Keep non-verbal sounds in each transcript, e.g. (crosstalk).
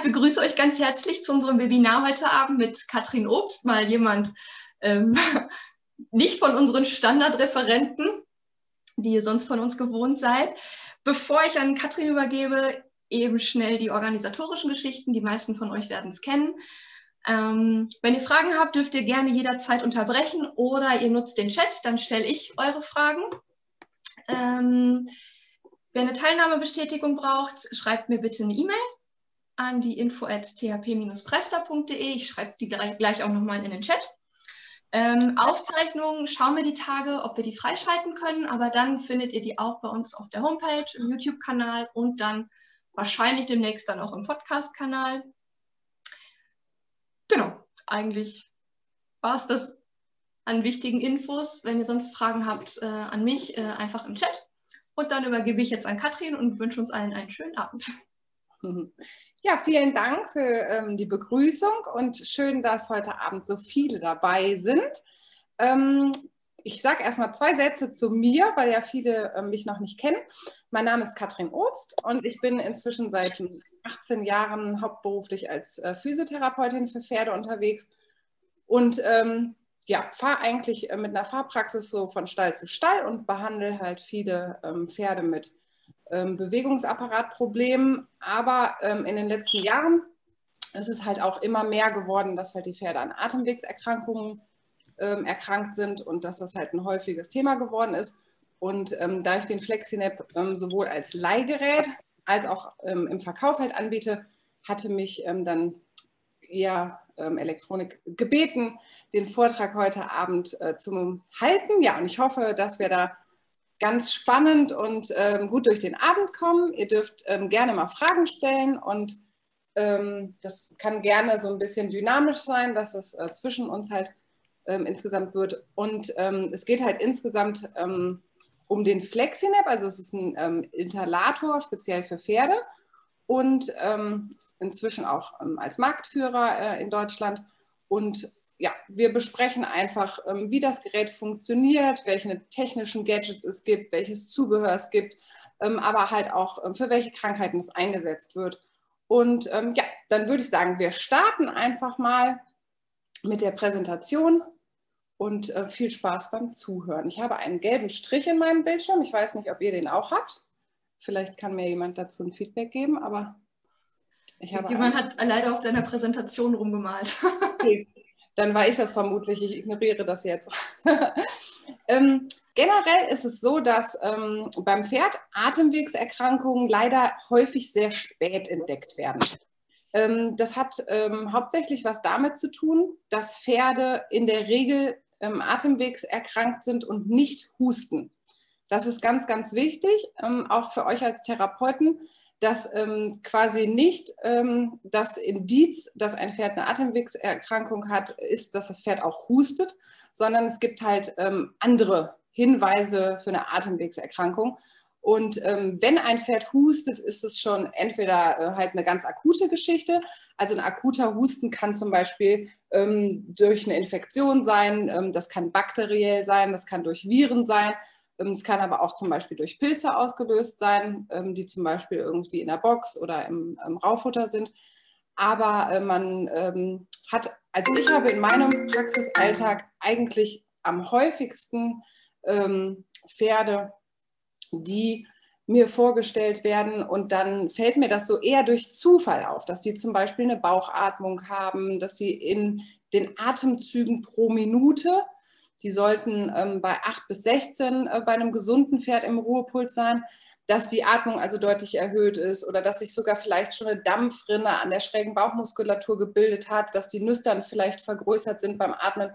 ich begrüße euch ganz herzlich zu unserem Webinar heute Abend mit Katrin Obst, mal jemand ähm, (laughs) nicht von unseren Standardreferenten, die ihr sonst von uns gewohnt seid. Bevor ich an Katrin übergebe, eben schnell die organisatorischen Geschichten. Die meisten von euch werden es kennen. Ähm, wenn ihr Fragen habt, dürft ihr gerne jederzeit unterbrechen oder ihr nutzt den Chat, dann stelle ich eure Fragen. Ähm, wer eine Teilnahmebestätigung braucht, schreibt mir bitte eine E-Mail an die info at thp-presta.de. Ich schreibe die gleich, auch nochmal in den Chat. Ähm, Aufzeichnungen schauen wir die Tage, ob wir die freischalten können, aber dann findet ihr die auch bei uns auf der Homepage, im YouTube-Kanal und dann wahrscheinlich demnächst dann auch im Podcast-Kanal. Genau, eigentlich war es das an wichtigen Infos. Wenn ihr sonst Fragen habt äh, an mich, äh, einfach im Chat. Und dann übergebe ich jetzt an Katrin und wünsche uns allen einen schönen Abend. (laughs) Ja, vielen Dank für ähm, die Begrüßung und schön, dass heute Abend so viele dabei sind. Ähm, ich sage erstmal zwei Sätze zu mir, weil ja viele äh, mich noch nicht kennen. Mein Name ist Katrin Obst und ich bin inzwischen seit 18 Jahren hauptberuflich als äh, Physiotherapeutin für Pferde unterwegs und ähm, ja, fahre eigentlich äh, mit einer Fahrpraxis so von Stall zu Stall und behandle halt viele ähm, Pferde mit ähm, Bewegungsapparatproblemen. Aber ähm, in den letzten Jahren ist es halt auch immer mehr geworden, dass halt die Pferde an Atemwegserkrankungen ähm, erkrankt sind und dass das halt ein häufiges Thema geworden ist. Und ähm, da ich den FlexiNap ähm, sowohl als Leihgerät als auch ähm, im Verkauf halt anbiete, hatte mich dann eher Elektronik gebeten, den Vortrag heute Abend äh, zu halten. Ja, und ich hoffe, dass wir da ganz spannend und ähm, gut durch den Abend kommen. Ihr dürft ähm, gerne mal Fragen stellen und ähm, das kann gerne so ein bisschen dynamisch sein, dass es äh, zwischen uns halt ähm, insgesamt wird. Und ähm, es geht halt insgesamt ähm, um den FlexiNap, also es ist ein Interlator speziell für Pferde und inzwischen auch als Marktführer äh, in Deutschland. Und ja, wir besprechen einfach, ähm, wie das Gerät funktioniert, welche technischen Gadgets es gibt, welches Zubehör es gibt, ähm, aber halt auch, ähm, für welche Krankheiten es eingesetzt wird. Und ja, dann würde ich sagen, wir starten einfach mal mit der Präsentation und äh, viel Spaß beim Zuhören. Ich habe einen gelben Strich in meinem Bildschirm. Ich weiß nicht, ob ihr den auch habt. Vielleicht kann mir jemand dazu ein Feedback geben, aber ich habe. Jemand hat leider auf deiner Präsentation rumgemalt. okay dann war ich das vermutlich. Ich ignoriere das jetzt. (laughs) ähm, generell ist es so, dass ähm, beim Pferd Atemwegserkrankungen leider häufig sehr spät entdeckt werden. Ähm, das hat ähm, hauptsächlich was damit zu tun, dass Pferde in der Regel ähm, atemwegserkrankt sind und nicht husten. Das ist ganz, ganz wichtig, ähm, auch für euch als Therapeuten dass ähm, quasi nicht ähm, das Indiz, dass ein Pferd eine Atemwegserkrankung hat, ist, dass das Pferd auch hustet, sondern es gibt halt ähm, andere Hinweise für eine Atemwegserkrankung. Und ähm, wenn ein Pferd hustet, ist es schon entweder äh, halt eine ganz akute Geschichte. Also ein akuter Husten kann zum Beispiel ähm, durch eine Infektion sein, ähm, das kann bakteriell sein, das kann durch Viren sein. Ähm, es kann aber auch zum Beispiel durch Pilze ausgelöst sein, ähm, die zum Beispiel irgendwie in der Box oder im, im Raufutter sind. Aber äh, man ähm, hat, also ich habe in meinem Praxisalltag eigentlich am häufigsten Pferde, die mir vorgestellt werden und dann fällt mir das so eher durch Zufall auf, dass die zum Beispiel eine Bauchatmung haben, dass sie in den Atemzügen pro Minute die sollten ähm, bei 8 bis 16 äh, bei einem gesunden Pferd im Ruhepuls sein, dass die Atmung also deutlich erhöht ist oder dass sich sogar vielleicht schon eine Dampfrinne an der schrägen Bauchmuskulatur gebildet hat, dass die Nüstern vielleicht vergrößert sind beim Atmen.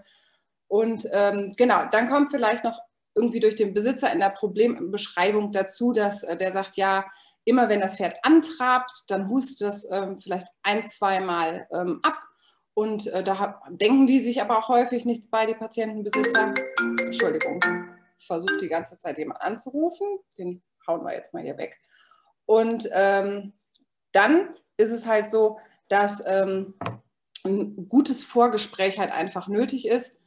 Und ähm, genau, dann kommt vielleicht noch irgendwie durch den Besitzer in der Problembeschreibung dazu, dass äh, der sagt, ja, immer wenn das Pferd antrabt, dann hustet das ähm, vielleicht ein, zweimal ähm, ab und äh, da denken die sich aber auch häufig nichts bei, die Patientenbesitzer. Entschuldigung, versucht die ganze Zeit jemand anzurufen. Den hauen wir jetzt mal hier weg. Und ähm, dann ist es halt so, dass ähm, ein gutes Vorgespräch halt einfach nötig ist.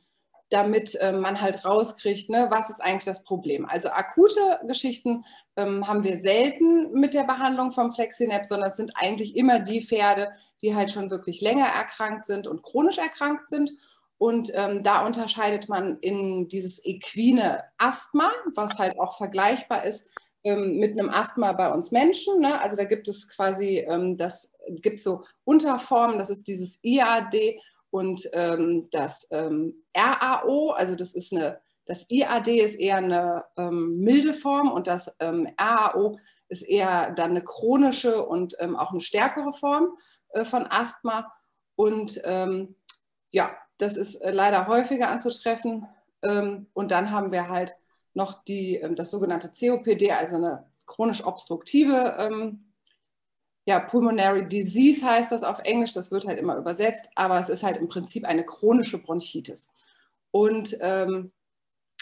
Damit äh, man halt rauskriegt, ne, was ist eigentlich das Problem. Also akute Geschichten ähm, haben wir selten mit der Behandlung vom Flexinap, sondern es sind eigentlich immer die Pferde, die halt schon wirklich länger erkrankt sind und chronisch erkrankt sind. Und ähm, da unterscheidet man in dieses equine Asthma, was halt auch vergleichbar ist ähm, mit einem Asthma bei uns Menschen. Ne? Also da gibt es quasi, ähm, das gibt so Unterformen, das ist dieses IAD und ähm, das ähm, RAO, also das ist eine, das IAD ist eher eine ähm, milde Form und das ähm, RAO ist eher dann eine chronische und ähm, auch eine stärkere Form äh, von Asthma. Und ähm, ja, das ist äh, leider häufiger anzutreffen. und dann haben wir halt noch die, das sogenannte COPD, also eine chronisch obstruktive ja, Pulmonary Disease heißt das auf Englisch, das wird halt immer übersetzt, aber es ist halt im Prinzip eine chronische Bronchitis. Und ähm,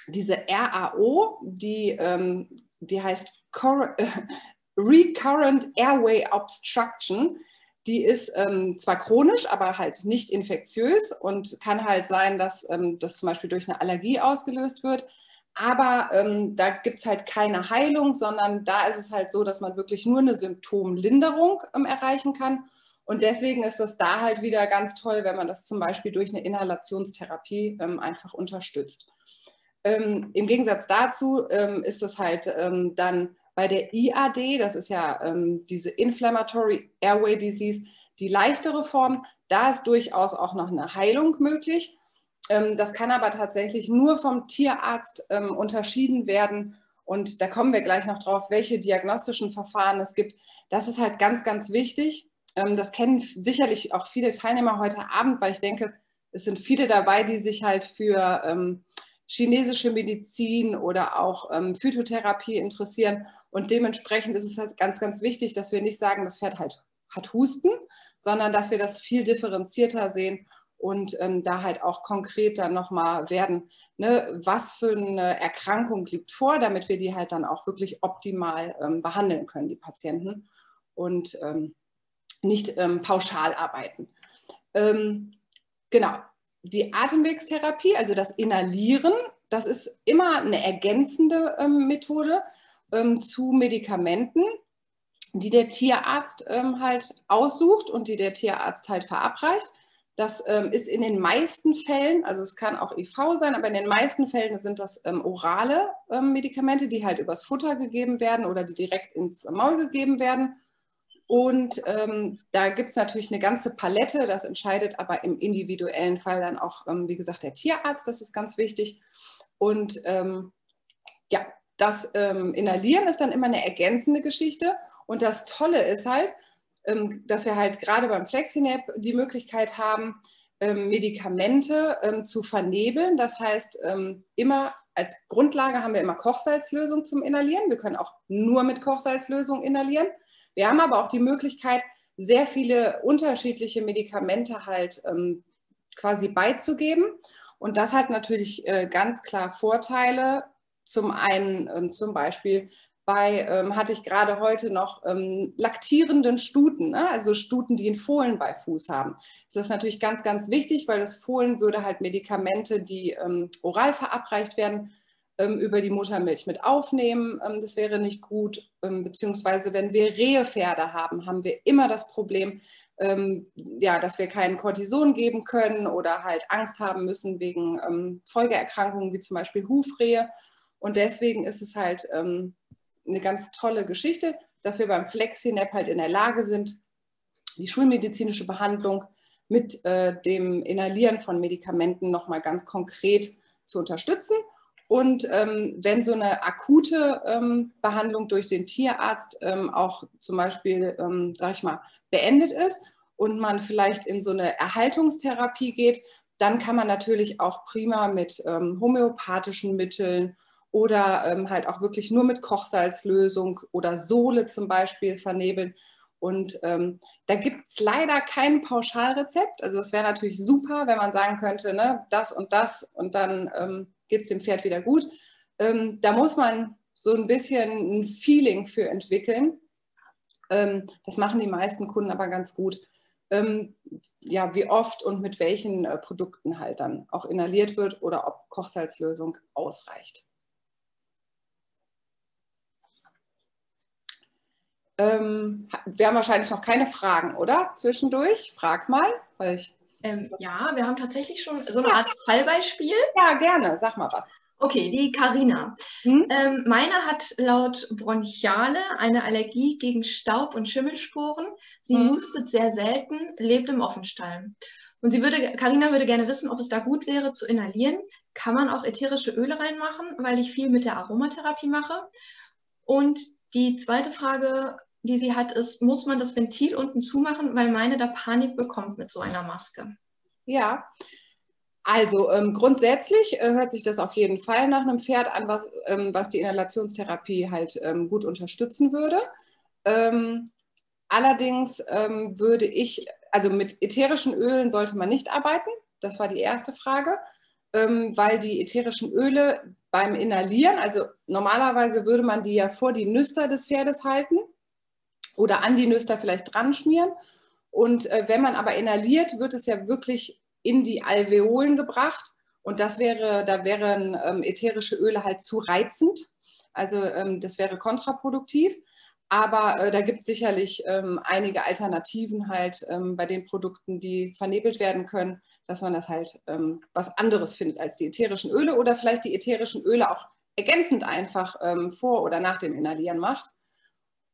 diese RAO, die, ähm, die heißt Cor (laughs) Recurrent Airway Obstruction, die ist ähm, zwar chronisch, aber halt nicht infektiös und kann halt sein, dass ähm, das zum Beispiel durch eine Allergie ausgelöst wird. Aber ähm, da gibt es halt keine Heilung, sondern da ist es halt so, dass man wirklich nur eine Symptomlinderung ähm, erreichen kann. Und deswegen ist das da halt wieder ganz toll, wenn man das zum Beispiel durch eine Inhalationstherapie ähm, einfach unterstützt. Ähm, Im Gegensatz dazu ähm, ist es halt ähm, dann bei der IAD, das ist ja diese Inflammatory Airway Disease, die leichtere Form. Da ist durchaus auch noch eine Heilung möglich. Ähm, das kann aber tatsächlich nur vom Tierarzt ähm, unterschieden werden. Und da kommen wir gleich noch drauf, welche diagnostischen Verfahren es gibt. Das ist halt ganz, ganz wichtig. Ähm, das kennen sicherlich auch viele Teilnehmer heute Abend, weil ich denke, es sind viele dabei, die sich halt für chinesische Medizin oder auch Phytotherapie interessieren. Und dementsprechend ist es halt ganz, ganz wichtig, dass wir nicht sagen, das Pferd halt hat Husten, sondern dass wir das viel differenzierter sehen und ähm, da halt auch konkret dann nochmal werden, ne, was für eine Erkrankung liegt vor, damit wir die halt dann auch wirklich optimal ähm, behandeln können, die Patienten und ähm, nicht ähm, pauschal arbeiten. Ähm, genau, die Atemwegstherapie, also das Inhalieren, das ist immer eine ergänzende ähm, Methode zu Medikamenten, die der Tierarzt halt aussucht und die der Tierarzt halt verabreicht. Das ähm, ist in den meisten Fällen, also es kann auch EV sein, aber in den meisten Fällen sind das ähm, orale ähm, Medikamente, die halt übers Futter gegeben werden oder die direkt ins Maul gegeben werden. Und ähm, da gibt es natürlich eine ganze Palette, das entscheidet aber im individuellen Fall dann auch, ähm, wie gesagt, der Tierarzt, das ist ganz wichtig. Und ähm, ja, das Inhalieren ist dann immer eine ergänzende Geschichte. Und das Tolle ist halt, dass wir halt gerade beim FlexiNap die Möglichkeit haben, ähm, Medikamente ähm, zu vernebeln. Das heißt, immer als Grundlage haben wir immer Kochsalzlösung zum Inhalieren. Wir können auch nur mit Kochsalzlösung inhalieren. Wir haben aber auch die Möglichkeit, sehr viele unterschiedliche Medikamente halt quasi beizugeben. Und das hat natürlich äh, ganz klar Vorteile. Zum einen zum Beispiel bei, ähm, hatte ich gerade heute noch ähm, laktierenden Stuten, ne? also Stuten, die einen Fohlen bei Fuß haben. Das ist natürlich ganz, ganz wichtig, weil das Fohlen würde halt Medikamente, die ähm, oral verabreicht werden, ähm, über die Muttermilch mit aufnehmen. Ähm, das wäre nicht gut. Ähm, beziehungsweise, wenn wir Rehepferde haben, haben wir immer das Problem, ja, dass wir keinen Cortison geben können oder halt Angst haben müssen wegen Folgeerkrankungen wie zum Beispiel Hufrehe. Und deswegen ist es halt eine ganz tolle Geschichte, dass wir beim FlexiNap halt in der Lage sind, die schulmedizinische Behandlung mit äh, dem Inhalieren von Medikamenten nochmal ganz konkret zu unterstützen. Und ähm, wenn so eine akute ähm, Behandlung durch den Tierarzt ähm, auch zum Beispiel, ähm, sag ich mal, beendet ist und man vielleicht in so eine Erhaltungstherapie geht, dann kann man natürlich auch prima mit ähm, homöopathischen Mitteln oder ähm, halt auch wirklich nur mit Kochsalzlösung oder Sohle zum Beispiel vernebeln. Und ähm, da gibt es leider kein Pauschalrezept. Also es wäre natürlich super, wenn man sagen könnte, ne, das und das und dann ähm, geht es dem Pferd wieder gut. Ähm, da muss man so ein bisschen ein Feeling für entwickeln. Ähm, das machen die meisten Kunden aber ganz gut. ähm, ja, wie oft und mit welchen äh, Produkten halt dann auch inhaliert wird oder ob Kochsalzlösung ausreicht. Ähm, wir haben wahrscheinlich noch keine Fragen, oder? Zwischendurch? Frag mal, weil ich. Ähm, ja, wir haben tatsächlich schon so eine Art Fallbeispiel. Ja, gerne. Sag mal was. Okay, die Karina. Hm? Ähm, meine hat laut Bronchiale eine Allergie gegen Staub und Schimmelsporen. Sie hm. hustet sehr selten, lebt im Offenstall. Und sie würde, Carina würde gerne wissen, ob es da gut wäre zu inhalieren. Kann man auch ätherische Öle reinmachen, weil ich viel mit der Aromatherapie mache. Und die zweite Frage, die sie hat, ist, muss man das Ventil unten zumachen, weil meine da Panik bekommt mit so einer Maske? Ja, also ähm, grundsätzlich äh, hört sich das auf jeden Fall nach einem Pferd an, was, ähm, was die Inhalationstherapie halt ähm, gut unterstützen würde. Ähm, allerdings ähm, würde ich, also mit ätherischen Ölen sollte man nicht arbeiten. Das war die erste Frage, ähm, weil die ätherischen Öle beim Inhalieren, also normalerweise würde man die ja vor die Nüster des Pferdes halten oder an die Nüster vielleicht dran schmieren. Und äh, wenn man aber inhaliert, wird es ja wirklich in die Alveolen gebracht. Und das wäre, da wären ähm, ätherische Öle halt zu reizend. Also ähm, das wäre kontraproduktiv. Aber äh, da gibt es sicherlich ähm, einige Alternativen halt ähm, bei den Produkten, die vernebelt werden können, dass man das halt ähm, was anderes findet als die ätherischen Öle oder vielleicht die ätherischen Öle auch ergänzend einfach ähm, vor oder nach dem Inhalieren macht.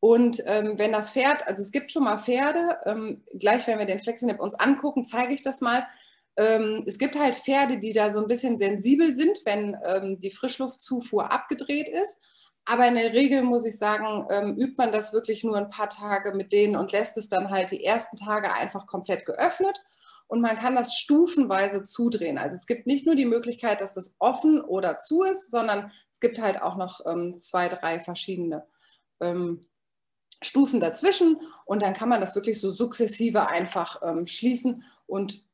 Und ähm, wenn das Pferd, also es gibt schon mal Pferde, ähm, gleich wenn wir den Flexinip uns angucken, zeige ich das mal, ähm, es gibt halt Pferde, die da so ein bisschen sensibel sind, wenn ähm, die Frischluftzufuhr abgedreht ist. Aber in der Regel muss ich sagen, ähm, übt man das wirklich nur ein paar Tage mit denen und lässt es dann halt die ersten Tage einfach komplett geöffnet. Und man kann das stufenweise zudrehen. Also es gibt nicht nur die Möglichkeit, dass das offen oder zu ist, sondern es gibt halt auch noch ähm, zwei, drei verschiedene Stufen dazwischen. Und dann kann man das wirklich so sukzessive einfach ähm, schließen und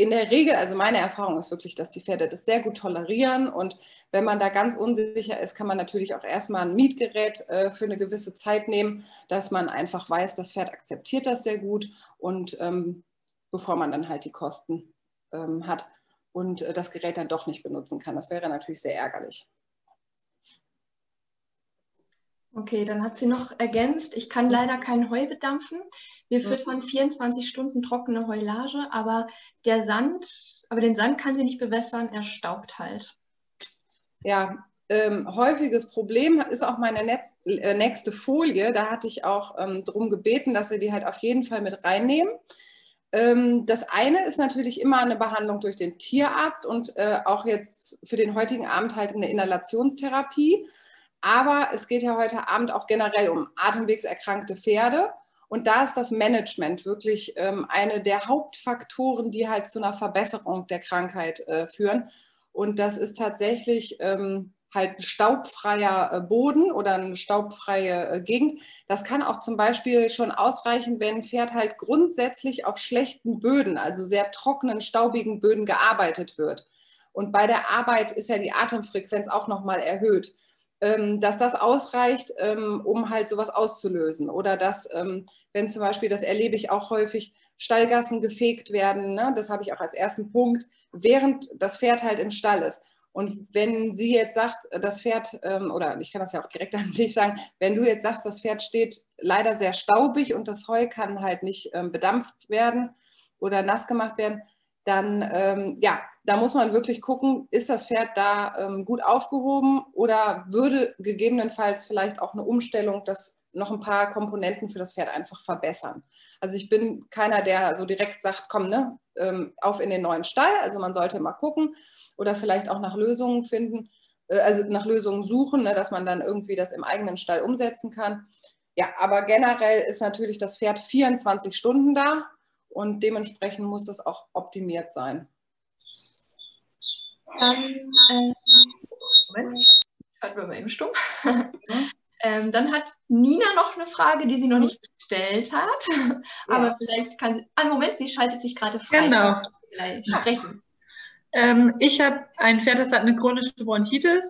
in der Regel, also meine Erfahrung ist wirklich, dass die Pferde das sehr gut tolerieren und wenn man da ganz unsicher ist, kann man natürlich auch erstmal ein Mietgerät äh, für eine gewisse Zeit nehmen, dass man einfach weiß, das Pferd akzeptiert das sehr gut und ähm, bevor man dann halt die Kosten ähm, hat und äh, das Gerät dann doch nicht benutzen kann. Das wäre natürlich sehr ärgerlich. Okay, dann hat sie noch ergänzt, ich kann leider kein Heu bedampfen. Wir füttern 24 Stunden trockene Heulage, aber der Sand, aber den Sand kann sie nicht bewässern, er staubt halt. Ja, ähm, häufiges Problem ist auch meine Netz, äh, nächste Folie. Da hatte ich auch ähm, darum gebeten, dass wir die halt auf jeden Fall mit reinnehmen. Ähm, das eine ist natürlich immer eine Behandlung durch den Tierarzt und äh, auch jetzt für den heutigen Abend halt eine Inhalationstherapie. Aber es geht ja heute Abend auch generell um atemwegserkrankte Pferde. Und da ist das Management wirklich ähm, eine der Hauptfaktoren, die halt zu einer Verbesserung der Krankheit äh, führen. Und das ist tatsächlich ähm, halt ein staubfreier äh, Boden oder eine staubfreie äh, Gegend. Das kann auch zum Beispiel schon ausreichen, wenn ein Pferd halt grundsätzlich auf schlechten Böden, also sehr trockenen, staubigen Böden gearbeitet wird. Und bei der Arbeit ist ja die Atemfrequenz auch nochmal erhöht. Ähm, dass das ausreicht, ähm, um halt sowas auszulösen. Oder dass, ähm, wenn zum Beispiel, das erlebe ich auch häufig, Stallgassen gefegt werden, ne? das habe ich auch als ersten Punkt, während das Pferd halt im Stall ist. Und wenn sie jetzt sagt, das Pferd, oder ich kann das ja auch direkt (laughs) an dich sagen, wenn du jetzt sagst, das Pferd steht leider sehr staubig und das Heu kann halt nicht bedampft werden oder nass gemacht werden, dann ja, da muss man wirklich gucken, ist das Pferd da ähm, gut aufgehoben oder würde gegebenenfalls vielleicht auch eine Umstellung das noch ein paar Komponenten für das Pferd einfach verbessern. Also ich bin keiner, der so direkt sagt, komm, ne, ähm, auf in den neuen Stall. Also man sollte mal gucken oder vielleicht auch nach Lösungen finden, äh, also nach Lösungen suchen, ne, dass man dann irgendwie das im eigenen Stall umsetzen kann. Ja, aber generell ist natürlich das Pferd 24 Stunden da und dementsprechend muss das auch optimiert sein. Dann, äh, Moment, schalten wir mal eben stumm. (laughs) ähm, dann hat Nina noch eine Frage, die sie noch nicht gestellt hat. Ja. Aber vielleicht kann sie. Einen Moment, sie schaltet sich gerade frei. Genau. Vielleicht sprechen. Ähm, ich habe ein Pferd, das hat eine chronische Bronchitis.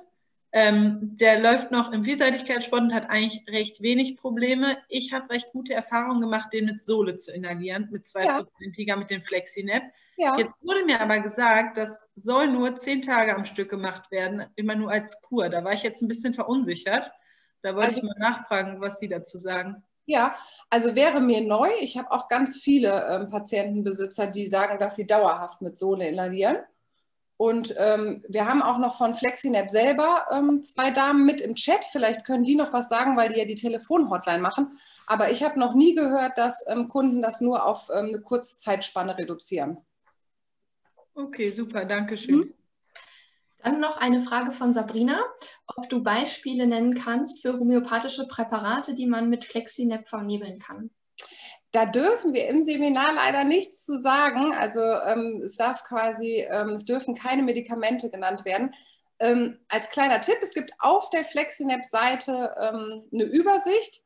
Ähm, der läuft noch im Vielseitigkeitssport und hat eigentlich recht wenig Probleme. Ich habe recht gute Erfahrungen gemacht, den mit Sohle zu inhalieren, mit 2%iger, ja. mit dem FlexiNap. Ja. Jetzt wurde mir aber gesagt, das soll nur zehn Tage am Stück gemacht werden, immer nur als Kur. Da war ich jetzt ein bisschen verunsichert. Da wollte also, ich mal nachfragen, was Sie dazu sagen. Ja, also wäre mir neu. Ich habe auch ganz viele ähm, Patientenbesitzer, die sagen, dass sie dauerhaft mit Sohle inhalieren. Und ähm, wir haben auch noch von FlexiNap selber ähm, zwei Damen mit im Chat. Vielleicht können die noch was sagen, weil die ja die Telefonhotline machen. Aber ich habe noch nie gehört, dass ähm, Kunden das nur auf ähm, eine kurze Zeitspanne reduzieren. Okay, super, danke schön. Mhm. Dann noch eine Frage von Sabrina, ob du Beispiele nennen kannst für homöopathische Präparate, die man mit FlexiNap vernebeln kann. Da dürfen wir im Seminar leider nichts zu sagen. Also ähm, es darf quasi, ähm, es dürfen keine Medikamente genannt werden. Ähm, als kleiner Tipp, es gibt auf der FlexiNap-Seite ähm, eine Übersicht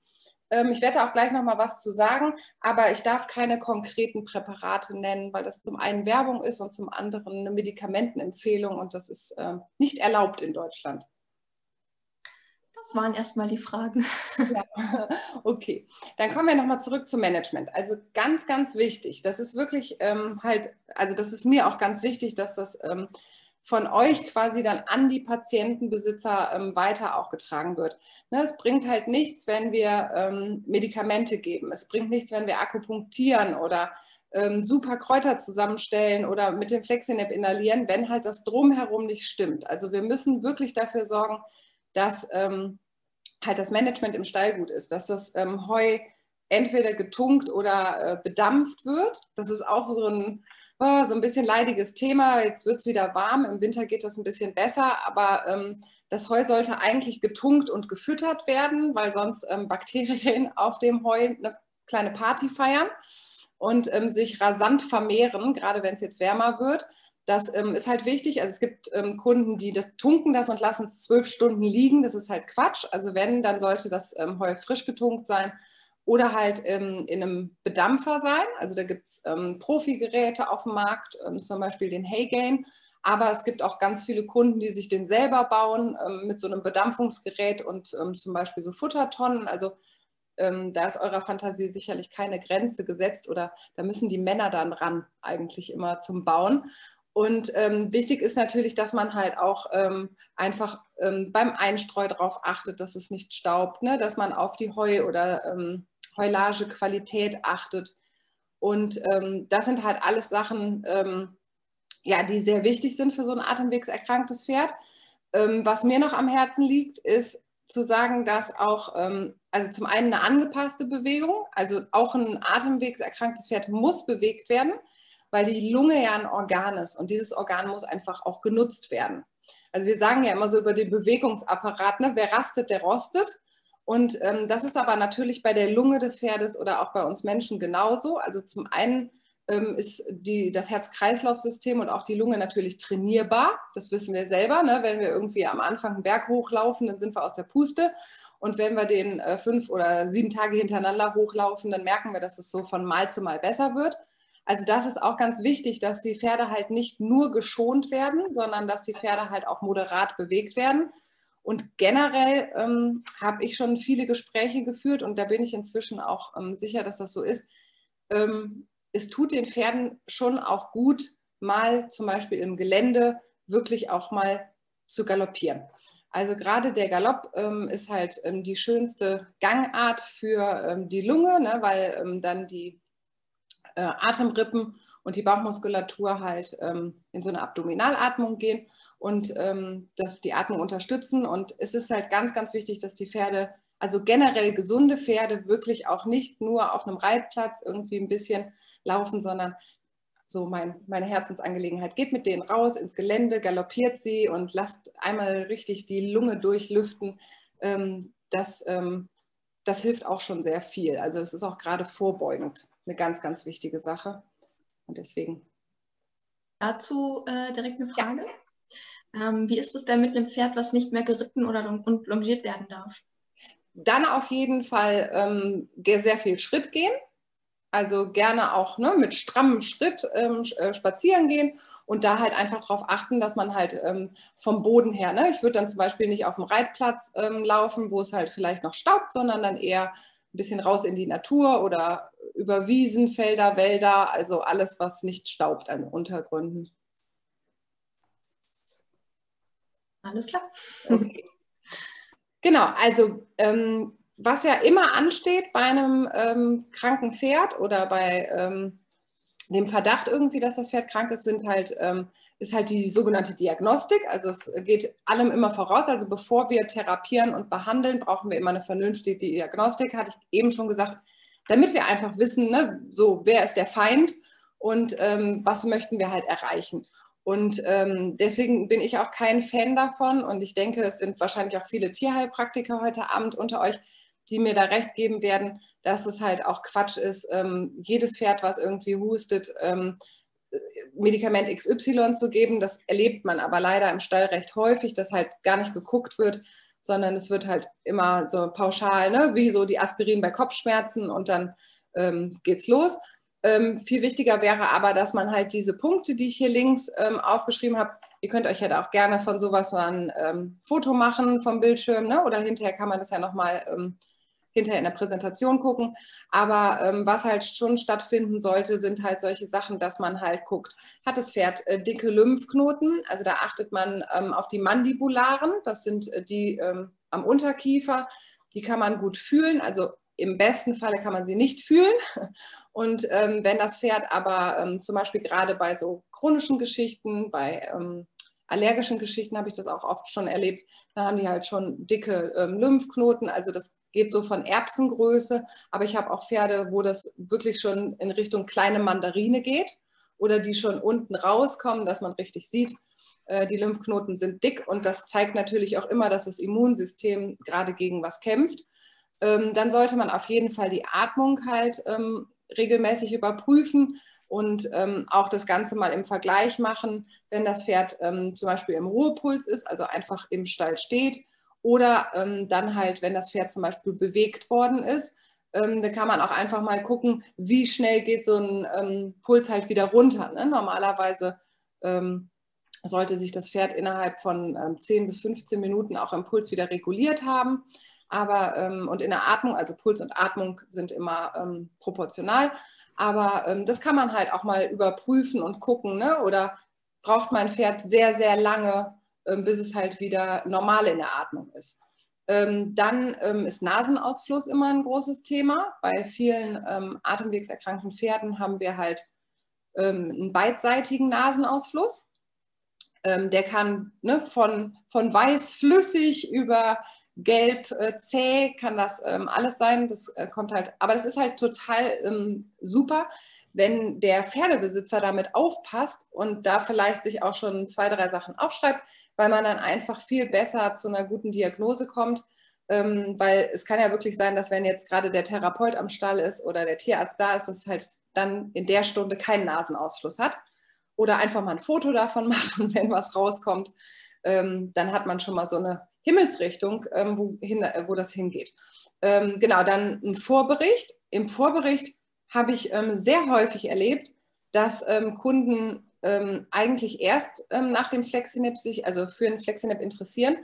ich werde auch gleich noch mal was zu sagen, aber ich darf keine konkreten Präparate nennen, weil das zum einen Werbung ist und zum anderen eine Medikamentenempfehlung und das ist ähm, nicht erlaubt in Deutschland. Das waren erstmal die Fragen. Ja, (laughs) okay, dann kommen wir nochmal zurück zum Management. Also ganz, ganz wichtig, das ist wirklich ähm, halt, also das ist mir auch ganz wichtig, dass das ähm, von euch quasi dann an die Patientenbesitzer ähm, weiter auch getragen wird. Ne, es bringt halt nichts, wenn wir ähm, Medikamente geben. Es bringt nichts, wenn wir akupunktieren oder ähm, super Kräuter zusammenstellen oder mit dem Flexinap inhalieren, wenn halt das Drumherum nicht stimmt. Also wir müssen wirklich dafür sorgen, dass ähm, halt das Management im Stall gut ist, dass das ähm, Heu entweder getunkt oder äh, bedampft wird. Das ist auch so ein oh, so ein bisschen leidiges Thema. Jetzt wird es wieder warm, im Winter geht das ein bisschen besser, aber ähm, das Heu sollte eigentlich getunkt und gefüttert werden, weil sonst ähm, Bakterien (laughs) auf dem Heu eine kleine Party feiern und ähm, sich rasant vermehren, gerade wenn es jetzt wärmer wird. Das ähm, ist halt wichtig. Also es gibt ähm, Kunden, die tunken das und lassen es zwölf Stunden liegen. Das ist halt Quatsch. Also wenn, dann sollte das ähm, Heu frisch getunkt sein oder halt ähm, in einem Bedampfer sein. Also da gibt es ähm, Profi-Geräte auf dem Markt, ähm, zum Beispiel den Heygain. Aber es gibt auch ganz viele Kunden, die sich den selber bauen ähm, mit so einem Bedampfungsgerät und ähm, zum Beispiel so Futtertonnen. Also ähm, da ist eurer Fantasie sicherlich keine Grenze gesetzt oder da müssen die Männer dann ran eigentlich immer zum Bauen. Und ähm, wichtig ist natürlich, dass man halt auch ähm, einfach ähm, beim Einstreu darauf achtet, dass es nicht staubt, ne? dass man auf die Heu oder Heulagequalität achtet. Und ähm, das sind halt alles Sachen, ähm, ja, die sehr wichtig sind für so ein atemwegserkranktes Pferd. Ähm, was mir noch am Herzen liegt, ist zu sagen, dass auch, ähm, also zum einen eine angepasste Bewegung, also auch ein atemwegserkranktes Pferd muss bewegt werden, weil die Lunge ja ein Organ ist und dieses Organ muss einfach auch genutzt werden. Also wir sagen ja immer so über den Bewegungsapparat, ne, wer rastet, der rostet. Und ähm, das ist aber natürlich bei der Lunge des Pferdes oder auch bei uns Menschen genauso. Also zum einen ähm, ist die, das Herz-Kreislauf-System und auch die Lunge natürlich trainierbar. Das wissen wir selber. Ne? Wenn wir irgendwie am Anfang einen Berg hochlaufen, dann sind wir aus der Puste. Und wenn wir den äh, fünf oder sieben Tage hintereinander hochlaufen, dann merken wir, dass es so von Mal zu Mal besser wird. Also das ist auch ganz wichtig, dass die Pferde halt nicht nur geschont werden, sondern dass die Pferde halt auch moderat bewegt werden. Und generell ähm, habe ich schon viele Gespräche geführt und da bin ich inzwischen auch ähm, sicher, dass das so ist. Ähm, es tut den Pferden schon auch gut, mal zum Beispiel im Gelände wirklich auch mal zu galoppieren. Also gerade der Galopp ähm, ist halt ähm, die schönste Gangart für ähm, die Lunge, ne, weil dann die äh, Atemrippen und die Bauchmuskulatur halt in so eine Abdominalatmung gehen und ähm, dass die Atmung unterstützen. Und es ist halt ganz, ganz wichtig, dass die Pferde, also generell gesunde Pferde, wirklich auch nicht nur auf einem Reitplatz irgendwie ein bisschen laufen, sondern so mein, meine Herzensangelegenheit. Geht mit denen raus ins Gelände, galoppiert sie und lasst einmal richtig die Lunge durchlüften. Ähm, das, ähm, das hilft auch schon sehr viel. Also es ist auch gerade vorbeugend eine ganz, ganz wichtige Sache. Und deswegen. Dazu äh, direkt eine Frage. Ja. Ähm, wie ist es denn mit einem Pferd, was nicht mehr geritten oder und longiert werden darf? Dann auf jeden Fall ähm, sehr viel Schritt gehen. Also gerne auch ne, mit strammem Schritt ähm, äh, spazieren gehen und da halt einfach darauf achten, dass man halt ähm, vom Boden her, ne, ich würde dann zum Beispiel nicht auf dem Reitplatz ähm, laufen, wo es halt vielleicht noch staubt, sondern dann eher ein bisschen raus in die Natur oder über Wiesen, Felder, Wälder, also alles, was nicht staubt an Untergründen. Alles klar. (laughs) Okay. Genau, also ähm, was ja immer ansteht bei einem ähm, kranken Pferd oder bei ähm, dem Verdacht irgendwie, dass das Pferd krank ist, sind halt, ähm, ist halt die sogenannte Diagnostik. Also es geht allem immer voraus. Also bevor wir therapieren und behandeln, brauchen wir immer eine vernünftige Diagnostik, hatte ich eben schon gesagt, damit wir einfach wissen, ne, so wer ist der Feind und ähm, was möchten wir halt erreichen. Und ähm, deswegen bin ich auch kein Fan davon und ich denke, es sind wahrscheinlich auch viele Tierheilpraktiker heute Abend unter euch, die mir da recht geben werden, dass es halt auch Quatsch ist, ähm, jedes Pferd, was irgendwie hustet, ähm, Medikament XY zu geben. Das erlebt man aber leider im Stall recht häufig, dass halt gar nicht geguckt wird, sondern es wird halt immer so pauschal, ne? wie so die Aspirin bei Kopfschmerzen und dann ähm, geht's los. Ähm, viel wichtiger wäre aber, dass man halt diese Punkte, die ich hier links ähm, aufgeschrieben habe, ihr könnt euch ja halt auch gerne von sowas mal ein ähm, Foto machen vom Bildschirm, ne? oder hinterher kann man das ja nochmal ähm, hinterher in der Präsentation gucken. Aber ähm, was halt schon stattfinden sollte, sind halt solche Sachen, dass man halt guckt, hat das Pferd äh, dicke Lymphknoten? Also da achtet man ähm, auf die Mandibularen, das sind äh, die ähm, am Unterkiefer, die kann man gut fühlen. Also im besten Falle kann man sie nicht fühlen. Und ähm, wenn das Pferd aber ähm, zum Beispiel gerade bei so chronischen Geschichten, bei ähm, allergischen Geschichten habe ich das auch oft schon erlebt, da haben die halt schon dicke ähm, Lymphknoten. Also das geht so von Erbsengröße, aber ich habe auch Pferde, wo das wirklich schon in Richtung kleine Mandarine geht oder die schon unten rauskommen, dass man richtig sieht, äh, die Lymphknoten sind dick und das zeigt natürlich auch immer, dass das Immunsystem gerade gegen was kämpft. Ähm, dann sollte man auf jeden Fall die Atmung halt ähm, regelmäßig überprüfen und ähm, auch das Ganze mal im Vergleich machen, wenn das Pferd zum Beispiel im Ruhepuls ist, also einfach im Stall steht oder ähm, dann halt, wenn das Pferd zum Beispiel bewegt worden ist, ähm, da kann man auch einfach mal gucken, wie schnell geht so ein ähm, Puls halt wieder runter. Ne? Normalerweise ähm, sollte sich das Pferd innerhalb von 10 ähm, bis 15 Minuten auch im Puls wieder reguliert haben. Aber ähm, und in der Atmung, also Puls und Atmung sind immer proportional. Aber das kann man halt auch mal überprüfen und gucken. Ne? Oder braucht mein Pferd sehr, sehr lange, ähm, bis es halt wieder normal in der Atmung ist. Ähm, dann ähm, ist Nasenausfluss immer ein großes Thema. Bei vielen atemwegserkrankten Pferden haben wir halt einen beidseitigen Nasenausfluss. der kann ne, von, von weiß flüssig über gelb äh, zäh, kann das alles sein. Das äh, kommt halt, aber das ist halt total super, wenn der Pferdebesitzer damit aufpasst und da vielleicht sich auch schon zwei, drei Sachen aufschreibt, weil man dann einfach viel besser zu einer guten Diagnose kommt. Ähm, weil es kann ja wirklich sein, dass wenn jetzt gerade der Therapeut am Stall ist oder der Tierarzt da ist, dass es halt dann in der Stunde keinen Nasenausfluss hat. Oder einfach mal ein Foto davon (laughs) machen, wenn was rauskommt. Ähm, dann hat man schon mal so eine Himmelsrichtung, ähm, wohin, äh, wo das hingeht. Ähm, genau, dann ein Vorbericht. Im Vorbericht habe ich ähm, sehr häufig erlebt, dass ähm, Kunden ähm, eigentlich erst ähm, nach dem Flexinep sich, also für ein Flexinep interessieren,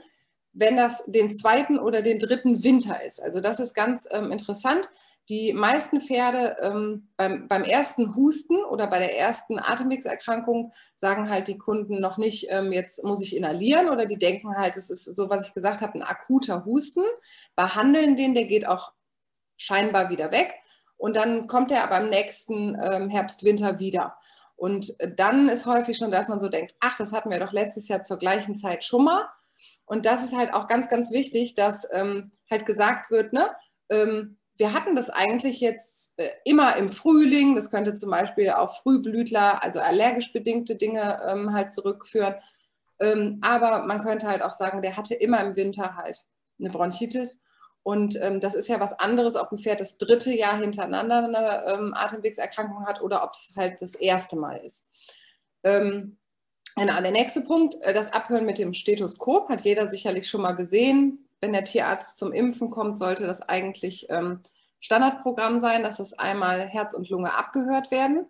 wenn das den zweiten oder den dritten Winter ist. Also das ist ganz interessant. Die meisten Pferde ähm, beim, beim, ersten Husten oder bei der ersten Atemwegserkrankung sagen halt die Kunden noch nicht, ähm, jetzt muss ich inhalieren oder die denken halt, es ist so, was ich gesagt habe, ein akuter Husten, behandeln den, der geht auch scheinbar wieder weg und dann kommt er aber im nächsten ähm, Herbst, Winter wieder. Und dann ist häufig schon, dass man so denkt, ach, das hatten wir doch letztes Jahr zur gleichen Zeit schon mal. Und das ist halt auch ganz, ganz wichtig, dass ähm, halt gesagt wird, ne, ähm, wir hatten das eigentlich jetzt äh, immer im Frühling. Das könnte zum Beispiel auf Frühblütler, also allergisch bedingte Dinge ähm, halt zurückführen. Ähm, aber man könnte halt auch sagen, der hatte immer im Winter halt eine Bronchitis. Und ähm, das ist ja was anderes, ob ein Pferd das dritte Jahr hintereinander eine ähm, Atemwegserkrankung hat oder ob es halt das erste Mal ist. Genau, der nächste Punkt, äh, das Abhören mit dem Stethoskop, hat jeder sicherlich schon mal gesehen. Wenn der Tierarzt zum Impfen kommt, sollte das eigentlich ähm, Standardprogramm sein, dass es einmal Herz und Lunge abgehört werden.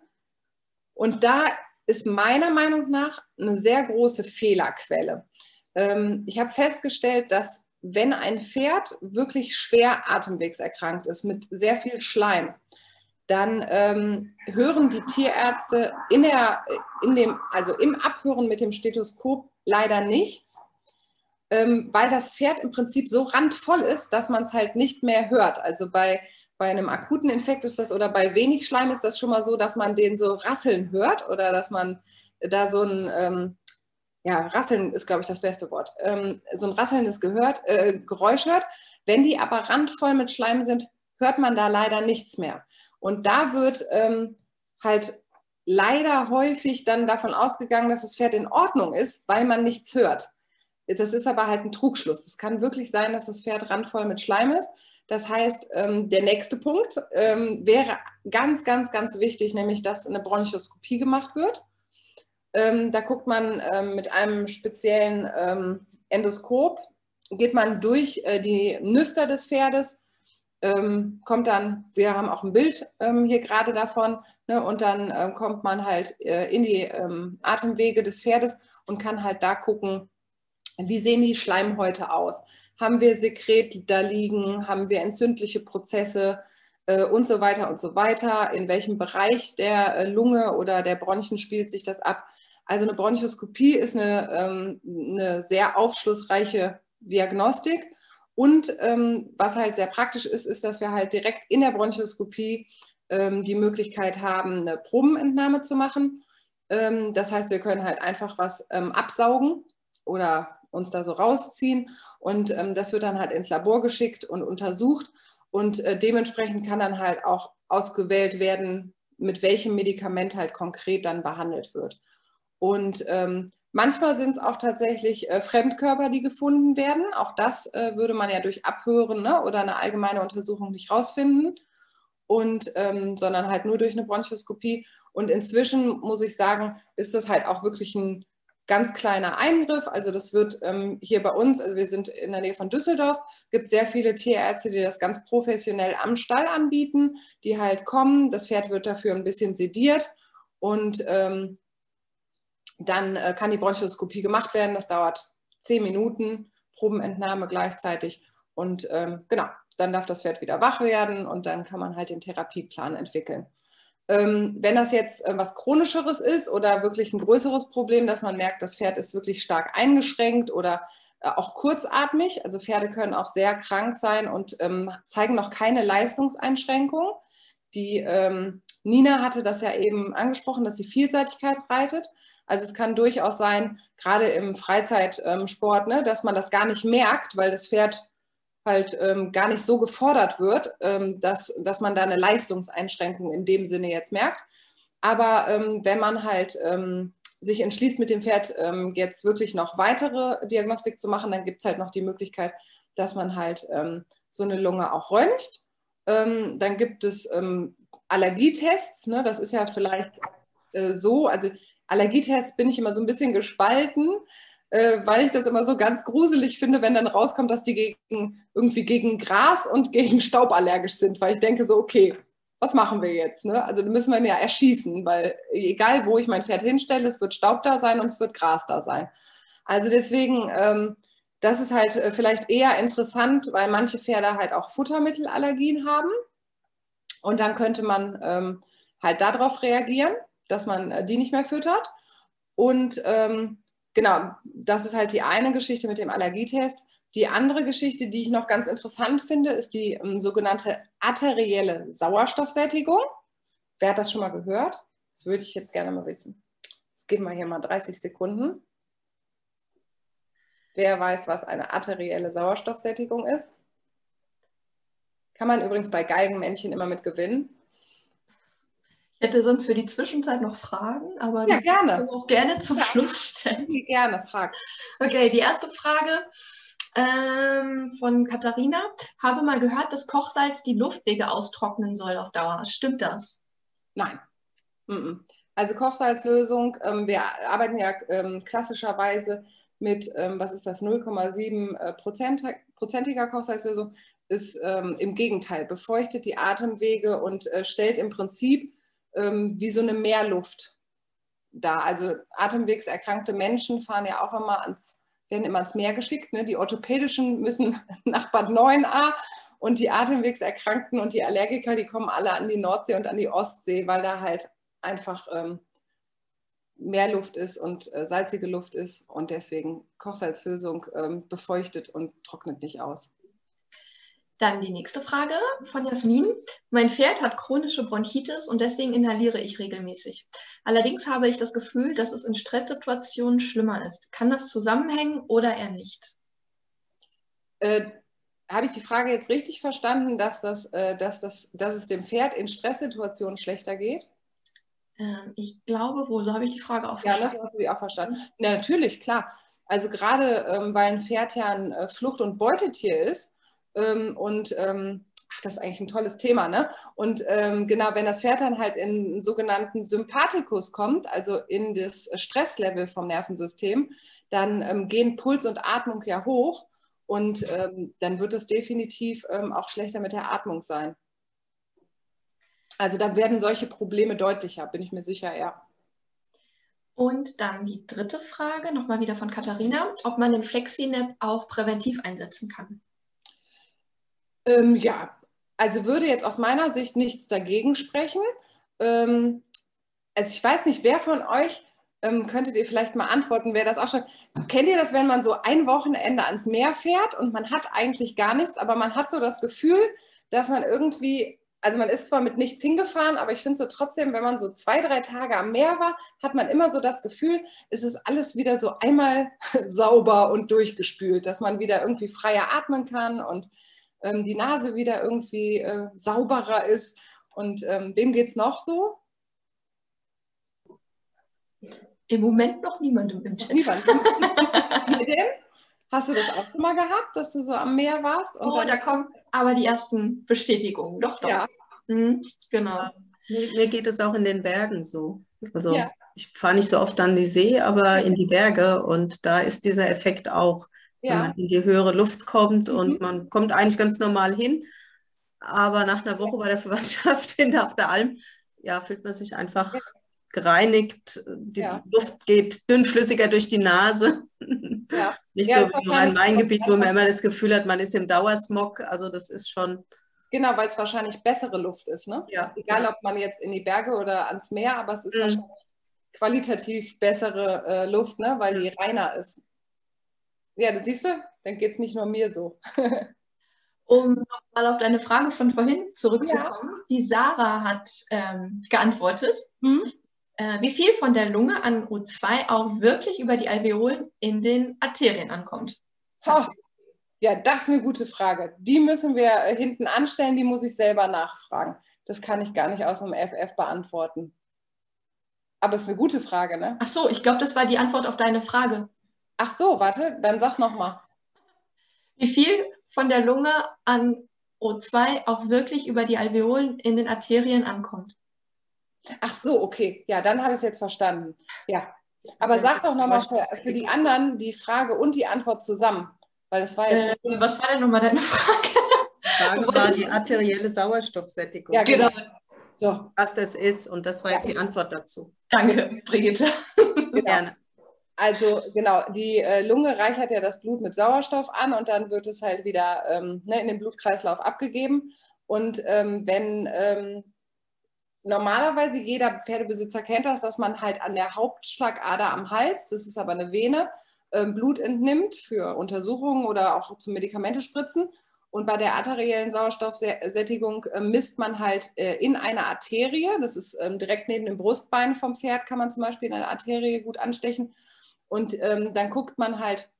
Und da ist meiner Meinung nach eine sehr große Fehlerquelle. Ähm, ich habe festgestellt, dass wenn ein Pferd wirklich schwer atemwegserkrankt ist, mit sehr viel Schleim, dann ähm, hören die Tierärzte in der, in dem, also im Abhören mit dem Stethoskop leider nichts, ähm, weil das Pferd im Prinzip so randvoll ist, dass man es halt nicht mehr hört. Also bei, bei einem akuten Infekt ist das oder bei wenig Schleim ist das schon mal so, dass man den so rasseln hört oder dass man da so ein, ähm, ja, rasseln ist, glaube ich, das beste Wort, ähm, so ein rasselndes äh, Geräusch hört. Wenn die aber randvoll mit Schleim sind, hört man da leider nichts mehr. Und da wird ähm, halt leider häufig dann davon ausgegangen, dass das Pferd in Ordnung ist, weil man nichts hört. Das ist aber halt ein Trugschluss. Es kann wirklich sein, dass das Pferd randvoll mit Schleim ist. Das heißt, ähm, der nächste Punkt ähm, wäre ganz, ganz, ganz wichtig, nämlich dass eine Bronchoskopie gemacht wird. Ähm, da guckt man mit einem speziellen Endoskop, geht man durch äh, die Nüster des Pferdes kommt dann, wir haben auch ein Bild hier gerade davon, ne, und dann ähm, kommt man halt äh, in die Atemwege des Pferdes und kann halt da gucken, wie sehen die Schleimhäute aus? Haben wir Sekret da liegen? Haben wir entzündliche Prozesse? Äh, und so weiter und so weiter. In welchem Bereich der äh, Lunge oder der Bronchien spielt sich das ab? Also eine Bronchoskopie ist eine, ähm, eine sehr aufschlussreiche Diagnostik und ähm, was halt sehr praktisch ist, ist, dass wir halt direkt in der Bronchoskopie ähm, die Möglichkeit haben, eine Probenentnahme zu machen. Das heißt, wir können halt einfach was absaugen oder uns da so rausziehen und ähm, das wird dann halt ins Labor geschickt und untersucht und äh, dementsprechend kann dann halt auch ausgewählt werden, mit welchem Medikament halt konkret dann behandelt wird. Und ähm, Manchmal sind es auch tatsächlich äh, Fremdkörper, die gefunden werden. Auch das äh, würde man ja durch Abhören ne, oder eine allgemeine Untersuchung nicht rausfinden, und, ähm, sondern halt nur durch eine Bronchoskopie. Und inzwischen muss ich sagen, ist das halt auch wirklich ein ganz kleiner Eingriff. Also das wird ähm, hier bei uns, also wir sind in der Nähe von Düsseldorf, gibt sehr viele Tierärzte, die das ganz professionell am Stall anbieten, die halt kommen. Das Pferd wird dafür ein bisschen sediert und ähm, dann äh, kann die Bronchoskopie gemacht werden. Das dauert zehn Minuten, Probenentnahme gleichzeitig. Und ähm, genau, dann darf das Pferd wieder wach werden und dann kann man halt den Therapieplan entwickeln. Ähm, wenn das jetzt äh, was Chronischeres ist oder wirklich ein größeres Problem, dass man merkt, das Pferd ist wirklich stark eingeschränkt oder äh, auch kurzatmig, also Pferde können auch sehr krank sein und ähm, zeigen noch keine Leistungseinschränkung. Die ähm, Nina hatte das ja eben angesprochen, dass sie Vielseitigkeit reitet. Also es kann durchaus sein, gerade im Freizeitsport, ne, dass man das gar nicht merkt, weil das Pferd halt ähm, gar nicht so gefordert wird, ähm, dass, dass man da eine Leistungseinschränkung in dem Sinne jetzt merkt. Aber ähm, wenn man halt ähm, sich entschließt, mit dem Pferd ähm, jetzt wirklich noch weitere Diagnostik zu machen, dann gibt es halt noch die Möglichkeit, dass man halt ähm, so eine Lunge auch röntgt. dann gibt es Allergietests, ne? das ist ja vielleicht äh, so, also Allergietests bin ich immer so ein bisschen gespalten, äh, weil ich das immer so ganz gruselig finde, wenn dann rauskommt, dass die gegen, irgendwie gegen Gras und (laughs) gegen Staub allergisch sind, weil ich denke so, okay, was machen wir jetzt? Ne? Also müssen wir ihn ja erschießen, weil egal wo ich mein Pferd hinstelle, es wird Staub da sein und es wird Gras da sein. Also deswegen, ähm, das ist halt äh, vielleicht eher interessant, weil manche Pferde halt auch Futtermittelallergien haben. Und dann könnte man ähm, halt darauf reagieren dass man äh, die nicht mehr füttert. Und ähm, genau, das ist halt die eine Geschichte mit dem Allergietest. Die andere Geschichte, die ich noch ganz interessant finde, ist die ähm, sogenannte arterielle Sauerstoffsättigung. Wer hat das schon mal gehört? Das würde ich jetzt gerne mal wissen. Jetzt geben wir hier mal 30 Sekunden. Wer weiß, was eine arterielle Sauerstoffsättigung ist? Kann man übrigens bei Geigenmännchen immer mit gewinnen. Ich hätte sonst für die Zwischenzeit noch Fragen, aber ja, gerne. können auch gerne zum ja. Schluss stellen. (laughs) Gerne, frag. Okay, die erste Frage ähm, von Katharina. Habe mal gehört, dass Kochsalz die Luftwege austrocknen soll auf Dauer. Stimmt das? Nein. Also Kochsalzlösung, ähm, wir arbeiten ja ähm, klassischerweise mit, ähm, was ist das, 0,7 äh, prozentiger Kochsalzlösung ist ähm, im Gegenteil, befeuchtet die Atemwege und äh, stellt im Prinzip ähm, wie so eine Meerluft dar. Also atemwegserkrankte Menschen fahren ja auch immer ans, werden immer ans Meer geschickt. Ne? Die orthopädischen müssen (laughs) nach Bad 9a und die Atemwegserkrankten und die Allergiker, die kommen alle an die Nordsee und an die Ostsee, weil da halt einfach ähm, Meerluft ist und äh, salzige Luft ist und deswegen Kochsalzlösung ähm, befeuchtet und trocknet nicht aus. Dann die nächste Frage von Jasmin. Mein Pferd hat chronische Bronchitis und deswegen inhaliere ich regelmäßig. Allerdings habe ich das Gefühl, dass es in Stresssituationen schlimmer ist. Kann das zusammenhängen oder eher nicht? Äh, habe ich die Frage jetzt richtig verstanden, dass, das, äh, dass, das, dass es dem Pferd in Stresssituationen schlechter geht? Ähm, ich glaube wohl, so habe ich die Frage auch verstanden. Ja, du die auch verstanden. Ja, natürlich, klar. Also gerade ähm, weil ein Pferd ja ein äh, Flucht- und Beutetier ist, ähm, und ähm, ach, das ist eigentlich ein tolles Thema, ne? Und ähm, genau, wenn das Pferd dann halt in einen sogenannten Sympathikus kommt, also in das Stresslevel vom Nervensystem, dann ähm, gehen Puls und Atmung ja hoch und ähm, dann wird es definitiv ähm, auch schlechter mit der Atmung sein. Also da werden solche Probleme deutlicher, bin ich mir sicher, ja. Und dann die dritte Frage, nochmal wieder von Katharina, ob man den FlexiNap auch präventiv einsetzen kann. Ähm, ja, also würde jetzt aus meiner Sicht nichts dagegen sprechen. Ähm, also ich weiß nicht, wer von euch ähm, könntet ihr vielleicht mal antworten, wer das auch schon. Kennt ihr das, wenn man so ein Wochenende ans Meer fährt und man hat eigentlich gar nichts, aber man hat so das Gefühl, dass man irgendwie, also man ist zwar mit nichts hingefahren, aber ich finde so trotzdem, wenn man so zwei, drei Tage am Meer war, hat man immer so das Gefühl, es ist alles wieder so einmal (laughs) sauber und durchgespült, dass man wieder irgendwie freier atmen kann und ähm, die Nase wieder irgendwie äh, sauberer ist. Und ähm, wem geht es noch so? Im Moment noch niemandem im Chat. Niemand. (laughs) Hast du das auch schon mal gehabt, dass du so am Meer warst? oh, da kommen aber die ersten Bestätigungen. Doch, doch. Ja. Mhm, genau. Mir, mir, geht es auch in den Bergen so. Also ja. ich fahre nicht so oft an die See, aber in die Berge und da ist dieser Effekt auch ja. man in die höhere Luft kommt mhm. und man kommt eigentlich ganz normal hin. Aber nach einer Woche bei der Verwandtschaft (laughs) in der, auf der Alm, ja, fühlt man sich einfach ja. gereinigt. Die ja. Luft geht dünnflüssiger durch die Nase. Ja. (laughs) Nicht so wie in meinem Gebiet, wo man immer das Gefühl hat, man ist im Dauersmog. Also das ist schon. Genau, weil es wahrscheinlich bessere Luft ist. Ne? Ja. Egal, ob man jetzt in die Berge oder ans Meer, aber es ist mhm. wahrscheinlich qualitativ bessere äh, Luft, ne? weil die reiner ist. Ja, das siehst du, dann geht es nicht nur mir so. (laughs) um nochmal auf deine Frage von vorhin zurückzukommen, ja. die Sarah hat ähm, geantwortet. Hm? Äh, wie viel von der Lunge an O2 auch wirklich über die Alveolen in den Arterien ankommt? Oh, ja, das ist eine gute Frage. Die müssen wir äh, hinten anstellen, die muss ich selber nachfragen. Das kann ich gar nicht aus dem FF beantworten. Aber es ist eine gute Frage, ne? Ach so, ich glaube, das war die Antwort auf deine Frage. Ach so, warte, dann sag nochmal. Wie viel von der Lunge an O2 auch wirklich über die Alveolen in den Arterien ankommt? Ach so, okay. Ja, dann habe ich es jetzt verstanden. Ja. Aber sag doch nochmal für, für die anderen die Frage und die Antwort zusammen. Weil das war jetzt. Äh, was war denn nochmal deine Frage? Die Frage (laughs) war die arterielle Sauerstoffsättigung. Ja, genau. So. Was das ist. Und das war jetzt die Antwort dazu. Danke, Brigitte. Genau. Gerne. Also genau, die äh, Lunge reichert ja das Blut mit Sauerstoff an und dann wird es halt wieder ähm, ne, in den Blutkreislauf abgegeben. Und ähm, wenn ähm, normalerweise jeder Pferdebesitzer kennt das, dass man halt an der Hauptschlagader am Hals, das ist aber eine Vene, ähm, Blut entnimmt für Untersuchungen oder auch zum Medikamente spritzen. Und bei der arteriellen Sauerstoffsättigung äh, misst man halt äh, in einer Arterie, das ist ähm, direkt neben dem Brustbein vom Pferd, kann man zum Beispiel in eine Arterie gut anstechen. Und ähm, dann guckt man halt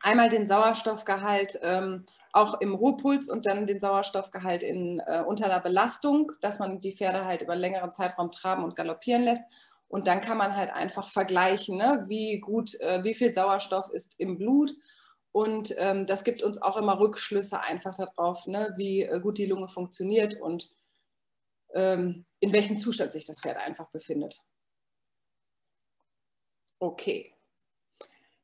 einmal den Sauerstoffgehalt ähm, auch im Ruhepuls und dann den Sauerstoffgehalt in, äh, unter einer Belastung, dass man die Pferde halt über einen längeren Zeitraum traben und galoppieren lässt. Und dann kann man halt einfach vergleichen, ne, wie gut, äh, wie viel Sauerstoff ist im Blut. Und ähm, das gibt uns auch immer Rückschlüsse einfach darauf, ne, wie äh, gut die Lunge funktioniert und ähm, in welchem Zustand sich das Pferd einfach befindet. Okay.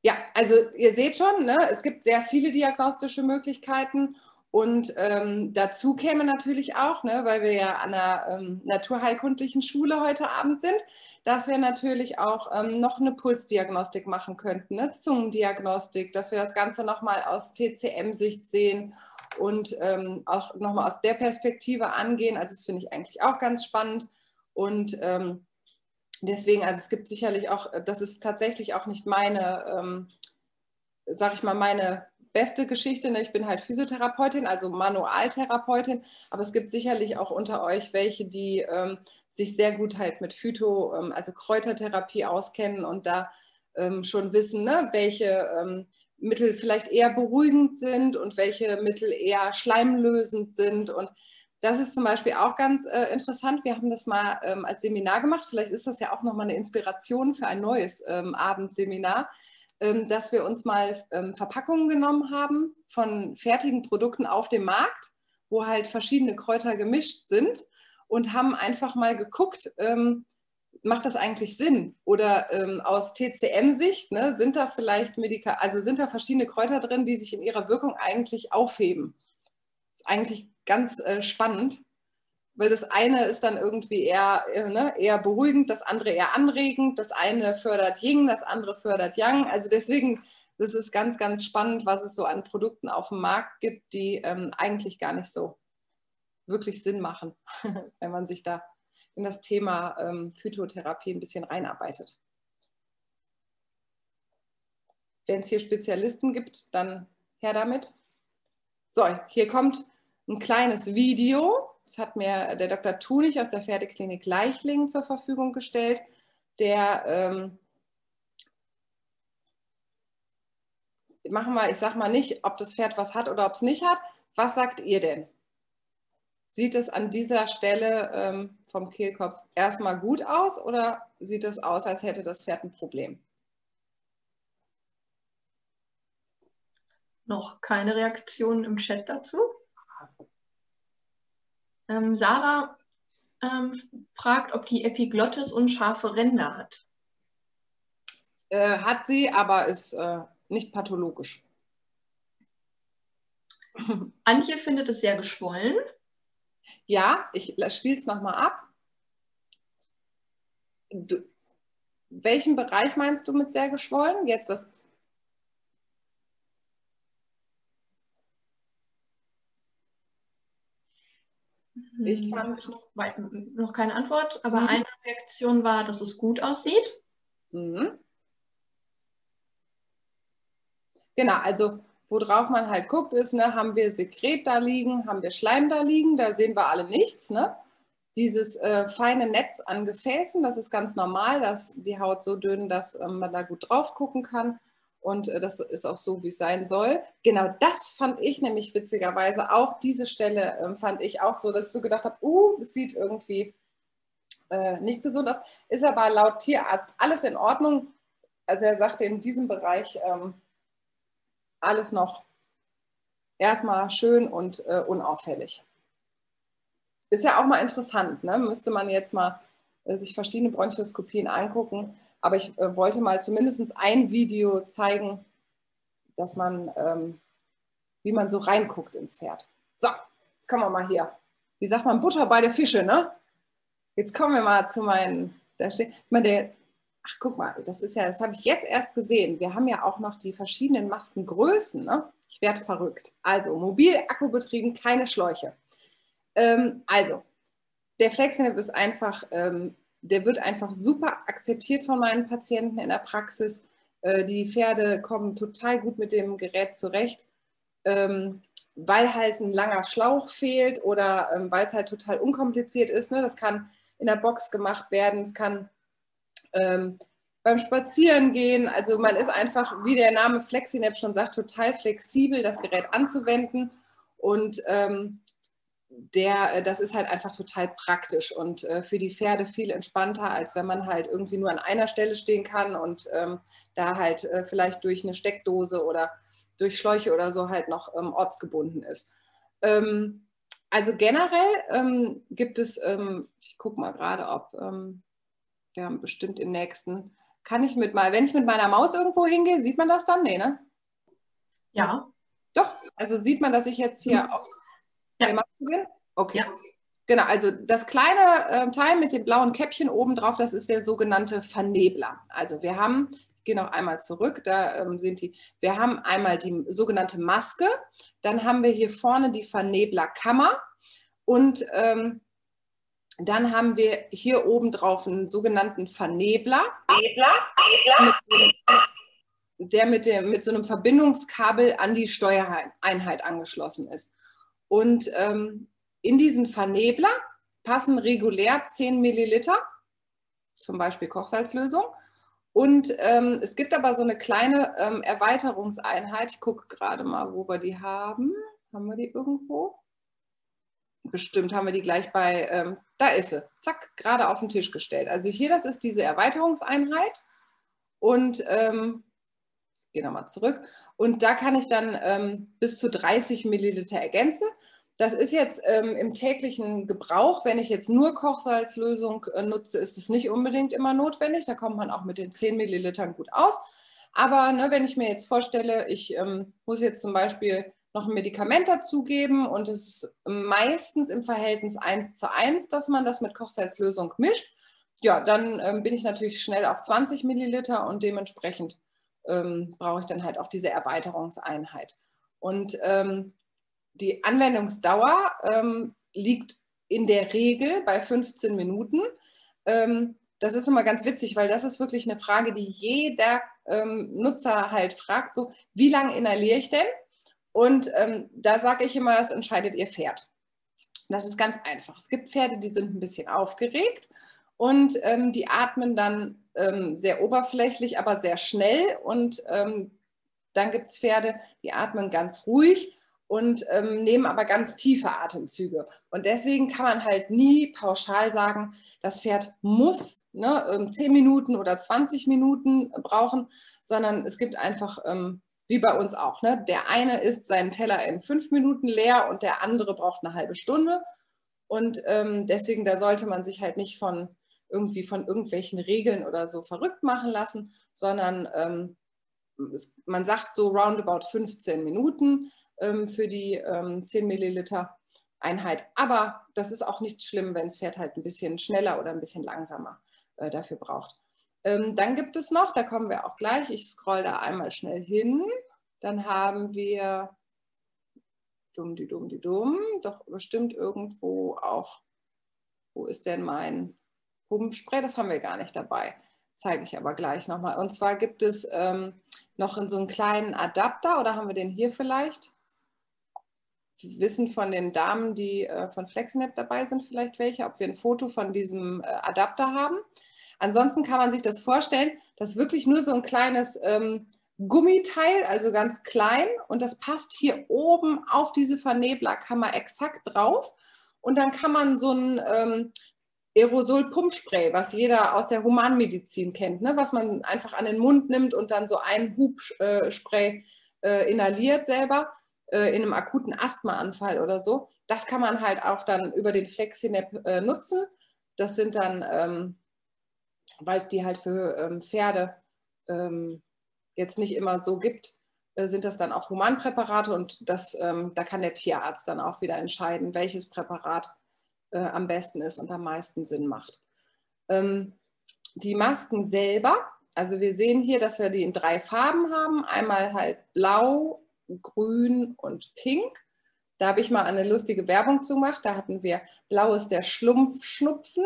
Ja, also ihr seht schon, ne, es gibt sehr viele diagnostische Möglichkeiten Und ähm, dazu käme natürlich auch, ne, weil wir ja an einer ähm, naturheilkundlichen Schule heute Abend sind, dass wir natürlich auch ähm, noch eine Pulsdiagnostik machen könnten, eine Zungendiagnostik, dass wir das Ganze nochmal aus TCM-Sicht sehen und ähm, auch nochmal aus der Perspektive angehen. Also das finde ich eigentlich auch ganz spannend. Und ähm, deswegen, also es gibt sicherlich auch, das ist tatsächlich auch nicht meine, ähm, sag ich mal, meine beste Geschichte. Ne? Ich bin halt Physiotherapeutin, also Manualtherapeutin, aber es gibt sicherlich auch unter euch welche, die ähm, sich sehr gut halt mit Phyto, ähm, also Kräutertherapie auskennen und da ähm, schon wissen, ne? welche ähm, Mittel vielleicht eher beruhigend sind und welche Mittel eher schleimlösend sind. Und das ist zum Beispiel auch ganz äh, interessant. Wir haben das mal ähm, als Seminar gemacht. Vielleicht ist das ja auch nochmal eine Inspiration für ein neues ähm, Abendseminar, ähm, dass wir uns mal ähm, Verpackungen genommen haben von fertigen Produkten auf dem Markt, wo halt verschiedene Kräuter gemischt sind und haben einfach mal geguckt, ähm, macht das eigentlich Sinn? Oder ähm, aus TCM-Sicht ne, sind da vielleicht Medika also sind da verschiedene Kräuter drin, die sich in ihrer Wirkung eigentlich aufheben? Ist eigentlich ganz äh, spannend, weil das eine ist dann irgendwie eher, äh, ne, eher beruhigend, das andere eher anregend, das eine fördert Ying, das andere fördert Yang. Also deswegen, das ist ganz, ganz spannend, was es so an Produkten auf dem Markt gibt, die ähm, eigentlich gar nicht so wirklich Sinn machen, (laughs) wenn man sich da in das Thema ähm, Phytotherapie ein bisschen reinarbeitet. Wenn es hier Spezialisten gibt, dann her damit. So, hier kommt ein kleines Video. Das hat mir der Dr. Tunich aus der Pferdeklinik Leichlingen zur Verfügung gestellt, der ähm, machen wir, ich sage mal nicht, ob das Pferd was hat oder ob es nicht hat. Was sagt ihr denn? Sieht es an dieser Stelle ähm, vom Kehlkopf erstmal gut aus oder sieht es aus, als hätte das Pferd ein Problem? Noch keine Reaktion im Chat dazu. Ähm, Sarah ähm, fragt, ob die Epiglottis unscharfe Ränder hat. Äh, hat sie, aber ist äh, nicht pathologisch. (laughs) Antje findet es sehr geschwollen. Ja, ich spiele es nochmal ab. Du, welchen Bereich meinst du mit sehr geschwollen? Jetzt das. Ich habe noch, noch, keine Antwort, aber mhm. eine Reaktion war, dass es gut aussieht. Mhm. Genau, also worauf man halt guckt, ist, ne, haben wir Sekret da liegen, haben wir Schleim da liegen, da sehen wir alle nichts. Ne? Dieses äh, feine Netz an Gefäßen, das ist ganz normal, dass die Haut so dünn, dass ähm, man da gut drauf gucken kann. Und äh, das ist auch so, wie es sein soll. Genau das fand ich nämlich witzigerweise auch, diese Stelle äh, fand ich auch so, dass ich so gedacht habe, uh, das sieht irgendwie äh, nicht gesund aus. Ist aber laut Tierarzt alles in Ordnung. Also er sagte in diesem Bereich, ähm, alles noch erstmal schön und äh, unauffällig. Ist ja auch mal interessant, ne? müsste man jetzt mal äh, sich verschiedene Bronchoskopien angucken. Aber ich äh, wollte mal zumindest ein Video zeigen, dass man, ähm, wie man so reinguckt ins Pferd. So, jetzt kommen wir mal hier. Wie sagt man, Butter bei der Fische, ne? Jetzt kommen wir mal zu meinen, da steht, meine, ach guck mal, das ist ja, das habe ich jetzt erst gesehen. Wir haben ja auch noch die verschiedenen Maskengrößen. Ne? Ich werde verrückt. Also mobil, akkubetrieben, keine Schläuche. Ähm, also, der FlexNap ist einfach, ähm, der wird einfach super akzeptiert von meinen Patienten in der Praxis. Äh, die Pferde kommen total gut mit dem Gerät zurecht. Ähm, weil halt ein langer Schlauch fehlt oder ähm, weil es halt total unkompliziert ist. Ne? Das kann in der Box gemacht werden, es kann ähm, beim Spazierengehen. Also man ist einfach, wie der Name FlexiNap schon sagt, total flexibel, das Gerät anzuwenden. Und der, äh, das ist halt einfach total praktisch und äh, für die Pferde viel entspannter, als wenn man halt irgendwie nur an einer Stelle stehen kann und ähm, da halt äh, vielleicht durch eine Steckdose oder durch Schläuche oder so halt noch ähm, ortsgebunden ist. Ähm, also generell ähm, gibt es, ähm, ich gucke mal gerade, ob ähm, wir haben bestimmt im nächsten. Kann ich mit mal, wenn ich mit meiner Maus irgendwo hingehe, sieht man das dann? Nee, ne? Ja. Doch, also sieht man, dass ich jetzt hier mhm. auf ja. Bin? Okay. Ja. Genau, also das kleine äh, Teil mit dem blauen Käppchen oben drauf, das ist der sogenannte Vernebler. Also wir haben, ich gehe noch einmal zurück, da ähm, sind die, wir haben einmal die sogenannte Maske, dann haben wir hier vorne die Verneblerkammer und ähm, dann haben wir hier oben drauf einen sogenannten Vernebler. Nebler, der mit, dem, mit so einem Verbindungskabel an die Steuereinheit angeschlossen ist. Und ähm, in diesen Vernebler passen regulär 10 Milliliter, zum Beispiel Kochsalzlösung. Und ähm, es gibt aber so eine kleine ähm, Erweiterungseinheit. Ich gucke gerade mal, wo wir die haben. Haben wir die irgendwo? Bestimmt haben wir die gleich bei, ähm, da ist sie, zack, gerade auf den Tisch gestellt. Also hier, das ist diese Erweiterungseinheit. Und ähm, gehe nochmal zurück. Und da kann ich dann ähm, bis zu 30 Milliliter ergänzen. Das ist jetzt ähm, im täglichen Gebrauch, wenn ich jetzt nur Kochsalzlösung äh, nutze, ist es nicht unbedingt immer notwendig. Da kommt man auch mit den 10 Millilitern gut aus. Aber ne, wenn ich mir jetzt vorstelle, ich ähm, muss jetzt zum Beispiel noch ein Medikament dazugeben und es ist meistens im Verhältnis 1 zu 1, dass man das mit Kochsalzlösung mischt, ja, dann ähm, bin ich natürlich schnell auf 20 Milliliter und dementsprechend ähm, brauche ich dann halt auch diese Erweiterungseinheit. Und ähm, die Anwendungsdauer ähm, liegt in der Regel bei 15 Minuten. Ähm, das ist immer ganz witzig, weil das ist wirklich eine Frage, die jeder ähm, Nutzer halt fragt, so, wie lange inhaliere ich denn? Und ähm, da sage ich immer, das entscheidet ihr Pferd. Das ist ganz einfach. Es gibt Pferde, die sind ein bisschen aufgeregt und die atmen dann ähm, sehr oberflächlich, aber sehr schnell. Und ähm, dann gibt es Pferde, die atmen ganz ruhig und ähm, nehmen aber ganz tiefe Atemzüge. Und deswegen kann man halt nie pauschal sagen, das Pferd muss ne, 10 Minuten oder 20 Minuten brauchen, sondern es gibt einfach ähm, wie bei uns auch. Ne? Der eine isst seinen Teller in fünf Minuten leer und der andere braucht eine halbe Stunde. Und ähm, deswegen, da sollte man sich halt nicht von irgendwie von irgendwelchen Regeln oder so verrückt machen lassen, sondern ähm, es, man sagt so roundabout 15 Minuten ähm, für die 10 ähm, Milliliter Einheit. Aber das ist auch nicht schlimm, wenn das Pferd halt ein bisschen schneller oder ein bisschen langsamer äh, dafür braucht. Ähm, dann gibt es noch, da kommen wir auch gleich, ich scroll da einmal schnell hin. Dann haben wir dumm, die dumm, die dumm, doch bestimmt irgendwo auch, wo ist denn mein Pumpspray? Das haben wir gar nicht dabei. Zeige ich aber gleich nochmal. Und zwar gibt es ähm, noch in so einen kleinen Adapter, oder haben wir den hier vielleicht? Wissen von den Damen, die äh, von Flexinap dabei sind, vielleicht welche, ob wir ein Foto von diesem äh, Adapter haben. Ansonsten kann man sich das vorstellen, das ist wirklich nur so ein kleines ähm, Gummiteil, also ganz klein und das passt hier oben auf diese Verneblerkammer exakt drauf und dann kann man so ein ähm, Aerosol-Pumpspray, was jeder aus der Humanmedizin kennt, ne? was man einfach an den Mund nimmt und dann so einen Hubspray äh, inhaliert selber äh, in einem akuten Asthmaanfall oder so. Das kann man halt auch dann über den Flexinap äh, nutzen. Das sind dann ähm, weil es die halt für ähm, Pferde ähm, jetzt nicht immer so gibt, äh, sind das dann auch Humanpräparate und das, ähm, da kann der Tierarzt dann auch wieder entscheiden, welches Präparat äh, am besten ist und am meisten Sinn macht. Ähm, die Masken selber, also wir sehen hier, dass wir die in drei Farben haben. Einmal halt blau, grün und pink. Da habe ich mal eine lustige Werbung zu gemacht. Da hatten wir, blau ist der Schlumpfschnupfen,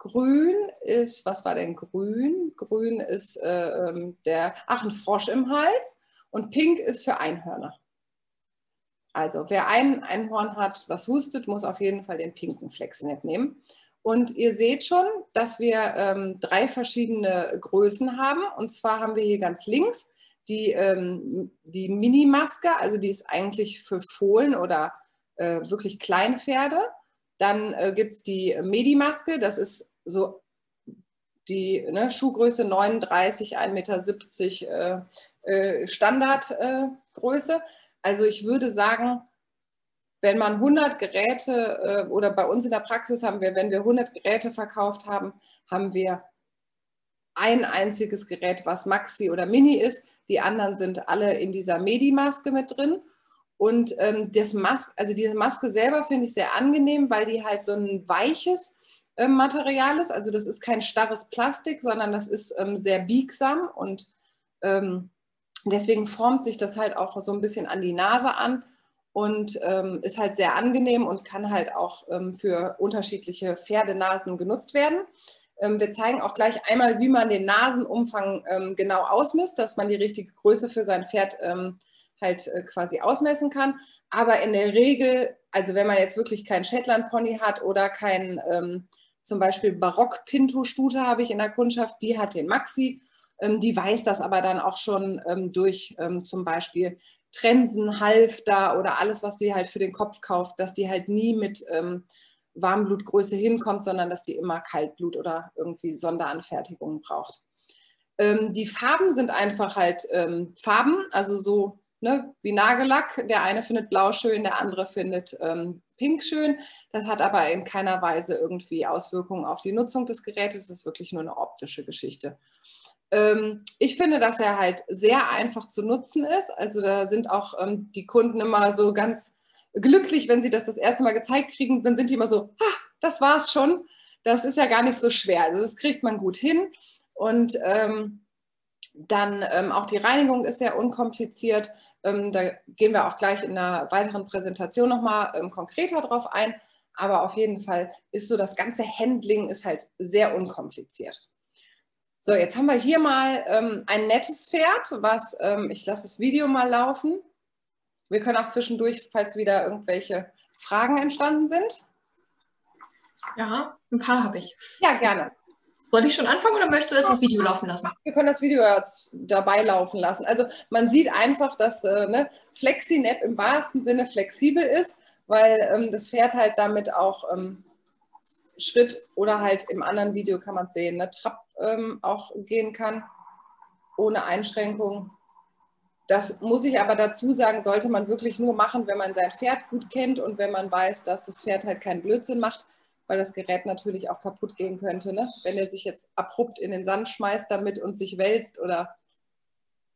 Grün ist, was war denn grün? Grün ist äh, ähm, der, ach, ein Frosch im Hals und pink ist für Einhörner. Also wer ein Einhorn hat, was hustet, muss auf jeden Fall den pinken Flexnet nehmen. Und ihr seht schon, dass wir ähm, drei verschiedene Größen haben. Und zwar haben wir hier ganz links die, ähm, die Mini-Maske, also die ist eigentlich für Fohlen oder äh, wirklich Kleinpferde. Dann äh, gibt es die Medimaske, das ist so die ne, Schuhgröße 39, 1,70 Meter äh, äh, Standardgröße. Also ich würde sagen, wenn man 100 Geräte äh, oder bei uns in der Praxis haben wir, wenn wir 100 Geräte verkauft haben, haben wir ein einziges Gerät, was Maxi oder Mini ist. Die anderen sind alle in dieser Medi-Maske mit drin. Und ähm, das Mas also diese Maske selber finde ich sehr angenehm, weil die halt so ein weiches äh, Material ist. Also das ist kein starres Plastik, sondern das ist ähm, sehr biegsam und ähm, deswegen formt sich das halt auch so ein bisschen an die Nase an und ähm, ist halt sehr angenehm und kann halt auch ähm, für unterschiedliche Pferdenasen genutzt werden. Ähm, wir zeigen auch gleich einmal, wie man den Nasenumfang ähm, genau ausmisst, dass man die richtige Größe für sein Pferd ähm, halt äh, quasi ausmessen kann. Aber in der Regel, also wenn man jetzt wirklich keinen Shetland-Pony hat oder kein ähm, zum Beispiel Barock-Pinto-Stute habe ich in der Kundschaft, die hat den Maxi. Ähm, die weiß das aber dann auch schon ähm, durch ähm, zum Beispiel Trensen, Halfter oder alles, was sie halt für den Kopf kauft, dass die halt nie mit Warmblutgröße hinkommt, sondern dass die immer Kaltblut oder irgendwie Sonderanfertigungen braucht. Die Farben sind einfach halt Farben, also so ne, wie Nagellack. Der eine findet blau schön, der andere findet ähm, pink schön. Das hat aber in keiner Weise irgendwie Auswirkungen auf die Nutzung des Gerätes. Das ist wirklich nur eine optische Geschichte. Ähm, ich finde, dass er halt sehr einfach zu nutzen ist. Also da sind auch ähm, die Kunden immer so ganz glücklich, wenn sie das das erste Mal gezeigt kriegen. Dann sind die immer so, ha, das war's schon. Das ist ja gar nicht so schwer. Also das kriegt man gut hin. Und ähm, dann ähm, auch die Reinigung ist sehr unkompliziert. Ähm, da gehen wir auch gleich in einer weiteren Präsentation nochmal ähm, konkreter drauf ein. Aber auf jeden Fall ist so, das ganze Handling ist halt sehr unkompliziert. So, jetzt haben wir hier mal ähm, ein nettes Pferd, was, ähm, ich lasse das Video mal laufen. Wir können auch zwischendurch, falls wieder irgendwelche Fragen entstanden sind. Ja, ein paar habe ich. Ja, gerne. Soll ich schon anfangen oder möchtest du das Video laufen lassen? Wir können das Video jetzt dabei laufen lassen. Also man sieht einfach, dass äh, ne, FlexiNap im wahrsten Sinne flexibel ist, weil ähm, das Pferd halt damit auch ähm, Schritt oder halt im anderen Video kann man es sehen, ne, Trab ähm, auch gehen kann, ohne Einschränkung. Das muss ich aber dazu sagen, sollte man wirklich nur machen, wenn man sein Pferd gut kennt und wenn man weiß, dass das Pferd halt keinen Blödsinn macht weil das Gerät natürlich auch kaputt gehen könnte. Ne? Wenn er sich jetzt abrupt in den Sand schmeißt damit und sich wälzt oder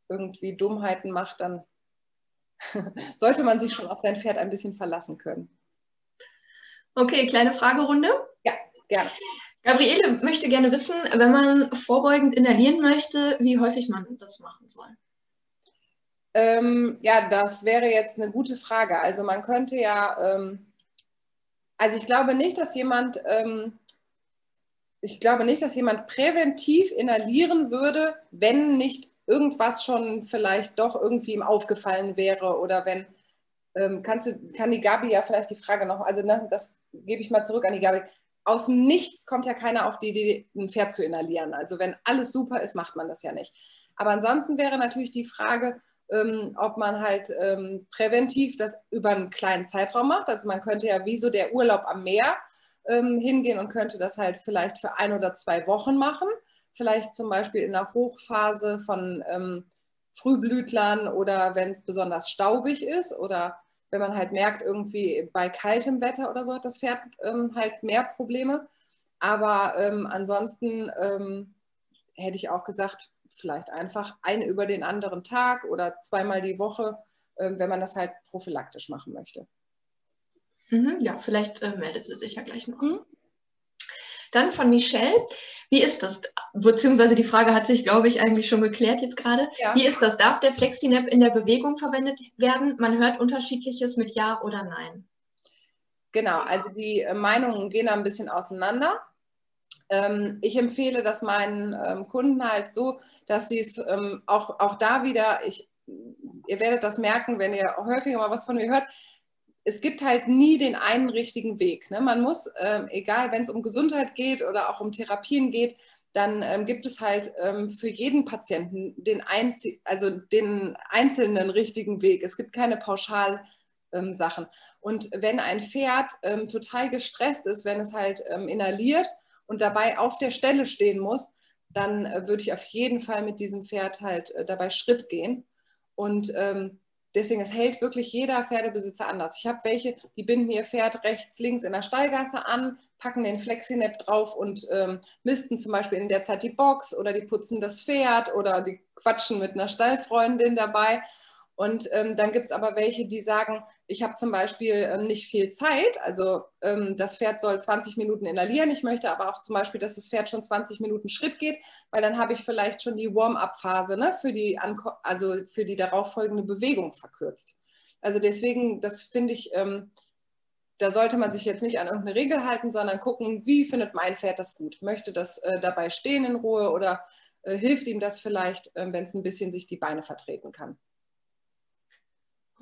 irgendwie Dummheiten macht, dann (laughs) sollte man sich schon auf sein Pferd ein bisschen verlassen können. Okay, kleine Fragerunde. Ja, gerne. Gabriele möchte gerne wissen, wenn man vorbeugend inhalieren möchte, wie häufig man das machen soll. Ähm, ja, das wäre jetzt eine gute Frage. Also man könnte ja ähm, also ich glaube nicht, dass jemand, ähm, ich glaube nicht, dass jemand präventiv inhalieren würde, wenn nicht irgendwas schon vielleicht doch irgendwie ihm aufgefallen wäre oder wenn, ähm, kannst du, kann die Gabi ja vielleicht die Frage noch, also ne, das gebe ich mal zurück an die Gabi. Aus dem Nichts kommt ja keiner auf die Idee, ein Pferd zu inhalieren. Also wenn alles super ist, macht man das ja nicht. Aber ansonsten wäre natürlich die Frage, ähm, ob man halt ähm, präventiv das über einen kleinen Zeitraum macht. Also man könnte ja wie so der Urlaub am Meer ähm, hingehen und könnte das halt vielleicht für ein oder zwei Wochen machen. Vielleicht zum Beispiel in der Hochphase von ähm, Frühblütlern oder wenn es besonders staubig ist oder wenn man halt merkt, irgendwie bei kaltem Wetter oder so hat das Pferd ähm, halt mehr Probleme. Aber ähm, ansonsten hätte ich auch gesagt, vielleicht einfach einen über den anderen Tag oder zweimal die Woche, äh, wenn man das halt prophylaktisch machen möchte. Mhm, ja, vielleicht äh, meldet sie sich ja gleich noch. Mhm. Dann von Michelle, wie ist das? Beziehungsweise die Frage hat sich, glaube ich, eigentlich schon geklärt jetzt gerade. Ja. Wie ist das? Darf der FlexiNap in der Bewegung verwendet werden? Man hört unterschiedliches mit Ja oder Nein. Genau, also die äh, Meinungen gehen da ein bisschen auseinander. Ähm, ich empfehle das meinen ähm, Kunden halt so, dass sie es ähm, auch, auch da wieder, ich, ihr werdet das merken, wenn ihr häufiger mal was von mir hört, es gibt halt nie den einen richtigen Weg. Ne? Man muss, ähm, egal wenn es um Gesundheit geht oder auch um Therapien geht, dann ähm, gibt es halt ähm, für jeden Patienten den, Einzel also den einzelnen richtigen Weg. Es gibt keine Pauschal- Sachen. Und wenn ein Pferd ähm, total gestresst ist, wenn es halt ähm, inhaliert und dabei auf der Stelle stehen muss, dann äh, würde ich auf jeden Fall mit diesem Pferd halt äh, dabei Schritt gehen. Und ähm, deswegen, es hält wirklich jeder Pferdebesitzer anders. Ich habe welche, die binden ihr Pferd rechts, links in der Stallgasse an, packen den Flexinap drauf und ähm, misten zum Beispiel in der Zeit die Box oder die putzen das Pferd oder die quatschen mit einer Stallfreundin dabei. Und ähm, dann gibt es aber welche, die sagen, ich habe zum Beispiel ähm, nicht viel Zeit, also ähm, das Pferd soll 20 Minuten inhalieren, ich möchte aber auch zum Beispiel, dass das Pferd schon 20 Minuten Schritt geht, weil dann habe ich vielleicht schon die Warm-up-Phase ne, für, die also für die darauffolgende Bewegung verkürzt. Also deswegen, das finde ich, ähm, da sollte man sich jetzt nicht an irgendeine Regel halten, sondern gucken, wie findet mein Pferd das gut? Möchte das äh, dabei stehen in Ruhe oder äh, hilft ihm das vielleicht, äh, wenn es ein bisschen sich die Beine vertreten kann?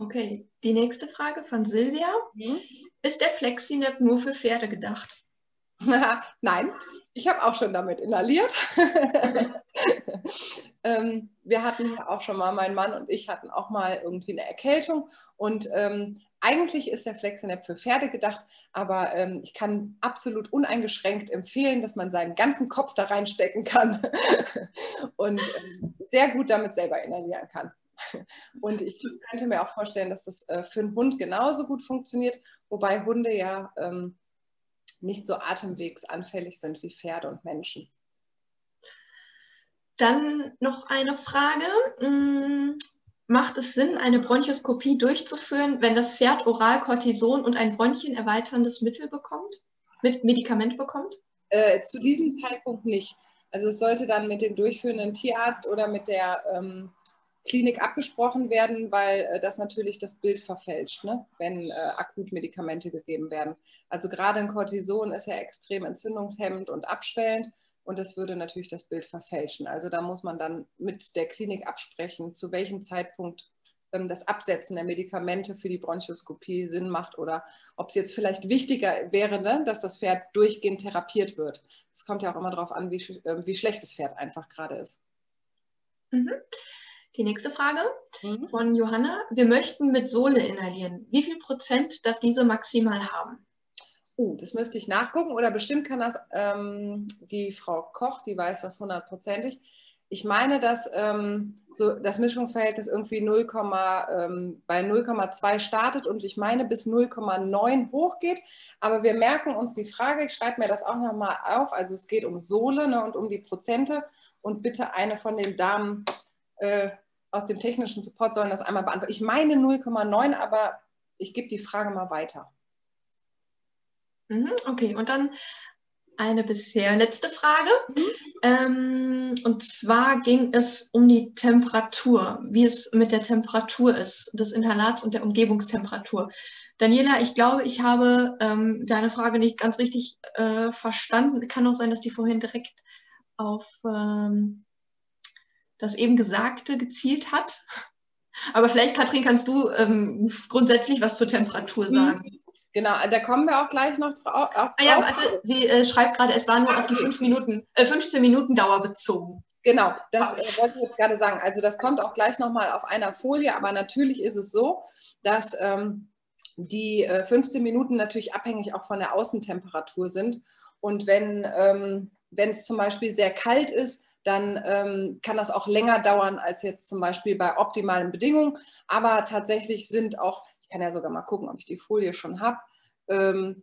Okay, die nächste Frage von Silvia. Mhm. Ist der FlexiNap nur für Pferde gedacht? (laughs) Nein, ich habe auch schon damit inhaliert. (laughs) ähm, wir hatten auch schon mal, mein Mann und ich hatten auch mal irgendwie eine Erkältung und ähm, eigentlich ist der FlexiNap für Pferde gedacht, aber ähm, ich kann absolut uneingeschränkt empfehlen, dass man seinen ganzen Kopf da reinstecken kann (laughs) und ähm, sehr gut damit selber inhalieren kann. Und ich könnte mir auch vorstellen, dass das äh, für einen Hund genauso gut funktioniert, wobei Hunde ja ähm, nicht so atemwegsanfällig sind wie Pferde und Menschen. Dann noch eine Frage. Hm, macht es Sinn, eine Bronchoskopie durchzuführen, wenn das Pferd oral Cortison und ein Bronchien erweiterndes Mittel bekommt, mit Medikament bekommt? Äh, zu diesem Zeitpunkt nicht. Also es sollte dann mit dem durchführenden Tierarzt oder mit der ähm, Klinik abgesprochen werden, weil äh, das natürlich das Bild verfälscht, ne? wenn äh, akut Medikamente gegeben werden. Also gerade ein Cortison ist ja extrem entzündungshemmend und abschwellend und das würde natürlich das Bild verfälschen. Also da muss man dann mit der Klinik absprechen, zu welchem Zeitpunkt ähm, das Absetzen der Medikamente für die Bronchoskopie Sinn macht oder ob es jetzt vielleicht wichtiger wäre, ne, dass das Pferd durchgehend therapiert wird. Es kommt ja auch immer darauf an, wie, äh, wie schlecht das Pferd einfach gerade ist. Mhm. Die nächste Frage mhm. von Johanna. Wir möchten mit Sohle inhalieren. Wie viel Prozent darf diese maximal haben? Uh, das müsste ich nachgucken oder bestimmt kann das ähm, die Frau Koch, die weiß das hundertprozentig. Ich meine, dass ähm, so das Mischungsverhältnis irgendwie 0, ähm, bei 0,2 startet und ich meine bis 0,9 hochgeht. Aber wir merken uns die Frage, ich schreibe mir das auch nochmal auf. Also es geht um Sohle ne, und um die Prozente. Und bitte eine von den Damen äh, aus dem technischen Support sollen das einmal beantworten. Ich meine 0,9, aber ich gebe die Frage mal weiter. Mhm, okay, und dann eine bisher letzte Frage. Mhm. Ähm, und zwar ging es um die Temperatur, wie es mit der Temperatur ist, des Inhalats und der Umgebungstemperatur. Daniela, ich glaube, ich habe ähm, deine Frage nicht ganz richtig äh, verstanden. Kann auch sein, dass die vorhin direkt auf ähm, das eben Gesagte gezielt hat. Aber vielleicht, Katrin, kannst du ähm, grundsätzlich was zur Temperatur mhm. sagen. Genau, da kommen wir auch gleich noch drauf. Ah ja, warte, sie äh, schreibt gerade, es war nur auf die fünf Minuten, äh, 15 Minuten Dauer bezogen. Genau, das äh, wollte ich jetzt gerade sagen. Also das kommt auch gleich nochmal auf einer Folie, aber natürlich ist es so, dass ähm, die äh, 15 Minuten natürlich abhängig auch von der Außentemperatur sind. Und wenn ähm, es zum Beispiel sehr kalt ist, dann ähm, kann das auch länger dauern als jetzt zum Beispiel bei optimalen Bedingungen. Aber tatsächlich sind auch, ich kann ja sogar mal gucken, ob ich die Folie schon habe. Ähm,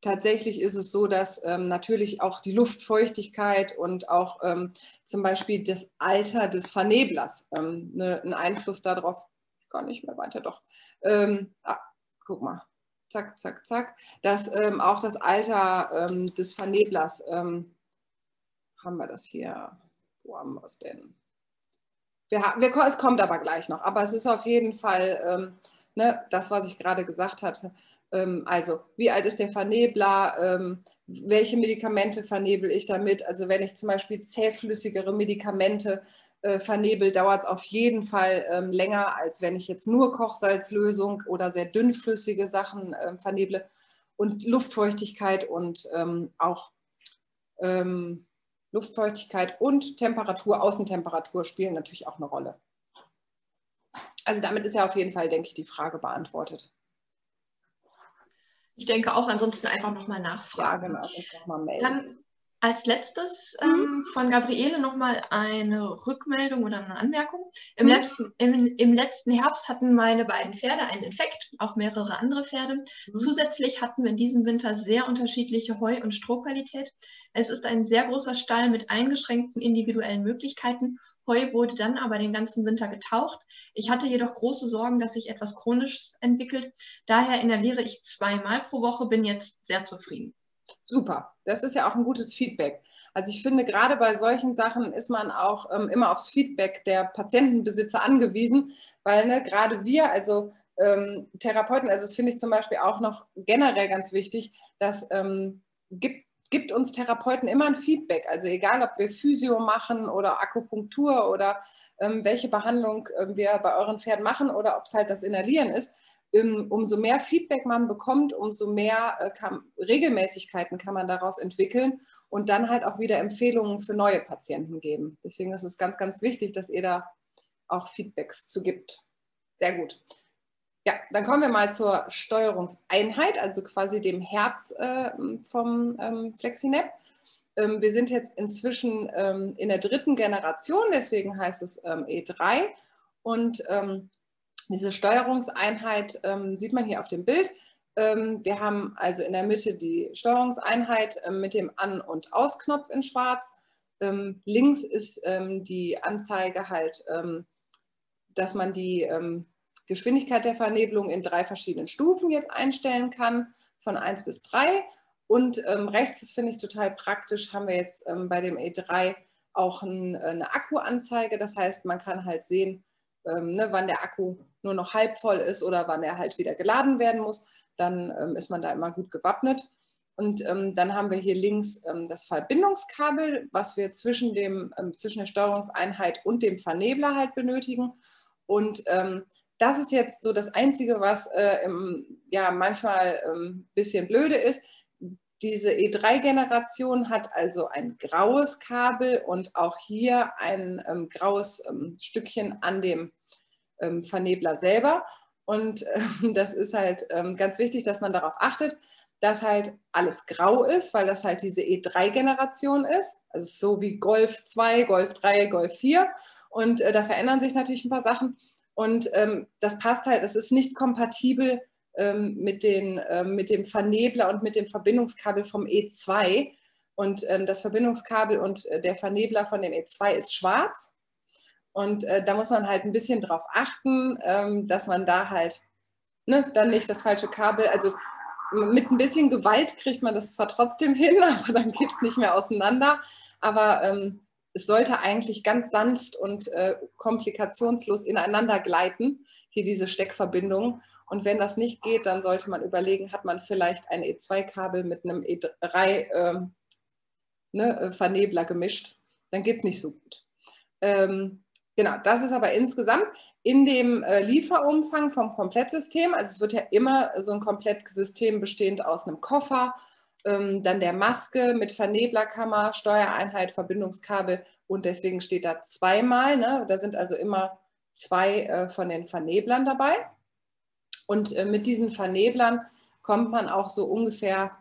tatsächlich ist es so, dass ähm, natürlich auch die Luftfeuchtigkeit und auch ähm, zum Beispiel das Alter des Verneblers ähm, ne, einen Einfluss darauf, gar nicht mehr weiter, doch. Ähm, ah, guck mal, zack, zack, zack, dass ähm, auch das Alter des Verneblers, haben wir das hier, wo haben wir es denn? Wir, wir, es kommt aber gleich noch, aber es ist auf jeden Fall ähm, ne, das, was ich gerade gesagt hatte. Ähm, also, wie alt ist der Vernebler? Ähm, welche Medikamente vernebel ich damit? Also, wenn ich zum Beispiel zähflüssigere Medikamente äh, vernebel, dauert es auf jeden Fall ähm, länger, als wenn ich jetzt nur Kochsalzlösung oder sehr dünnflüssige Sachen äh, verneble. Und Luftfeuchtigkeit und ähm, auch ähm, Luftfeuchtigkeit und Temperatur, Außentemperatur spielen natürlich auch eine Rolle. Also damit ist ja auf jeden Fall, denke ich, die Frage beantwortet. Ich denke auch, ansonsten einfach nochmal nachfragen. Ja, genau, noch mal Dann Als letztes mhm. ähm, von Gabriele nochmal eine Rückmeldung oder eine Anmerkung. Im, mhm. letzten, im, Im, letzten Herbst hatten meine beiden Pferde einen Infekt, auch mehrere andere Pferde. Mhm. Zusätzlich hatten wir in diesem Winter sehr unterschiedliche Heu- und Strohqualität. Es ist ein sehr großer Stall mit eingeschränkten individuellen Möglichkeiten. Heu wurde dann aber den ganzen Winter getaucht. Ich hatte jedoch große Sorgen, dass sich etwas Chronisches entwickelt. Daher inhaliere ich zweimal pro Woche, bin jetzt sehr zufrieden. Super, das ist ja auch ein gutes Feedback. Also ich finde, gerade bei solchen Sachen ist man auch ähm, immer aufs Feedback der Patientenbesitzer angewiesen, weil ne, gerade wir, also ähm, Therapeuten, also das finde ich zum Beispiel auch noch generell ganz wichtig, dass ähm, gibt, gibt uns Therapeuten immer ein Feedback. Also egal, ob wir Physio machen oder Akupunktur oder ähm, welche Behandlung äh, wir bei euren Pferden machen oder ob es halt das Inhalieren ist, umso mehr Feedback man bekommt, umso mehr äh, kann, Regelmäßigkeiten kann man daraus entwickeln und dann halt auch wieder Empfehlungen für neue Patienten geben. Deswegen ist es ganz, ganz wichtig, dass ihr da auch Feedbacks zu gibt. Sehr gut. Ja, dann kommen wir mal zur Steuerungseinheit, also quasi dem Herz äh, vom ähm, FlexiNap. Ähm, wir sind jetzt inzwischen ähm, in der dritten Generation, deswegen heißt es ähm, E3 und ähm, diese Steuerungseinheit ähm, sieht man hier auf dem Bild. Ähm, wir haben also in der Mitte die Steuerungseinheit ähm, mit dem An- und Ausknopf in schwarz. Ähm, links ist ähm, die Anzeige halt, ähm, dass man die Geschwindigkeit der Vernebelung in drei verschiedenen Stufen jetzt einstellen kann, von 1 bis 3. Und rechts, das finde ich total praktisch, haben wir jetzt bei dem E3 auch ein, eine Akkuanzeige. Das heißt, man kann halt sehen, ähm, ne, wann der Akku nur noch halb voll ist oder wann er halt wieder geladen werden muss, dann ähm, ist man da immer gut gewappnet. Und ähm, dann haben wir hier links ähm, das Verbindungskabel, was wir zwischen, dem, ähm, zwischen der Steuerungseinheit und dem Vernebler halt benötigen. Und ähm, das ist jetzt so das Einzige, was äh, im, ja manchmal ein bisschen blöde ist. Diese E3-Generation hat also ein graues Kabel und auch hier ein ähm, graues ähm, Stückchen an dem ähm, Vernebler selber. Und (laughs) das ist halt ähm, ganz wichtig, dass man darauf achtet, dass halt alles grau ist, weil das halt diese E3-Generation ist. Also so wie Golf 2, Golf 3, Golf 4. Und äh, da verändern sich natürlich ein paar Sachen. Und ähm, das passt halt, es ist nicht kompatibel ähm, mit, den, ähm, mit dem Vernebler und mit dem Verbindungskabel vom E2. Und ähm, das Verbindungskabel und äh, der Vernebler von dem E2 ist schwarz. Und äh, da muss man halt ein bisschen drauf achten, ähm, dass man da halt ne, dann nicht das falsche Kabel, also mit ein bisschen Gewalt kriegt man das zwar trotzdem hin, (laughs) aber dann geht es nicht mehr auseinander. Aber ähm, es sollte eigentlich ganz sanft und äh, komplikationslos ineinander gleiten, hier diese Steckverbindung. Und wenn das nicht geht, dann sollte man überlegen, hat man vielleicht ein E2-Kabel mit einem E3 ähm, ne, äh, Vernebler gemischt. Dann geht es nicht so gut. Ähm, genau, das ist aber insgesamt in dem äh, Lieferumfang vom Komplettsystem. Also es wird ja immer so ein Komplettsystem bestehend aus einem Koffer, ähm, dann der Maske mit Verneblerkammer, Steuereinheit, Verbindungskabel und deswegen steht da zweimal. Ne? Da sind also immer zwei äh, von den Verneblern dabei. Und äh, mit diesen Verneblern kommt man auch so ungefähr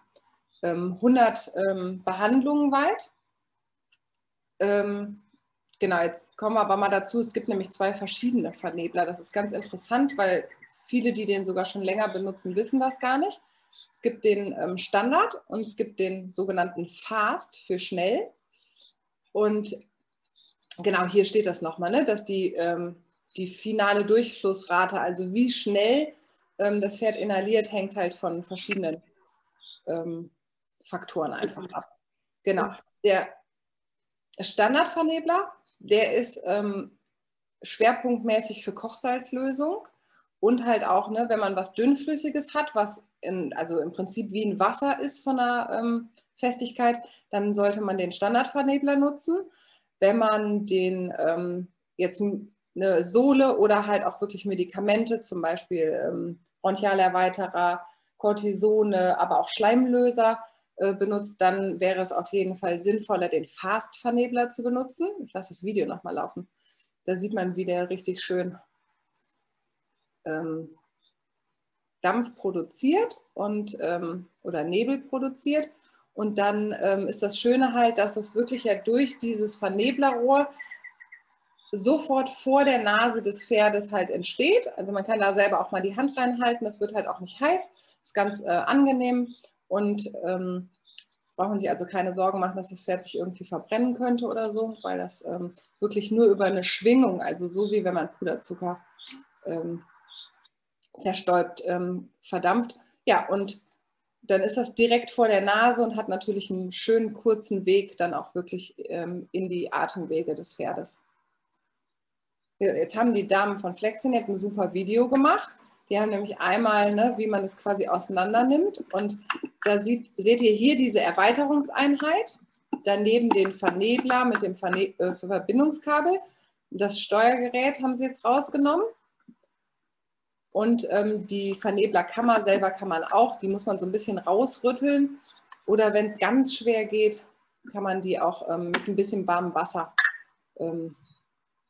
ähm, 100 ähm, Behandlungen weit. Ähm, genau, jetzt kommen wir aber mal dazu, es gibt nämlich zwei verschiedene Vernebler. Das ist ganz interessant, weil viele, die den sogar schon länger benutzen, wissen das gar nicht. Es gibt den ähm, Standard und es gibt den sogenannten Fast für schnell. Und genau hier steht das nochmal, ne, dass die, ähm, die finale Durchflussrate, also wie schnell ähm, das Pferd inhaliert, hängt halt von verschiedenen ähm, Faktoren einfach ab. Genau. Der Standardvernebler, der ist ähm, schwerpunktmäßig für Kochsalzlösung und halt auch, ne, wenn man was Dünnflüssiges hat, was in, also im Prinzip wie ein Wasser ist von der ähm, Festigkeit, dann sollte man den Standardvernebler nutzen. Wenn man den ähm, jetzt eine Sohle oder halt auch wirklich Medikamente, zum Beispiel ähm, Bronchialerweiterer, Cortisone, aber auch Schleimlöser äh, benutzt, dann wäre es auf jeden Fall sinnvoller, den Fast-Vernebler zu benutzen. Ich lasse das Video nochmal laufen. Da sieht man, wie der richtig schön ähm, Dampf produziert und, ähm, oder Nebel produziert. Und dann ähm, ist das Schöne halt, dass es wirklich ja durch dieses Verneblerrohr sofort vor der Nase des Pferdes halt entsteht. Also man kann da selber auch mal die Hand reinhalten, das wird halt auch nicht heiß, ist ganz äh, angenehm und ähm, brauchen Sie also keine Sorgen machen, dass das Pferd sich irgendwie verbrennen könnte oder so, weil das ähm, wirklich nur über eine Schwingung, also so wie wenn man Puderzucker ähm, zerstäubt, ähm, verdampft. Ja, und dann ist das direkt vor der Nase und hat natürlich einen schönen kurzen Weg dann auch wirklich ähm, in die Atemwege des Pferdes. Jetzt haben die Damen von Flexinet ein super Video gemacht. Die haben nämlich einmal, ne, wie man es quasi auseinander nimmt. Und da sieht, seht ihr hier diese Erweiterungseinheit. Daneben den Vernebler mit dem Verne äh, Verbindungskabel. Das Steuergerät haben sie jetzt rausgenommen. Und ähm, die Verneblerkammer selber kann man auch, die muss man so ein bisschen rausrütteln. Oder wenn es ganz schwer geht, kann man die auch ähm, mit ein bisschen warmem Wasser ähm,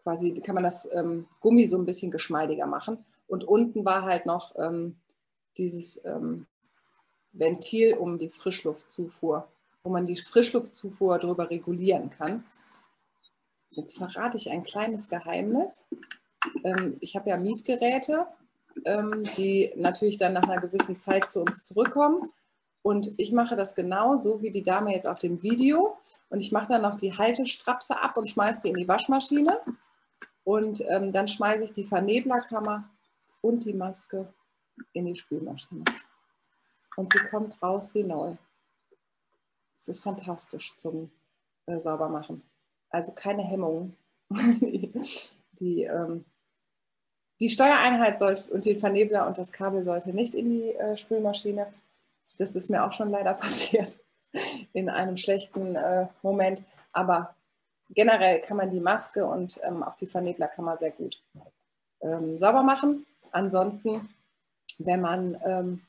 quasi kann man das ähm, Gummi so ein bisschen geschmeidiger machen. Und unten war halt noch ähm, dieses ähm, Ventil um die Frischluftzufuhr, wo man die Frischluftzufuhr darüber regulieren kann. Jetzt verrate ich ein kleines Geheimnis. Ich habe ja Mietgeräte, die natürlich dann nach einer gewissen Zeit zu uns zurückkommen. Und ich mache das genauso wie die Dame jetzt auf dem Video. Und ich mache dann noch die Haltestrapse ab und schmeiße die in die Waschmaschine. Und ähm, dann schmeiße ich die Verneblerkammer und die Maske in die Spülmaschine. Und sie kommt raus wie neu. Es ist fantastisch zum äh, Saubermachen. Also keine Hemmungen. (laughs) die, ähm, die Steuereinheit soll, und den Vernebler und das Kabel sollte nicht in die äh, Spülmaschine. Das ist mir auch schon leider (laughs) passiert in einem schlechten äh, Moment. Aber generell kann man die Maske und ähm, auch die Verneblerkammer sehr gut ähm, sauber machen. Ansonsten, wenn man, ähm,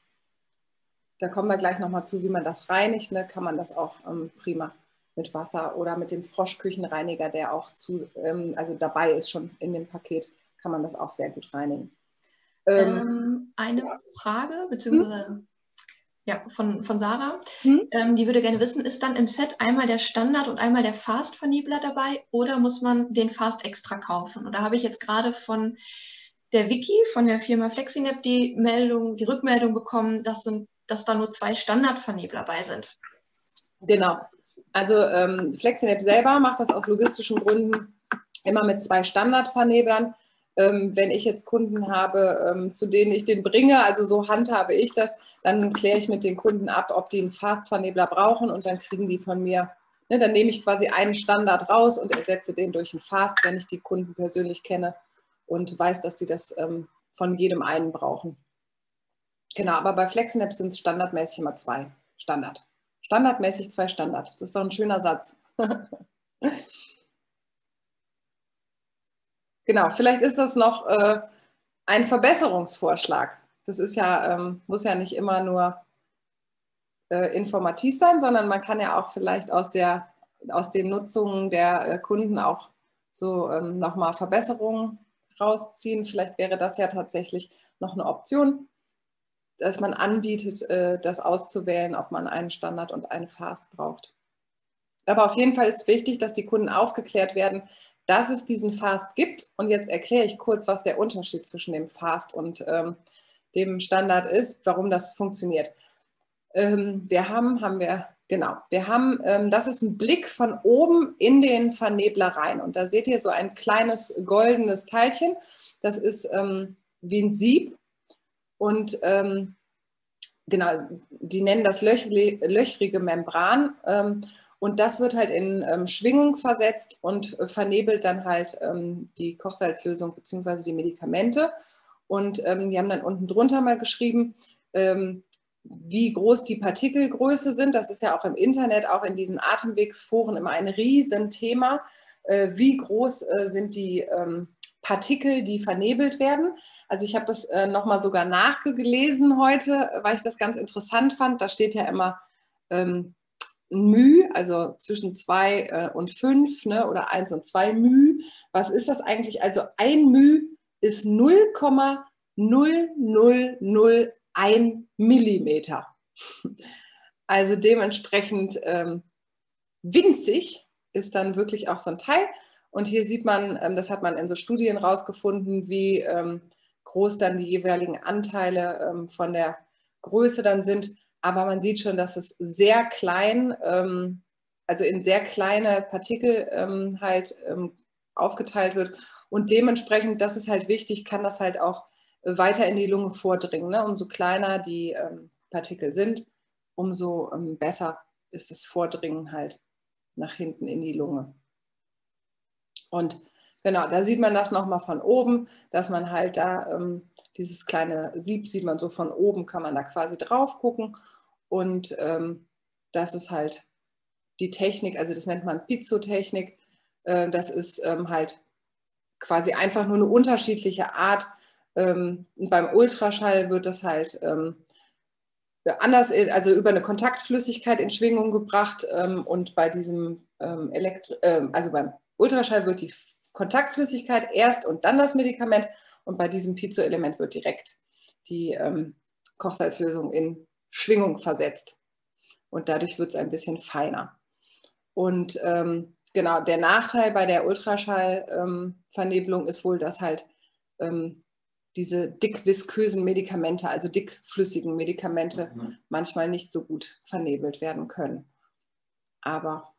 da kommen wir gleich nochmal zu, wie man das reinigt, ne, kann man das auch ähm, prima mit Wasser oder mit dem Froschküchenreiniger, der auch zu, ähm, also dabei ist schon in dem Paket, kann man das auch sehr gut reinigen. Ähm, eine Frage, beziehungsweise hm? ja, von, von Sarah. Hm? Ähm, die würde gerne wissen, ist dann im Set einmal der Standard und einmal der Fast-Vernebler dabei oder muss man den Fast extra kaufen? Und da habe ich jetzt gerade von der Wiki, von der Firma Flexinap, die Meldung, die Rückmeldung bekommen, dass, sind, dass da nur zwei Standard-Vernebler bei sind. Genau. Also ähm, Flexinap selber macht das aus logistischen Gründen immer mit zwei Standard-Verneblern ähm, wenn ich jetzt Kunden habe, ähm, zu denen ich den bringe, also so handhabe ich das, dann kläre ich mit den Kunden ab, ob die einen Fast-Vernebler brauchen und dann kriegen die von mir, ne, dann nehme ich quasi einen Standard raus und ersetze den durch einen Fast, wenn ich die Kunden persönlich kenne und weiß, dass die das ähm, von jedem einen brauchen. Genau, aber bei FlexNap sind es standardmäßig immer zwei. Standard. Standardmäßig zwei Standard. Das ist doch ein schöner Satz. (laughs) Genau, vielleicht ist das noch äh, ein Verbesserungsvorschlag. Das ist ja, ähm, muss ja nicht immer nur äh, informativ sein, sondern man kann ja auch vielleicht aus, der, aus den Nutzungen der äh, Kunden auch so ähm, nochmal Verbesserungen rausziehen. Vielleicht wäre das ja tatsächlich noch eine Option, dass man anbietet, äh, das auszuwählen, ob man einen Standard und einen Fast braucht. Aber auf jeden Fall ist wichtig, dass die Kunden aufgeklärt werden, dass es diesen Fast gibt. Und jetzt erkläre ich kurz, was der Unterschied zwischen dem Fast und ähm, dem Standard ist, warum das funktioniert. Ähm, wir haben, haben wir, genau, wir haben, ähm, das ist ein Blick von oben in den Vernebler rein. Und da seht ihr so ein kleines goldenes Teilchen. Das ist ähm, wie ein Sieb. Und ähm, genau, die nennen das löchrige Membran. Und das wird halt in ähm, Schwingung versetzt und äh, vernebelt dann halt ähm, die Kochsalzlösung bzw. die Medikamente. Und ähm, die haben dann unten drunter mal geschrieben, ähm, wie groß die Partikelgröße sind. Das ist ja auch im Internet, auch in diesen Atemwegsforen immer ein Riesenthema. Äh, wie groß äh, sind die ähm, Partikel, die vernebelt werden. Also ich habe das äh, nochmal sogar nachgelesen heute, weil ich das ganz interessant fand. Da steht ja immer ähm, μ, also zwischen 2 äh, und 5 ne, oder 1 und 2 μ. Was ist das eigentlich? Also ein μ ist 0,0001 Millimeter. Also dementsprechend ähm, winzig ist dann wirklich auch so ein Teil. Und hier sieht man, ähm, das hat man in so Studien rausgefunden, wie ähm, groß dann die jeweiligen Anteile ähm, von der Größe dann sind. Aber man sieht schon, dass es sehr klein, ähm, also in sehr kleine Partikel ähm, halt ähm, aufgeteilt wird. Und dementsprechend, das ist halt wichtig, kann das halt auch weiter in die Lunge vordringen. Ne? Umso kleiner die Partikel sind, umso besser ist das Vordringen halt nach hinten in die Lunge. Und genau, da sieht man das nochmal von oben, dass man halt da ähm, dieses kleine Sieb sieht man so von oben, kann man da quasi drauf gucken. Und ähm, das ist halt die Technik, also das nennt man Pizzotechnik. Äh, das ist ähm, halt quasi einfach nur eine unterschiedliche Art. Ähm, beim Ultraschall wird das halt ähm, anders, also über eine Kontaktflüssigkeit in Schwingung gebracht ähm, und bei diesem ähm, Elektro, äh, also beim Ultraschall wird die Kontaktflüssigkeit erst und dann das Medikament und bei diesem Piezoelement wird direkt die ähm, Kochsalzlösung in Schwingung versetzt und dadurch wird es ein bisschen feiner. Und ähm, genau, der Nachteil bei der Ultraschallvernebelung ist wohl, dass halt ähm, diese dickviskösen Medikamente, also dickflüssigen Medikamente, mhm. manchmal nicht so gut vernebelt werden können. Aber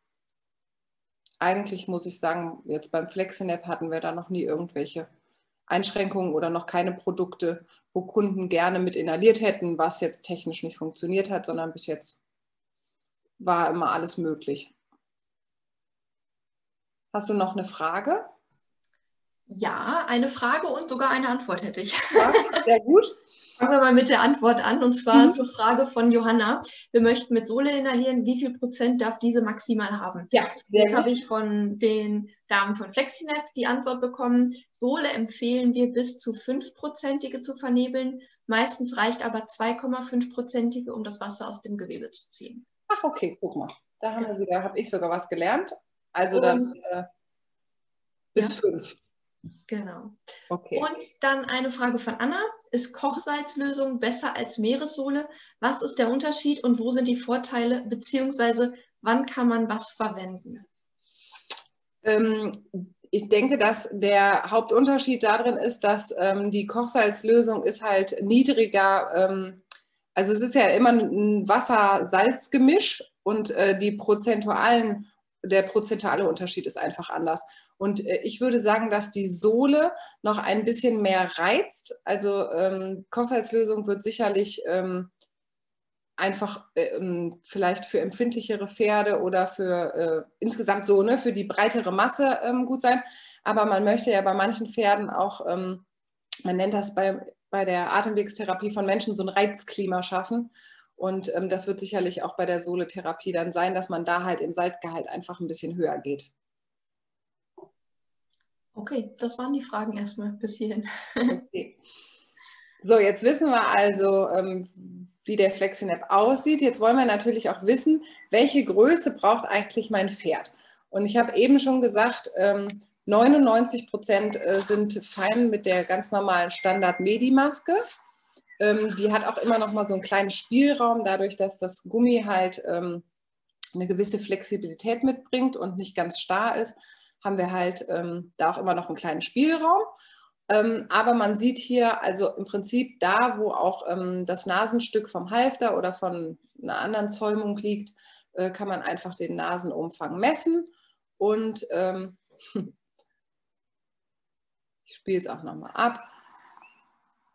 eigentlich muss ich sagen, jetzt beim Flexinap hatten wir da noch nie irgendwelche Einschränkungen oder noch keine Produkte, wo Kunden gerne mit inhaliert hätten, was jetzt technisch nicht funktioniert hat, sondern bis jetzt war immer alles möglich. Hast du noch eine Frage? Ja, eine Frage und sogar eine Antwort hätte ich. Ja, sehr gut. Fangen wir mal mit der Antwort an und zwar mhm. zur Frage von Johanna. Wir möchten mit Sohle inhalieren. Wie viel Prozent darf diese maximal haben? Ja, jetzt habe ich von den Damen von FlexiNap die Antwort bekommen. Sohle empfehlen wir bis zu 5-prozentige zu vernebeln. Meistens reicht aber 2,5-prozentige, um das Wasser aus dem Gewebe zu ziehen. Ach, okay, guck mal. Da haben wir wieder, habe ich sogar was gelernt. Also und, dann äh, bis 5. Ja. Genau. Okay. Und dann eine Frage von Anna. Ist Kochsalzlösung besser als Meeressohle? Was ist der Unterschied und wo sind die Vorteile, beziehungsweise wann kann man was verwenden? Ähm, ich denke, dass der Hauptunterschied darin ist, dass ähm, die Kochsalzlösung ist halt niedriger. Ähm, also es ist ja immer ein Wasser-Salz-Gemisch und äh, die prozentualen der prozentuale Unterschied ist einfach anders. Und äh, ich würde sagen, dass die Sohle noch ein bisschen mehr reizt. Also ähm, Kochsalzlösung wird sicherlich ähm, einfach ähm, vielleicht für empfindlichere Pferde oder für äh, insgesamt so, ne, für die breitere Masse ähm, gut sein. Aber man möchte ja bei manchen Pferden auch, ähm, man nennt das bei, bei der Atemwegstherapie von Menschen so ein Reizklima schaffen. Und ähm, das wird sicherlich auch bei der Soletherapie dann sein, dass man da halt im Salzgehalt einfach ein bisschen höher geht. Okay, das waren die Fragen erstmal bis hierhin. (laughs) Okay. So, jetzt wissen wir also, ähm, wie der Flexinap aussieht. Jetzt wollen wir natürlich auch wissen, welche Größe braucht eigentlich mein Pferd. Und ich habe eben schon gesagt, ähm, 99 Prozent äh, sind fein mit der ganz normalen Standard-Medi-Maske. Ähm, die hat auch immer noch mal so einen kleinen Spielraum, dadurch, dass das Gummi halt ähm, eine gewisse Flexibilität mitbringt und nicht ganz starr ist, haben wir halt ähm, da auch immer noch einen kleinen Spielraum. Ähm, aber man sieht hier also im Prinzip da, wo auch ähm, das Nasenstück vom Halfter oder von einer anderen Zäumung liegt, äh, kann man einfach den Nasenumfang messen und ähm, (laughs) ich spiele es auch nochmal ab.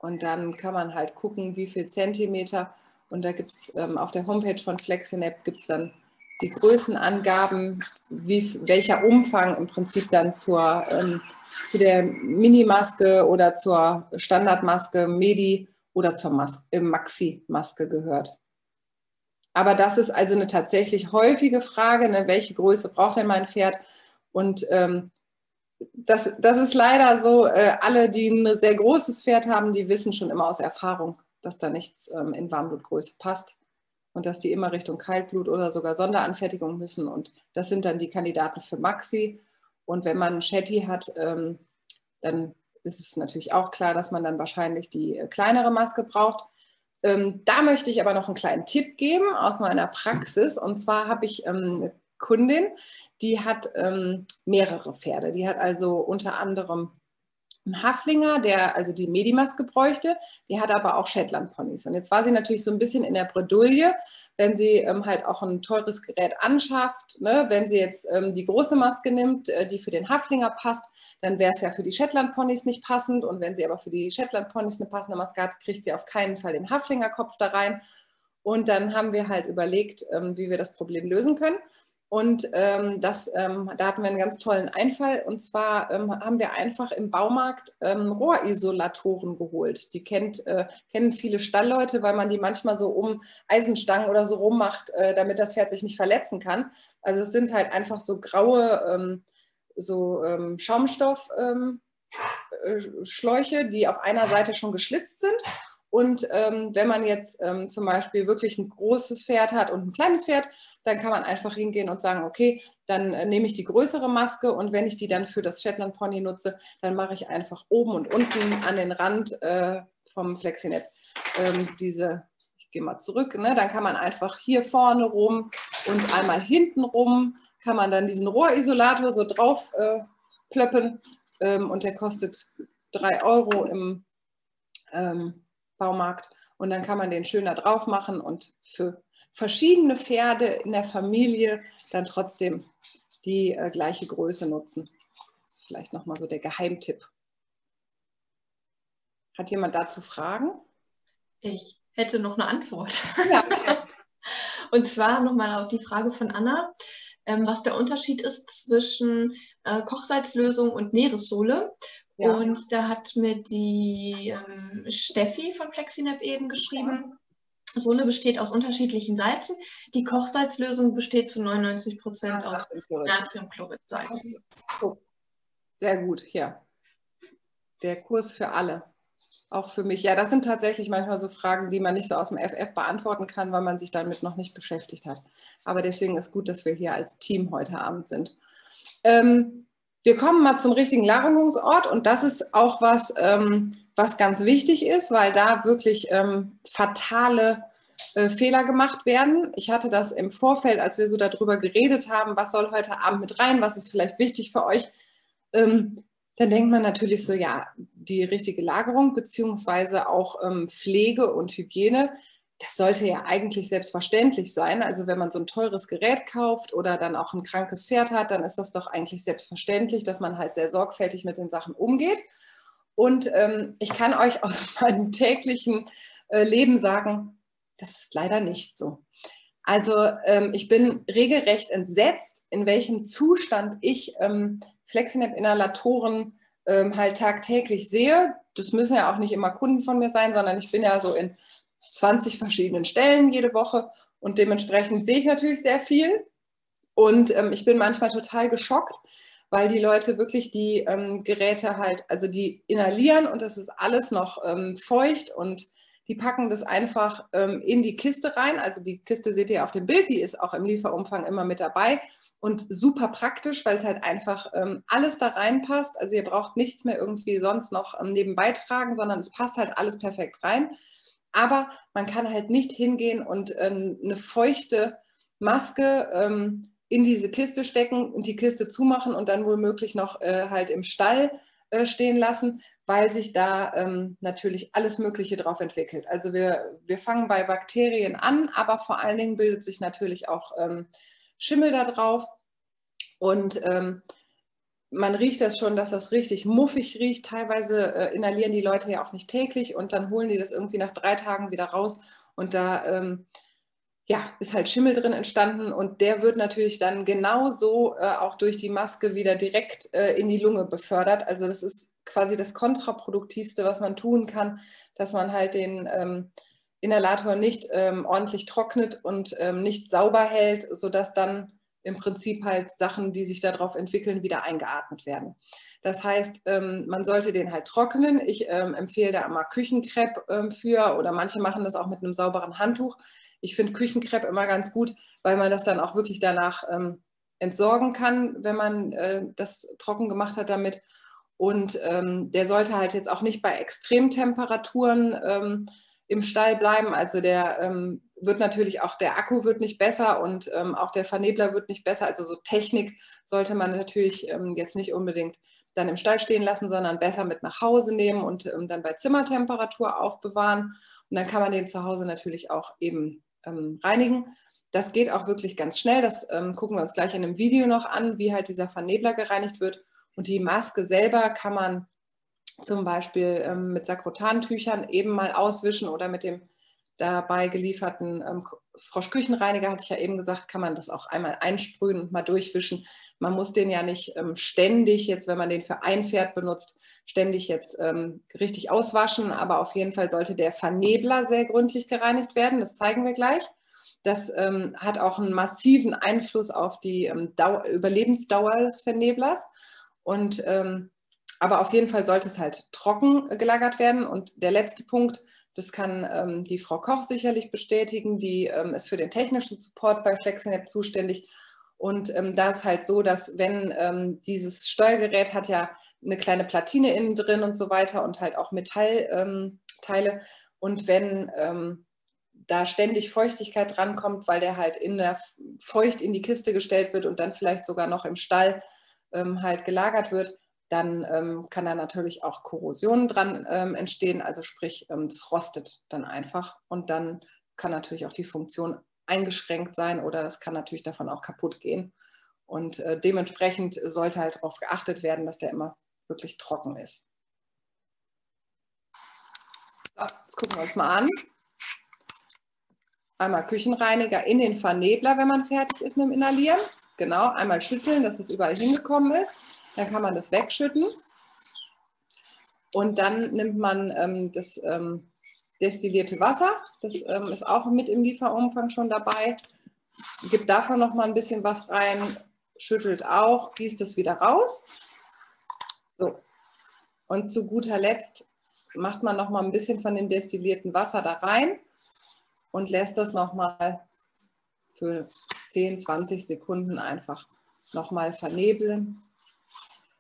Und dann kann man halt gucken, wie viel Zentimeter. Und da gibt es ähm, auf der Homepage von FlexiNap gibt es dann die Größenangaben, wie, welcher Umfang im Prinzip dann zur, ähm, zu der Minimaske oder zur Standardmaske, Medi oder zur Mas äh, Maxi-Maske gehört. Aber das ist also eine tatsächlich häufige Frage, ne? welche Größe braucht denn mein Pferd? Und ähm, das, das ist leider so, äh, alle, die ein sehr großes Pferd haben, die wissen schon immer aus Erfahrung, dass da nichts ähm, in Warmblutgröße passt und dass die immer Richtung Kaltblut oder sogar Sonderanfertigung müssen. Und das sind dann die Kandidaten für Maxi. Und wenn man Shetty hat, ähm, dann ist es natürlich auch klar, dass man dann wahrscheinlich die äh, kleinere Maske braucht. Ähm, da möchte ich aber noch einen kleinen Tipp geben aus meiner Praxis. Und zwar habe ich ähm, Kundin, die hat ähm, mehrere Pferde. Die hat also unter anderem einen Haflinger, der also die Medimaske bräuchte. Die hat aber auch Shetland-Ponys. Und jetzt war sie natürlich so ein bisschen in der Bredouille, wenn sie ähm, halt auch ein teures Gerät anschafft. Ne? Wenn sie jetzt ähm, die große Maske nimmt, äh, die für den Haflinger passt, dann wäre es ja für die Shetland-Ponys nicht passend. Und wenn sie aber für die Shetland-Ponys eine passende Maske hat, kriegt sie auf keinen Fall den Haflinger-Kopf da rein. Und dann haben wir halt überlegt, ähm, wie wir das Problem lösen können. Und ähm, das, ähm, da hatten wir einen ganz tollen Einfall. Und zwar ähm, haben wir einfach im Baumarkt ähm, Rohrisolatoren geholt. Die kennt, äh, kennen viele Stallleute, weil man die manchmal so um Eisenstangen oder so rummacht, äh, damit das Pferd sich nicht verletzen kann. Also es sind halt einfach so graue ähm, so ähm, Schaumstoffschläuche, äh, die auf einer Seite schon geschlitzt sind. Und ähm, wenn man jetzt ähm, zum Beispiel wirklich ein großes Pferd hat und ein kleines Pferd, dann kann man einfach hingehen und sagen, okay, dann äh, nehme ich die größere Maske und wenn ich die dann für das Shetland Pony nutze, dann mache ich einfach oben und unten an den Rand äh, vom Flexinet ähm, diese, ich gehe mal zurück, ne, dann kann man einfach hier vorne rum und einmal hinten rum, kann man dann diesen Rohrisolator so drauf äh, plöppen ähm, und der kostet 3 Euro im ähm, Baumarkt. Und dann kann man den schön da drauf machen und für verschiedene Pferde in der Familie dann trotzdem die äh, gleiche Größe nutzen. Vielleicht nochmal so der Geheimtipp. Hat jemand dazu Fragen? Ich hätte noch eine Antwort. Ja, okay. (laughs) Und zwar nochmal auf die Frage von Anna, ähm, was der Unterschied ist zwischen äh, Kochsalzlösung und Meeressohle. Ja. Und da hat mir die ähm, Steffi von Flexinap eben geschrieben. Ja. Sohle besteht aus unterschiedlichen Salzen. Die Kochsalzlösung besteht zu 99 Prozent ja, aus Natriumchloridsalzen. Sehr gut, ja. Der Kurs für alle. Auch für mich. Ja, das sind tatsächlich manchmal so Fragen, die man nicht so aus dem FF beantworten kann, weil man sich damit noch nicht beschäftigt hat. Aber deswegen ist gut, dass wir hier als Team heute Abend sind. Ähm, wir kommen mal zum richtigen Lagerungsort und das ist auch was, ähm, was ganz wichtig ist, weil da wirklich ähm, fatale äh, Fehler gemacht werden. Ich hatte das im Vorfeld, als wir so darüber geredet haben, was soll heute Abend mit rein, was ist vielleicht wichtig für euch. Ähm, dann denkt man natürlich so, ja, die richtige Lagerung beziehungsweise auch ähm, Pflege und Hygiene das sollte ja eigentlich selbstverständlich sein. Also wenn man so ein teures Gerät kauft oder dann auch ein krankes Pferd hat, dann ist das doch eigentlich selbstverständlich, dass man halt sehr sorgfältig mit den Sachen umgeht. Und ähm, ich kann euch (laughs) aus meinem täglichen äh, Leben sagen, das ist leider nicht so. Also ähm, ich bin regelrecht entsetzt, in welchem Zustand ich ähm, Flexinap-Inhalatoren ähm, halt tagtäglich sehe. Das müssen ja auch nicht immer Kunden von mir sein, sondern ich bin ja so in 20 verschiedenen Stellen jede Woche und dementsprechend sehe ich natürlich sehr viel. Und ähm, ich bin manchmal total geschockt, weil die Leute wirklich die ähm, Geräte halt, also die inhalieren und das ist alles noch ähm, feucht und die packen das einfach ähm, in die Kiste rein. Also die Kiste seht ihr auf dem Bild, die ist auch im Lieferumfang immer mit dabei und super praktisch, weil es halt einfach ähm, alles da reinpasst. Also ihr braucht nichts mehr irgendwie sonst noch ähm, nebenbei tragen, sondern es passt halt alles perfekt rein. Aber man kann halt nicht hingehen und ähm, eine feuchte Maske ähm, in diese Kiste stecken und die Kiste zumachen und dann womöglich noch äh, halt im Stall äh, stehen lassen, weil sich da ähm, natürlich alles Mögliche drauf entwickelt. Also wir, wir fangen bei Bakterien an, aber vor allen Dingen bildet sich natürlich auch ähm, Schimmel da drauf. Und ähm, man riecht das schon, dass das richtig muffig riecht. Teilweise äh, inhalieren die Leute ja auch nicht täglich und dann holen die das irgendwie nach drei Tagen wieder raus und da ähm, ja, ist halt Schimmel drin entstanden und der wird natürlich dann genauso äh, auch durch die Maske wieder direkt äh, in die Lunge befördert. Also das ist quasi das kontraproduktivste, was man tun kann, dass man halt den ähm, Inhalator nicht ähm, ordentlich trocknet und ähm, nicht sauber hält, sodass dann im Prinzip halt Sachen, die sich darauf entwickeln, wieder eingeatmet werden. Das heißt, ähm, man sollte den halt trocknen. Ich ähm, empfehle da immer Küchenkrepp ähm, für oder manche machen das auch mit einem sauberen Handtuch. Ich finde Küchenkrepp immer ganz gut, weil man das dann auch wirklich danach entsorgen kann, wenn man äh, das trocken gemacht hat damit. Und der sollte halt jetzt auch nicht bei Extremtemperaturen im Stall bleiben. Also der wird natürlich auch, der Akku wird nicht besser und ähm, auch der Vernebler wird nicht besser. Also so Technik sollte man natürlich ähm, jetzt nicht unbedingt dann im Stall stehen lassen, sondern besser mit nach Hause nehmen und ähm, dann bei Zimmertemperatur aufbewahren. Und dann kann man den zu Hause natürlich auch eben ähm, reinigen. Das geht auch wirklich ganz schnell. Das ähm, gucken wir uns gleich in einem Video noch an, wie halt dieser Vernebler gereinigt wird. Und die Maske selber kann man zum Beispiel ähm, mit Sakrotantüchern eben mal auswischen oder mit dem dabei gelieferten ähm, Froschküchenreiniger, hatte ich ja eben gesagt, kann man das auch einmal einsprühen und mal durchwischen. Man muss den ja nicht ähm, ständig, jetzt wenn man den für ein Pferd benutzt, ständig jetzt ähm, richtig auswaschen, aber auf jeden Fall sollte der Vernebler sehr gründlich gereinigt werden, das zeigen wir gleich. Das ähm, hat auch einen massiven Einfluss auf die ähm, Überlebensdauer des Verneblers. Und ähm, aber auf jeden Fall sollte es halt trocken äh, gelagert werden. Und der letzte Punkt, das kann ähm, die Frau Koch sicherlich bestätigen, die ähm, ist für den technischen Support bei FlexiNet zuständig. Und ähm, da ist halt so, dass wenn ähm, dieses Steuergerät hat ja eine kleine Platine innen drin und so weiter und halt auch Metallteile. Ähm, und wenn ähm, da ständig Feuchtigkeit drankommt, weil der halt in der feucht in die Kiste gestellt wird und dann vielleicht sogar noch im Stall halt gelagert wird, dann ähm, kann da natürlich auch Korrosion dran ähm, entstehen, also sprich, ähm, das rostet dann einfach und dann kann natürlich auch die Funktion eingeschränkt sein oder das kann natürlich davon auch kaputt gehen. Und äh, dementsprechend sollte halt darauf geachtet werden, dass der immer wirklich trocken ist. So, jetzt gucken wir uns mal an. Einmal Küchenreiniger in den Vernebler, wenn man fertig ist mit dem Inhalieren. Genau, einmal schütteln, dass es überall hingekommen ist. Dann kann man das wegschütten. Und dann nimmt man ähm, das ähm, destillierte Wasser. Das ähm, ist auch mit im Lieferumfang schon dabei. Gibt davon noch mal ein bisschen was rein, schüttelt auch, gießt es wieder raus. So. Und zu guter Letzt macht man noch mal ein bisschen von dem destillierten Wasser da rein und lässt das noch mal für 10, 20 Sekunden einfach noch mal vernebeln.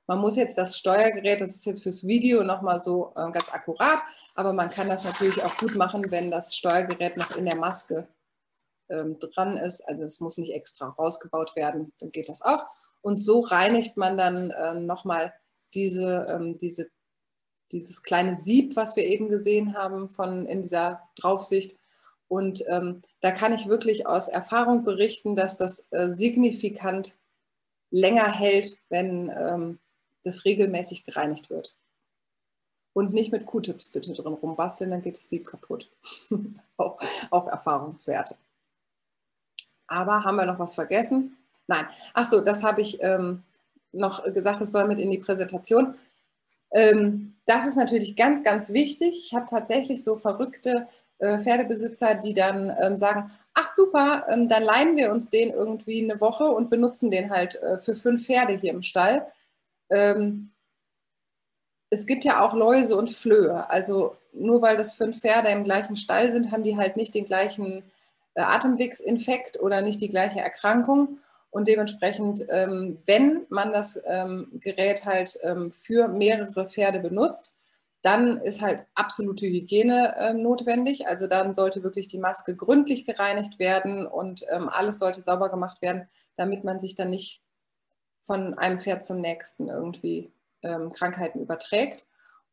Man muss jetzt das Steuergerät, das ist jetzt fürs Video nochmal so äh, ganz akkurat, aber man kann das natürlich auch gut machen, wenn das Steuergerät noch in der Maske ähm, dran ist. Also es muss nicht extra rausgebaut werden, dann geht das auch. Und so reinigt man dann äh, nochmal diese, ähm, diese, dieses kleine Sieb, was wir eben gesehen haben von, in dieser Draufsicht. Und ähm, da kann ich wirklich aus Erfahrung berichten, dass das äh, signifikant länger hält, wenn ähm, das regelmäßig gereinigt wird. Und nicht mit Q-Tips bitte drin rumbasteln, dann geht das Sieb kaputt. (laughs) auch, auch Erfahrungswerte. Aber haben wir noch was vergessen? Nein. Ach so, das habe ich ähm, noch gesagt, das soll mit in die Präsentation. Ähm, das ist natürlich ganz, ganz wichtig. Ich habe tatsächlich so verrückte äh, Pferdebesitzer, die dann ähm, sagen, ach super, ähm, dann leihen wir uns den irgendwie eine Woche und benutzen den halt äh, für fünf Pferde hier im Stall ähm, es gibt ja auch Läuse und Flöhe. Also nur weil das fünf Pferde im gleichen Stall sind, haben die halt nicht den gleichen äh, Atemwegsinfekt oder nicht die gleiche Erkrankung. Und dementsprechend, ähm, wenn man das ähm, Gerät halt ähm, für mehrere Pferde benutzt, dann ist halt absolute Hygiene notwendig. Also dann sollte wirklich die Maske gründlich gereinigt werden und alles sollte sauber gemacht werden, damit man sich dann nicht von einem Pferd zum nächsten irgendwie ähm, Krankheiten überträgt.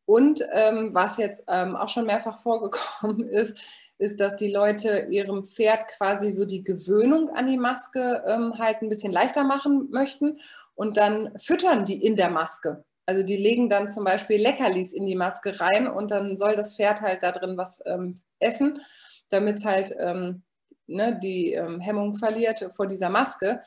Und ähm, was jetzt ähm, auch schon mehrfach vorgekommen (laughs) ist, ist, dass die Leute ihrem Pferd quasi so die Gewöhnung an die Maske ähm, halt ein bisschen leichter machen möchten und dann füttern die in der Maske. Also die legen dann zum Beispiel Leckerlis in die Maske rein und dann soll das Pferd halt da drin was ähm, essen, damit es halt ähm, ne, die Hemmung verliert vor dieser Maske.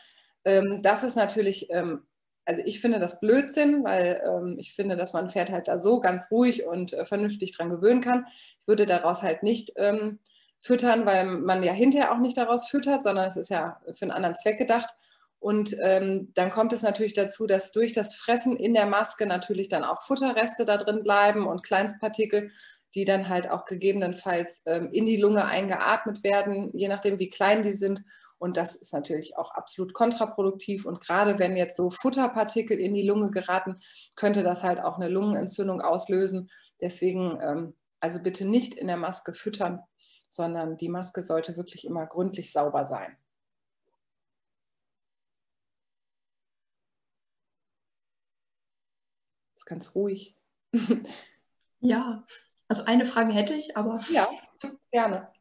Ähm, das ist natürlich, ähm, also ich finde das Blödsinn, weil ähm, ich finde, dass man ein Pferd halt da so ganz ruhig und äh, vernünftig dran gewöhnen kann. Ich würde daraus halt nicht ähm, füttern, weil man ja hinterher auch nicht daraus füttert, sondern es ist ja für einen anderen Zweck gedacht. Und ähm, dann kommt es natürlich dazu, dass durch das Fressen in der Maske natürlich dann auch Futterreste da drin bleiben und Kleinstpartikel, die dann halt auch gegebenenfalls ähm, in die Lunge eingeatmet werden, je nachdem, wie klein die sind. Und das ist natürlich auch absolut kontraproduktiv. Und gerade wenn jetzt so Futterpartikel in die Lunge geraten, könnte das halt auch eine Lungenentzündung auslösen. Deswegen ähm, Also bitte nicht in der Maske füttern, sondern die Maske sollte wirklich immer gründlich sauber sein. ist ganz ruhig. (laughs) ja, also eine Frage hätte ich, aber. Ja, gerne.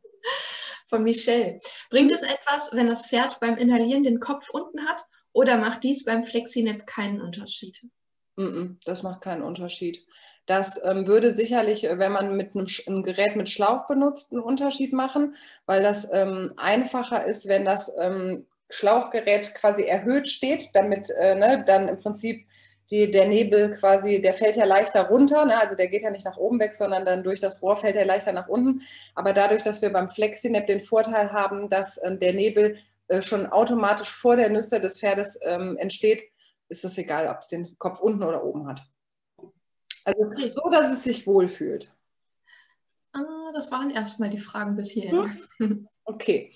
Von Michelle. Bringt es etwas, wenn das Pferd beim Inhalieren den Kopf unten hat oder macht dies beim Flexinep keinen Unterschied? Das macht keinen Unterschied. Das ähm, würde sicherlich, äh, wenn man mit einem, einem, Gerät mit Schlauch benutzt, einen Unterschied machen, weil das ähm, einfacher ist, wenn das ähm, Schlauchgerät quasi erhöht steht, damit äh, ne, dann im Prinzip die, der Nebel quasi, der fällt ja leichter runter, ne? also der geht ja nicht nach oben weg, sondern dann durch das Rohr fällt er leichter nach unten. Aber dadurch, dass wir beim FlexiNap den Vorteil haben, dass äh, der Nebel äh, schon automatisch vor der Nüster des Pferdes ähm, entsteht, ist es egal, ob es den Kopf unten oder oben hat. Also okay. so, dass es sich wohlfühlt. Ah, das waren erstmal die Fragen bis hierhin. Hm? Okay.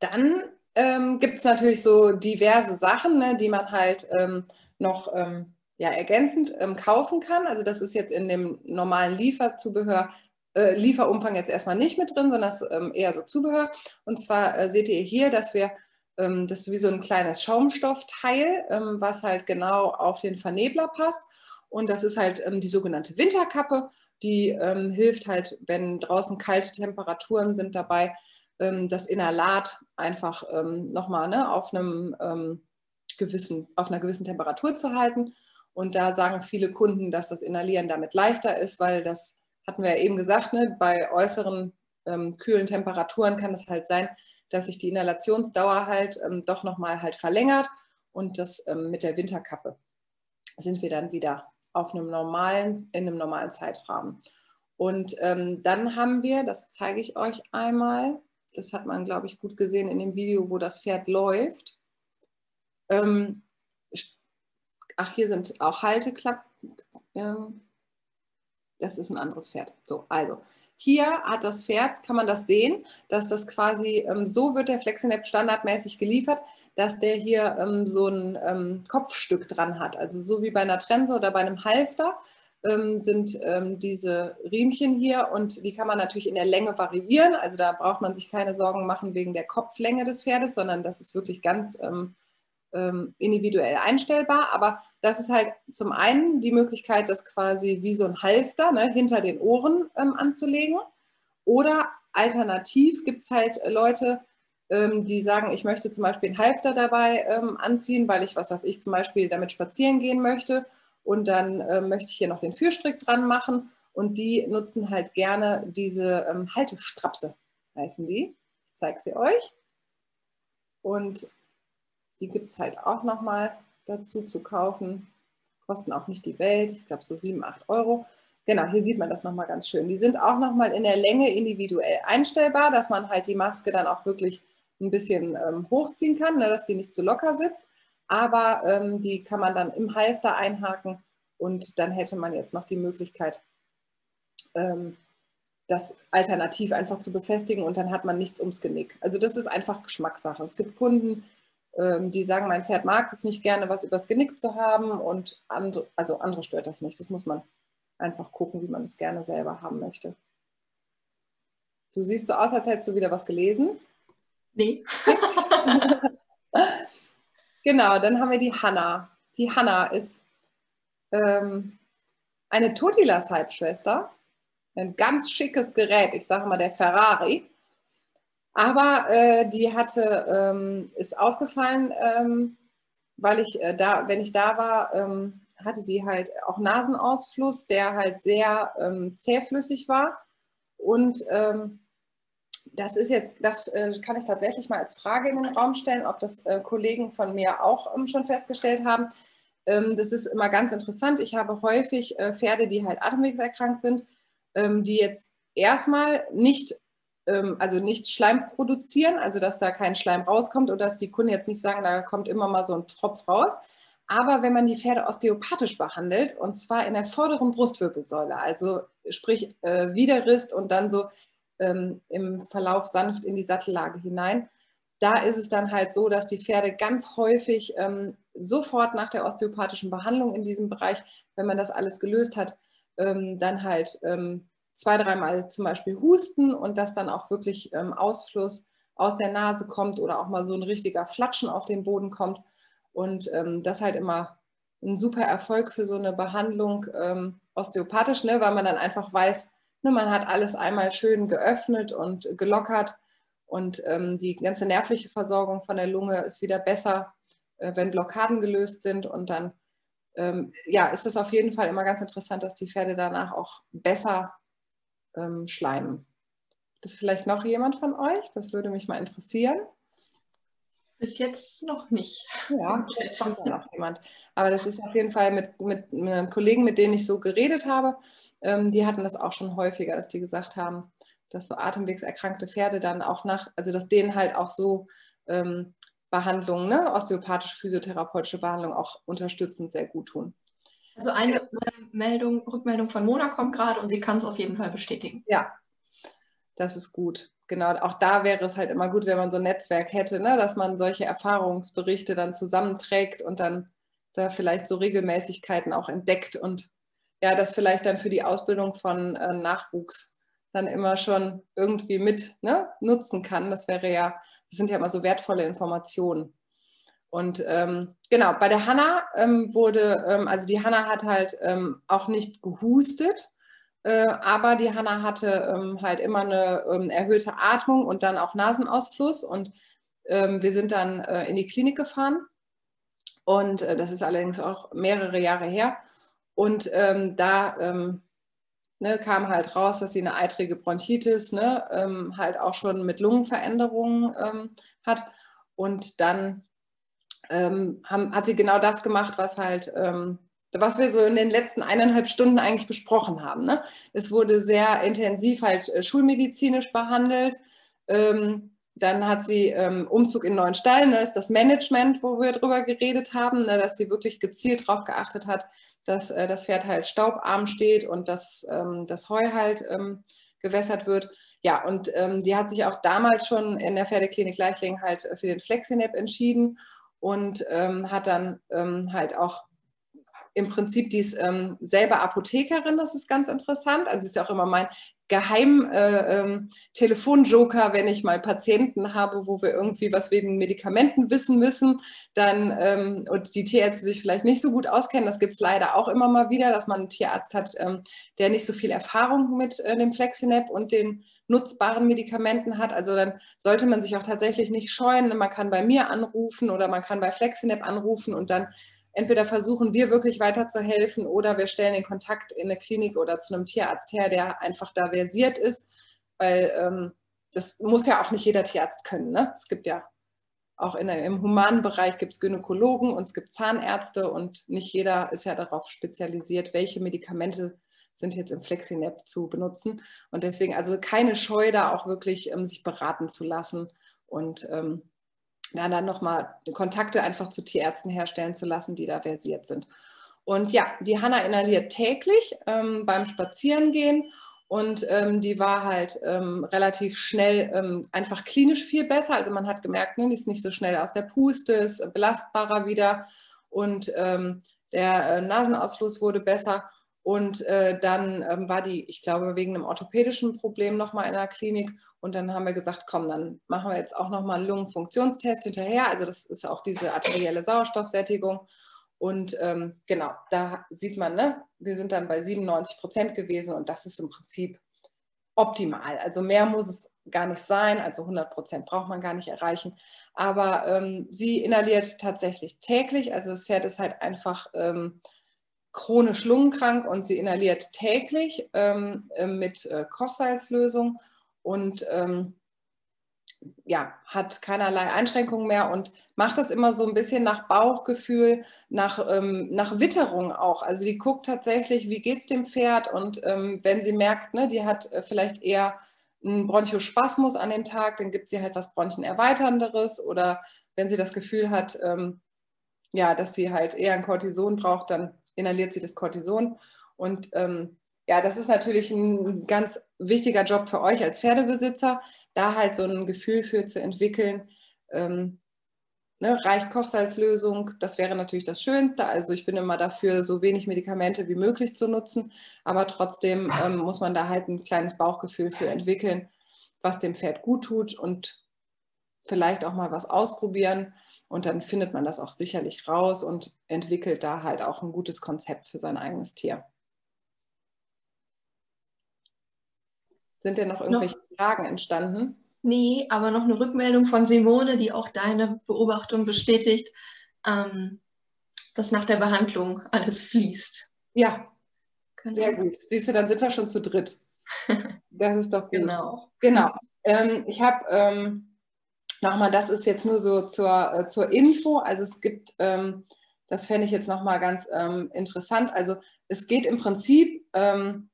Dann ähm, gibt es natürlich so diverse Sachen, ne, die man halt ähm, noch ähm, ja, ergänzend ähm, kaufen kann. Also das ist jetzt in dem normalen Lieferzubehör, äh, Lieferumfang jetzt erstmal nicht mit drin, sondern das ähm, eher so Zubehör. Und zwar äh, seht ihr hier, dass wir ähm, das ist wie so ein kleines Schaumstoffteil, was halt genau auf den Vernebler passt. Und das ist halt ähm, die sogenannte Winterkappe. Die ähm, hilft halt, wenn draußen kalte Temperaturen sind dabei, ähm, das Inhalat einfach ähm, nochmal ne, auf, einem, ähm, gewissen, auf einer gewissen Temperatur zu halten. Und da sagen viele Kunden, dass das Inhalieren damit leichter ist, weil das hatten wir ja eben gesagt, ne, bei äußeren ähm, kühlen Temperaturen kann es halt sein, dass sich die Inhalationsdauer halt ähm, doch nochmal halt verlängert und das ähm, mit der Winterkappe sind wir dann wieder auf einem normalen, in einem normalen Zeitrahmen. Und ähm, dann haben wir, das zeige ich euch einmal, das hat man, glaube ich, gut gesehen in dem Video, wo das Pferd läuft. Ähm, ach, hier sind auch Halteklappen. Ähm, das ist ein anderes Pferd. So, also hier hat das Pferd, kann man das sehen, dass das quasi, ähm, so wird der Flexinap standardmäßig geliefert, dass der hier ähm, so ein ähm, Kopfstück dran hat. Also so wie bei einer Trense oder bei einem Halfter ähm, sind ähm, diese Riemchen hier und die kann man natürlich in der Länge variieren. Also da braucht man sich keine Sorgen machen wegen der Kopflänge des Pferdes, sondern das ist wirklich ganz ähm, individuell einstellbar. Aber das ist halt zum einen die Möglichkeit, das quasi wie so ein Halfter ne, hinter den Ohren anzulegen. Oder alternativ gibt es halt Leute, ähm, die sagen, ich möchte zum Beispiel einen Halfter dabei ähm, anziehen, weil ich, was weiß ich, zum Beispiel damit spazieren gehen möchte. Und dann äh, möchte ich hier noch den Führstrick dran machen. Und die nutzen halt gerne diese ähm, Haltestrapse, heißen die. Ich zeige sie euch. Und die gibt es halt auch nochmal dazu zu kaufen. Kosten auch nicht die Welt, ich glaube so 7, 8 Euro. Genau, hier sieht man das nochmal ganz schön. Die sind auch nochmal in der Länge individuell einstellbar, dass man halt die Maske dann auch wirklich ein bisschen ähm, hochziehen kann, ne, dass sie nicht zu locker sitzt. Aber ähm, die kann man dann im Halfter einhaken und dann hätte man jetzt noch die Möglichkeit, ähm, das alternativ einfach zu befestigen und dann hat man nichts ums Genick. Also das ist einfach Geschmackssache. Es gibt Kunden, die sagen, mein Pferd mag es nicht gerne, was übers Genick zu haben und andere, also andere stört das nicht. Das muss man einfach gucken, wie man es gerne selber haben möchte. Du siehst so aus, als hättest du wieder was gelesen. Nee. (laughs) genau, dann haben wir die Hanna. Die Hanna ist ähm, eine Totilas Halbschwester. Ein ganz schickes Gerät. Ich sage mal der Ferrari. Aber äh, die hatte, ähm, ist aufgefallen, ähm, weil ich äh, da, wenn ich da war, ähm, hatte die halt auch Nasenausfluss, der halt sehr ähm, zähflüssig war. Und ähm, das ist jetzt, das äh, kann ich tatsächlich mal als Frage in den Raum stellen, ob das äh, Kollegen von mir auch ähm, schon festgestellt haben. Das ist immer ganz interessant. Ich habe häufig äh, Pferde, die halt atemwegserkrankt sind, die jetzt erstmal nicht, also nicht Schleim produzieren, also dass da kein Schleim rauskommt oder dass die Kunden jetzt nicht sagen, da kommt immer mal so ein Tropf raus. Aber wenn man die Pferde osteopathisch behandelt, und zwar in der vorderen Brustwirbelsäule, also sprich äh, Widerrist und dann so ähm, im Verlauf sanft in die Sattellage hinein. Da ist es dann halt so, dass die Pferde ganz häufig ähm, sofort nach der osteopathischen Behandlung in diesem Bereich, wenn man das alles gelöst hat, ähm, dann halt ähm, zwei, dreimal zum Beispiel husten und dass dann auch wirklich ähm, Ausfluss aus der Nase kommt oder auch mal so ein richtiger Flatschen auf den Boden kommt. Und ähm, das halt immer ein super Erfolg für so eine Behandlung ähm, osteopathisch, ne, weil man dann einfach weiß, ne, man hat alles einmal schön geöffnet und gelockert und ähm, die ganze nervliche Versorgung von der Lunge ist wieder besser, äh, wenn Blockaden gelöst sind. Und dann ähm, ja, ist es auf jeden Fall immer ganz interessant, dass die Pferde danach auch besser ähm, schleimen. Das ist vielleicht noch jemand von euch? Das würde mich mal interessieren. Bis jetzt noch nicht. Ja, (laughs) jetzt kommt da noch jemand. Aber das ist auf jeden Fall mit, mit, mit einem Kollegen, mit denen ich so geredet habe, ähm, die hatten das auch schon häufiger, dass die gesagt haben, dass so atemwegserkrankte Pferde dann auch nach, also dass denen halt auch so ähm, Behandlungen, ne, osteopathisch-physiotherapeutische Behandlung auch unterstützend sehr gut tun. Also eine Meldung, Rückmeldung von Mona kommt gerade und sie kann es auf jeden Fall bestätigen. Ja, das ist gut. Genau, auch da wäre es halt immer gut, wenn man so ein Netzwerk hätte, ne, dass man solche Erfahrungsberichte dann zusammenträgt und dann da vielleicht so Regelmäßigkeiten auch entdeckt und ja, das vielleicht dann für die Ausbildung von äh, Nachwuchs dann immer schon irgendwie mit ne, nutzen kann. Das wäre ja, das sind ja immer so wertvolle Informationen. Und ähm, genau, bei der Hanna ähm, wurde, ähm, also die Hanna hat halt ähm, auch nicht gehustet, äh, aber die Hanna hatte ähm, halt immer eine ähm, erhöhte Atmung und dann auch Nasenausfluss. Und wir sind dann äh, in die Klinik gefahren. Und äh, das ist allerdings auch mehrere Jahre her. Und da ne, kam halt raus, dass sie eine eitrige Bronchitis, ne, halt auch schon mit Lungenveränderungen hat. Und dann ähm, haben, hat sie genau das gemacht, was halt, ähm, was wir so in den letzten eineinhalb Stunden eigentlich besprochen haben. Ne? Es wurde sehr intensiv halt äh, schulmedizinisch behandelt. Ähm, dann hat sie ähm, Umzug in neuen Stall, ne, ist das Management, wo wir drüber geredet haben, ne, dass sie wirklich gezielt darauf geachtet hat, dass äh, das Pferd halt staubarm steht und dass ähm, das Heu halt ähm, gewässert wird. Ja, und die hat sich auch damals schon in der Pferdeklinik Leichling halt für den Flexinap entschieden und ähm, hat dann ähm, halt auch im Prinzip die ist ähm, selber Apothekerin, das ist ganz interessant. Also ist ja auch immer mein geheim äh, ähm, Telefonjoker, wenn ich mal Patienten habe, wo wir irgendwie was wegen Medikamenten wissen müssen, dann ähm, und die Tierärzte sich vielleicht nicht so gut auskennen. Das gibt es leider auch immer mal wieder, dass man einen Tierarzt hat, ähm, der nicht so viel Erfahrung mit äh, dem Flexinap und den nutzbaren Medikamenten hat. Also dann sollte man sich auch tatsächlich nicht scheuen. Man kann bei mir anrufen oder man kann bei Flexinap anrufen und dann entweder versuchen wir wirklich weiterzuhelfen oder wir stellen den Kontakt in eine Klinik oder zu einem Tierarzt her, der einfach da versiert ist, weil ähm, das muss ja auch nicht jeder Tierarzt können. Ne? Es gibt ja auch in, im humanen Bereich gibt es Gynäkologen und es gibt Zahnärzte und nicht jeder ist ja darauf spezialisiert, welche Medikamente sind jetzt im Flexinap zu benutzen. Und deswegen also keine Scheu da auch wirklich ähm, sich beraten zu lassen und ähm, ja, dann nochmal Kontakte einfach zu Tierärzten herstellen zu lassen, die da versiert sind. Und ja, die Hanna inhaliert täglich ähm, beim Spazierengehen und ähm, die war halt ähm, relativ schnell ähm, einfach klinisch viel besser. Also man hat gemerkt, ne, die ist nicht so schnell aus der Puste, ist belastbarer wieder und ähm, der äh, Nasenausfluss wurde besser. Und äh, dann ähm, war die, ich glaube, wegen einem orthopädischen Problem nochmal in der Klinik und dann haben wir gesagt, komm, dann machen wir jetzt auch nochmal einen Lungenfunktionstest hinterher. Also das ist auch diese arterielle Sauerstoffsättigung. Und ähm, genau, da sieht man, ne, wir sind dann bei 97 Prozent gewesen und das ist im Prinzip optimal. Also mehr muss es gar nicht sein, also 100 Prozent braucht man gar nicht erreichen. Aber ähm, sie inhaliert tatsächlich täglich, also das Pferd ist halt einfach ähm, chronisch lungenkrank und sie inhaliert täglich ähm, äh, mit äh, Kochsalzlösung und ähm, ja, hat keinerlei Einschränkungen mehr und macht das immer so ein bisschen nach Bauchgefühl, nach, ähm, nach Witterung auch. Also die guckt tatsächlich, wie geht es dem Pferd und ähm, wenn sie merkt, ne, die hat äh, vielleicht eher einen Bronchospasmus an dem Tag, dann gibt sie halt was Bronchenerweiternderes oder wenn sie das Gefühl hat, ähm, ja, dass sie halt eher ein Cortison braucht, dann inhaliert sie das Cortison und ähm, ja, das ist natürlich ein ganz wichtiger Job für euch als Pferdebesitzer, da halt so ein Gefühl für zu entwickeln, ähm, ne, reicht Kochsalzlösung, das wäre natürlich das Schönste. Also ich bin immer dafür, so wenig Medikamente wie möglich zu nutzen, aber trotzdem ähm, muss man da halt ein kleines Bauchgefühl für entwickeln, was dem Pferd gut tut und vielleicht auch mal was ausprobieren. Und dann findet man das auch sicherlich raus und entwickelt da halt auch ein gutes Konzept für sein eigenes Tier. Sind denn noch irgendwelche noch, Fragen entstanden? Nee, aber noch eine Rückmeldung von Simone, die auch deine Beobachtung bestätigt, ähm, dass nach der Behandlung alles fließt. Ja, Können sehr gut. Siehst du, dann sind wir schon zu dritt. (laughs) Das ist doch gut. Genau. Genau. Ähm, ich habe ähm, nochmal, das ist jetzt nur so zur, äh, zur Info. Also es gibt, ähm, das fände ich jetzt nochmal ganz ähm, interessant. Also es geht im Prinzip ähm,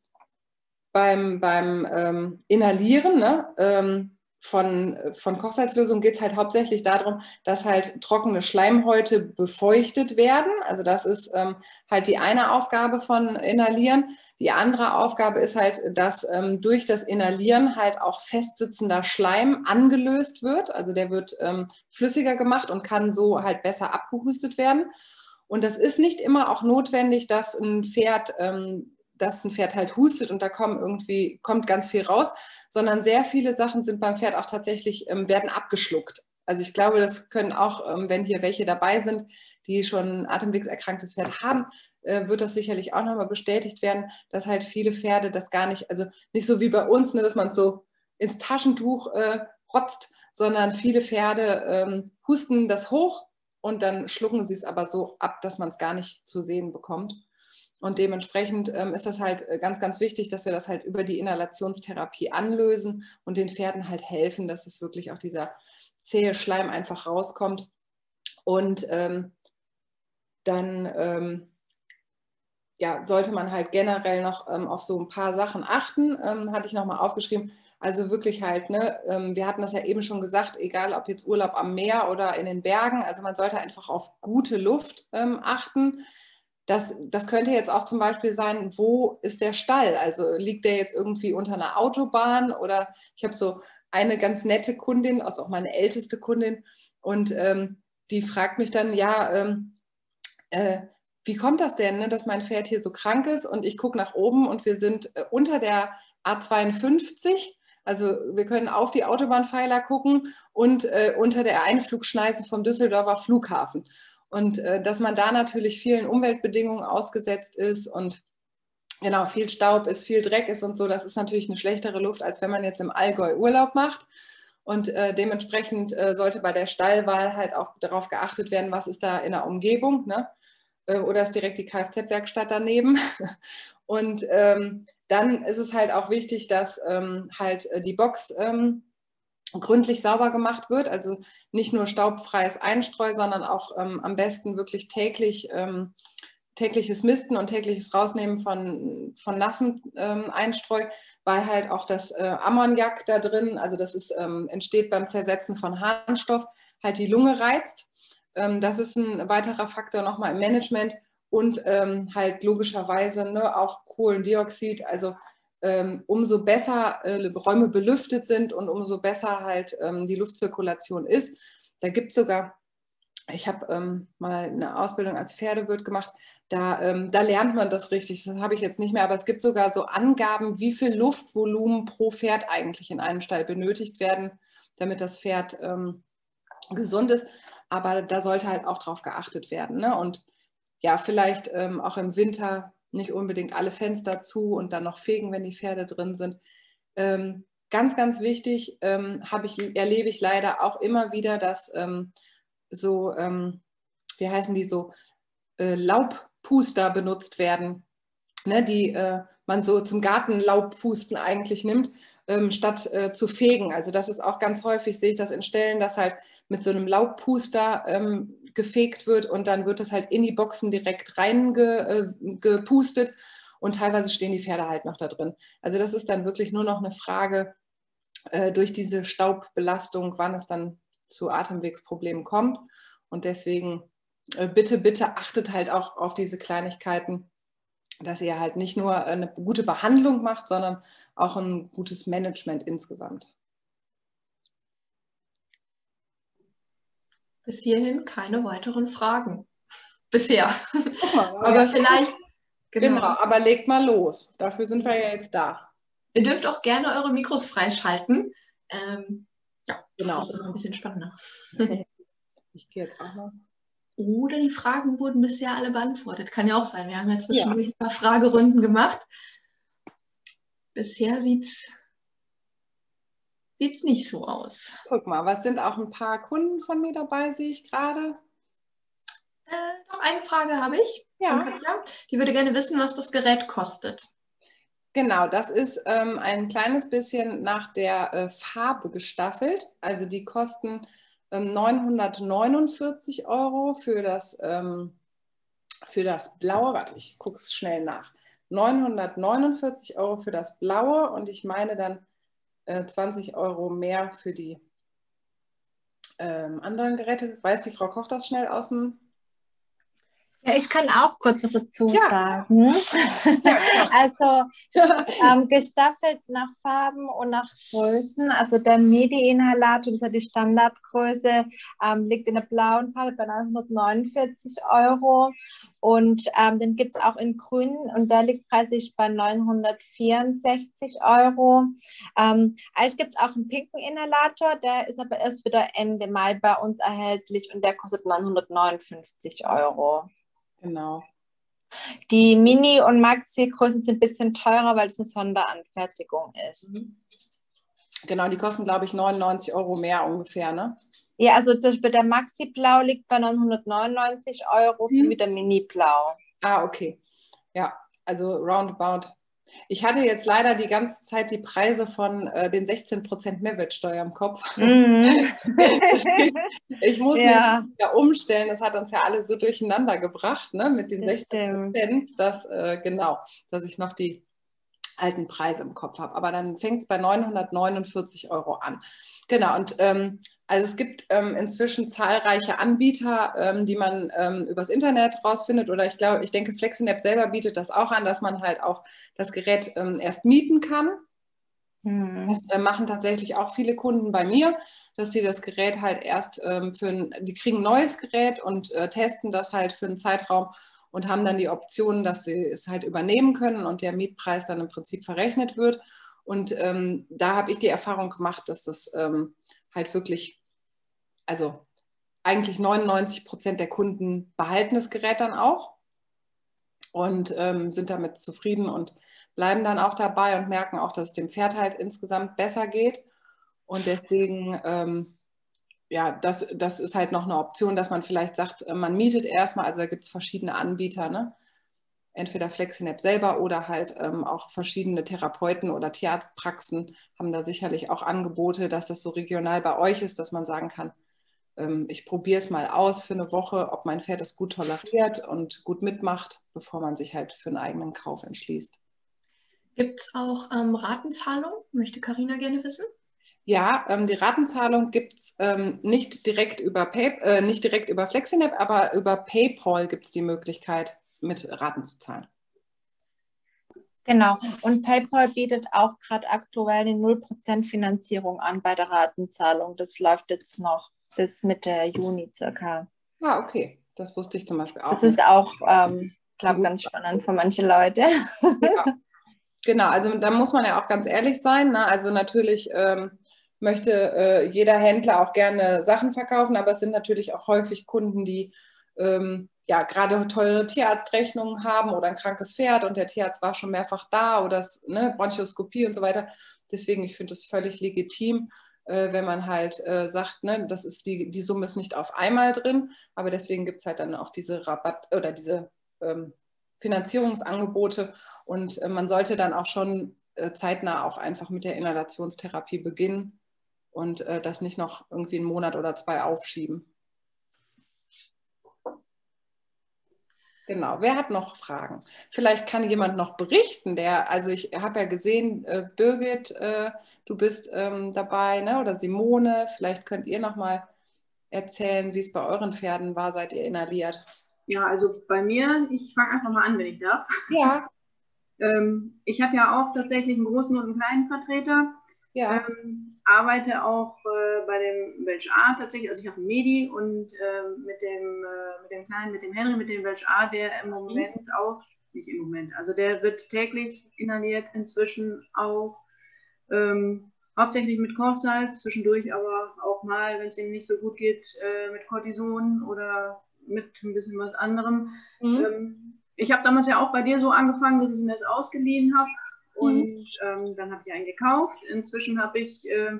beim, beim ähm, Inhalieren ne, ähm, von, von Kochsalzlösung geht es halt hauptsächlich darum, dass halt trockene Schleimhäute befeuchtet werden. Also das ist ähm, halt die eine Aufgabe von Inhalieren. Die andere Aufgabe ist halt, dass ähm, durch das Inhalieren halt auch festsitzender Schleim angelöst wird. Also der wird ähm, flüssiger gemacht und kann so halt besser abgehustet werden. Und das ist nicht immer auch notwendig, dass ein Pferd ähm, dass ein Pferd halt hustet und da kommen irgendwie, kommt ganz viel raus, sondern sehr viele Sachen sind beim Pferd auch tatsächlich, ähm, werden abgeschluckt. Also ich glaube, das können auch, ähm, wenn hier welche dabei sind, die schon ein atemwegserkranktes Pferd haben, äh, wird das sicherlich auch nochmal bestätigt werden, dass halt viele Pferde das gar nicht, also nicht so wie bei uns, ne, dass man so ins Taschentuch äh, rotzt, sondern viele Pferde ähm, husten das hoch und dann schlucken sie es aber so ab, dass man es gar nicht zu sehen bekommt. Und dementsprechend ähm, ist das halt äh, ganz, ganz wichtig, dass wir das halt über die Inhalationstherapie anlösen und den Pferden halt helfen, dass es wirklich auch dieser zähe Schleim einfach rauskommt. Und ähm, dann ähm, ja, sollte man halt generell noch ähm, auf so ein paar Sachen achten, ähm, hatte ich nochmal aufgeschrieben. Also wirklich halt, ne, ähm, wir hatten das ja eben schon gesagt, egal ob jetzt Urlaub am Meer oder in den Bergen, also man sollte einfach auf gute Luft achten das, das könnte jetzt auch zum Beispiel sein, wo ist der Stall? Also liegt der jetzt irgendwie unter einer Autobahn oder ich habe so eine ganz nette Kundin, also auch meine älteste Kundin, und ähm, die fragt mich dann, ja, ähm, äh, wie kommt das denn, ne, dass mein Pferd hier so krank ist und ich gucke nach oben und wir sind äh, unter der A52. Also wir können auf die Autobahnpfeiler gucken und äh, unter der Einflugschneise vom Düsseldorfer Flughafen. Und äh, dass man da natürlich vielen Umweltbedingungen ausgesetzt ist und genau viel Staub ist, viel Dreck ist und so, das ist natürlich eine schlechtere Luft, als wenn man jetzt im Allgäu Urlaub macht. Und äh, dementsprechend äh, sollte bei der Stallwahl halt auch darauf geachtet werden, was ist da in der Umgebung. Ne? Äh, oder ist direkt die Kfz-Werkstatt daneben. (laughs) Und ähm, dann ist es halt auch wichtig, dass ähm, halt äh, die Box ähm, gründlich sauber gemacht wird. Also nicht nur staubfreies Einstreu, sondern auch ähm, am besten wirklich täglich ähm, tägliches Misten und tägliches Rausnehmen von, von nassem ähm, Einstreu, weil halt auch das äh, Ammoniak da drin, also das ist, ähm, entsteht beim Zersetzen von Harnstoff, halt die Lunge reizt. Ähm, das ist ein weiterer Faktor nochmal im Management und ähm, halt logischerweise ne, auch Kohlendioxid, also umso besser äh, Räume belüftet sind und umso besser halt ähm, die Luftzirkulation ist. Da gibt es sogar, ich habe ähm, mal eine Ausbildung als Pferdewirt gemacht, da, ähm, da lernt man das richtig, das habe ich jetzt nicht mehr, aber es gibt sogar so Angaben, wie viel Luftvolumen pro Pferd eigentlich in einem Stall benötigt werden, damit das Pferd ähm, gesund ist. Aber da sollte halt auch drauf geachtet werden. Ne? Und ja, vielleicht ähm, auch im Winter nicht unbedingt alle Fenster zu und dann noch fegen, wenn die Pferde drin sind. Ähm, ganz, ganz wichtig ähm, ich, erlebe ich leider auch immer wieder, dass ähm, so, ähm, wie heißen die so, äh, Laubpuster benutzt werden, ne, die äh, man so zum Gartenlaubpusten eigentlich nimmt, ähm, statt äh, zu fegen. Also das ist auch ganz häufig, sehe ich das in Stellen, dass halt mit so einem Laubpuster ähm, gefegt wird und dann wird das halt in die Boxen direkt reingepustet äh, und teilweise stehen die Pferde halt noch da drin. Also das ist dann wirklich nur noch eine Frage äh, durch diese Staubbelastung, wann es dann zu Atemwegsproblemen kommt. Und deswegen äh, bitte, bitte achtet halt auch auf diese Kleinigkeiten, dass ihr halt nicht nur eine gute Behandlung macht, sondern auch ein gutes Management insgesamt. Bis hierhin keine weiteren Fragen. Bisher. aber vielleicht. Genau. genau, aber legt mal los. Dafür sind wir ja jetzt da. Ihr dürft auch gerne eure Mikros freischalten. Ähm, ja, genau. Das ist noch ein bisschen spannender. (laughs) Ich gehe jetzt auch mal. Oder die Fragen wurden bisher alle beantwortet. Kann ja auch sein. Wir haben ja zwischendurch ja. ein paar Fragerunden gemacht. Bisher sieht es nicht so aus. Guck mal, was sind auch ein paar Kunden von mir dabei, sehe ich gerade. Äh, noch eine Frage habe ich ja. von Katja. Die würde gerne wissen, was das Gerät kostet. Genau, das ist ähm, ein kleines bisschen nach der äh, Farbe gestaffelt. Also die kosten 949 ähm, Euro für das, ähm, für das blaue. Warte, ich gucke es schnell nach. 949 Euro für das blaue und ich meine dann äh, 20 Euro mehr für die ähm, anderen Geräte. Weiß die Frau Koch das schnell aus dem ja, ich kann auch kurz was dazu ja. sagen. Ja, (laughs) also (laughs) ähm, gestaffelt nach Farben und nach Größen. Also der MIDI-Inhalator, das ist ja die Standardgröße, ähm, liegt in der blauen Farbe bei 949 Euro. Und ähm, den gibt es auch in grün und der liegt preislich bei 964 Euro. Ähm, eigentlich gibt es auch einen pinken Inhalator, der ist aber erst wieder Ende Mai bei uns erhältlich und der kostet 959 Euro. Genau. Die Mini- und Maxi-Größen sind ein bisschen teurer, weil es eine Sonderanfertigung ist. Mhm. Genau, die kosten, glaube ich, 99 Euro mehr ungefähr, ne? Ja, also zum Beispiel der Maxi-Blau liegt bei 999 Euro, mhm. wie der Mini-Blau. Ah, okay. Ja, also roundabout ich hatte jetzt leider die ganze Zeit die Preise von äh, den 16% Mehrwertsteuer im Kopf. Mm. (laughs) ich muss ja. mich wieder umstellen. Das hat uns ja alle so durcheinander gebracht, ne? mit den das 16%, dass, äh, genau, dass ich noch die alten Preise im Kopf habe. Aber dann fängt es bei 949 Euro an. Genau, und ähm, also es gibt ähm, inzwischen zahlreiche Anbieter, ähm, die man ähm, übers Internet rausfindet. Oder ich glaube, ich denke, FlexiNap selber bietet das auch an, dass man halt auch das Gerät ähm, erst mieten kann. Mhm. Das äh, machen tatsächlich auch viele Kunden bei mir, dass sie das Gerät halt erst ähm, für ein, die kriegen ein neues Gerät und äh, testen das halt für einen Zeitraum und haben dann die Option, dass sie es halt übernehmen können und der Mietpreis dann im Prinzip verrechnet wird. Und ähm, da habe ich die Erfahrung gemacht, dass das ähm, halt wirklich, also eigentlich 99 Prozent der Kunden behalten das Gerät dann auch und ähm, sind damit zufrieden und bleiben dann auch dabei und merken auch, dass es dem Pferd halt insgesamt besser geht. Und deswegen ähm, ja, das, das ist halt noch eine Option, dass man vielleicht sagt, äh, man mietet erstmal, also da gibt es verschiedene Anbieter, ne? entweder FlexiNap selber oder halt ähm, auch verschiedene Therapeuten oder Tierarztpraxen haben da sicherlich auch Angebote, dass das so regional bei euch ist, dass man sagen kann, ähm, ich probiere es mal aus für eine Woche, ob mein Pferd es gut toleriert und gut mitmacht, bevor man sich halt für einen eigenen Kauf entschließt. Gibt es auch ähm, Ratenzahlung? Möchte Karina gerne wissen? Ja, ähm, die Ratenzahlung gibt es ähm, nicht, direkt über Pay, äh, nicht direkt über FlexiNap, aber über PayPal gibt es die Möglichkeit, mit Raten zu zahlen. Genau. Und PayPal bietet auch gerade aktuell eine 0% Finanzierung an bei der Ratenzahlung. Das läuft jetzt noch bis Mitte Juni circa. Ah, okay. Das wusste ich zum Beispiel auch. Das ist auch, ähm, glaube ganz spannend für manche Leute. Ja. Genau, also da muss man ja auch ganz ehrlich sein. Ne? Also natürlich ähm, möchte äh, jeder Händler auch gerne Sachen verkaufen, aber es sind natürlich auch häufig Kunden, die ähm, ja gerade teure Tierarztrechnungen haben oder ein krankes Pferd und der Tierarzt war schon mehrfach da oder das, ne, Bronchoskopie und so weiter. Deswegen, ich finde es völlig legitim, äh, wenn man halt äh, sagt, ne, das ist die, die Summe ist nicht auf einmal drin, aber deswegen gibt es halt dann auch diese Rabatt oder diese ähm, Finanzierungsangebote und äh, man sollte dann auch schon äh, zeitnah auch einfach mit der Inhalationstherapie beginnen und äh, das nicht noch irgendwie einen Monat oder zwei aufschieben. Genau, wer hat noch Fragen? Vielleicht kann jemand noch berichten, der, also ich habe ja gesehen, äh, Birgit, äh, du bist ähm, dabei, ne? oder Simone, vielleicht könnt ihr noch mal erzählen, wie es bei euren Pferden war, seit ihr inhaliert. Ja, also bei mir, ich fange einfach mal an, wenn ich darf. Ja. ähm, ich habe ja auch tatsächlich einen großen und einen kleinen Vertreter. Ja. Ähm, arbeite auch äh, bei dem Welch A tatsächlich, also ich habe Medi und äh, mit, dem, äh, mit dem kleinen, mit dem Henry, mit dem Welch A, der im Moment auch, nicht im Moment, also der wird täglich inhaliert inzwischen auch, ähm, hauptsächlich mit Kochsalz, zwischendurch aber auch mal, wenn es ihm nicht so gut geht, äh, mit Cortison oder mit ein bisschen was anderem. Mhm. Ähm, ich habe damals ja auch bei dir so angefangen, dass ich mir das ausgeliehen habe und mhm. ähm, dann habe ich einen gekauft. Inzwischen habe ich, äh,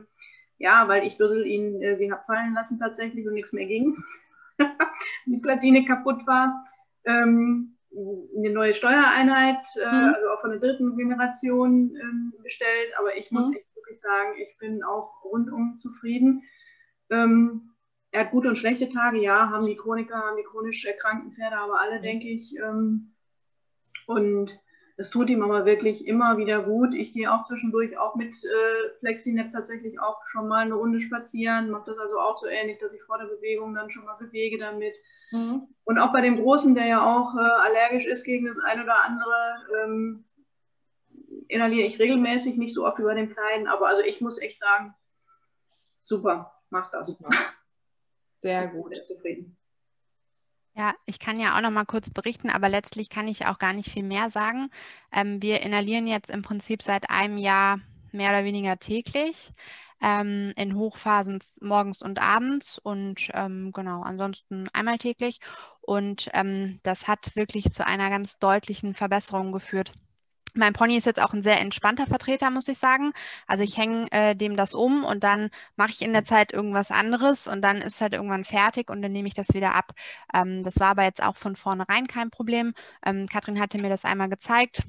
ja, weil ich Büssel ihn, äh, sie habe fallen lassen tatsächlich und nichts mehr ging. (laughs) die Platine kaputt war. Ähm, eine neue Steuereinheit, äh, mhm. also auch von der dritten Generation ähm, bestellt. Aber ich muss mhm. echt wirklich sagen, ich bin auch rundum zufrieden. Ähm, er hat gute und schlechte Tage, ja, haben die Chroniker, haben die chronisch erkrankten Pferde, aber alle, mhm. denke ich. Ähm, und es tut ihm aber wirklich immer wieder gut. Ich gehe auch zwischendurch auch mit äh, Flexinet tatsächlich auch schon mal eine Runde spazieren, mache das also auch so ähnlich, dass ich vor der Bewegung dann schon mal bewege damit. Mhm. Und auch bei dem Großen, der ja auch äh, allergisch ist gegen das ein oder andere, ähm, inhaliere ich regelmäßig, nicht so oft wie bei dem Kleinen, aber also ich muss echt sagen, super, mach das. Super. Sehr gut. Sehr zufrieden. Ja, ich kann ja auch noch mal kurz berichten, aber letztlich kann ich auch gar nicht viel mehr sagen. Ähm, wir inhalieren jetzt im Prinzip seit einem Jahr mehr oder weniger täglich ähm, in Hochphasen morgens und abends und ähm, genau, ansonsten einmal täglich. Und ähm, das hat wirklich zu einer ganz deutlichen Verbesserung geführt. Mein Pony ist jetzt auch ein sehr entspannter Vertreter, muss ich sagen. Also ich hänge äh, dem das um und dann mache ich in der Zeit irgendwas anderes und dann ist halt irgendwann fertig und dann nehme ich das wieder ab. Ähm, das war aber jetzt auch von vornherein kein Problem. Ähm, Katrin hatte mir das einmal gezeigt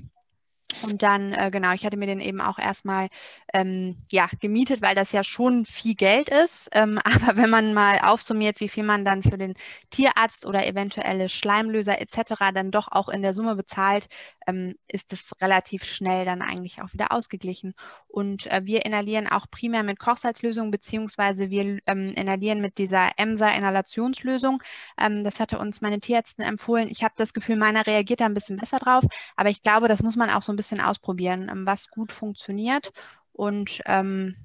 und dann, äh, genau, ich hatte mir den eben auch erstmal ähm, ja, gemietet, weil das ja schon viel Geld ist. Ähm, (laughs) aber wenn man mal aufsummiert, wie viel man dann für den Tierarzt oder eventuelle Schleimlöser etc. dann doch auch in der Summe bezahlt, ähm, ist es relativ schnell dann eigentlich auch wieder ausgeglichen. Und äh, wir inhalieren auch primär mit Kochsalzlösung, beziehungsweise wir ähm, inhalieren mit dieser EMSA-Inhalationslösung. Ähm, das hatte uns meine Tierärztin empfohlen. Ich habe das Gefühl, meiner reagiert da ein bisschen besser drauf, aber ich glaube, das muss man auch so ein bisschen ausprobieren, ähm, was gut funktioniert. Und ähm,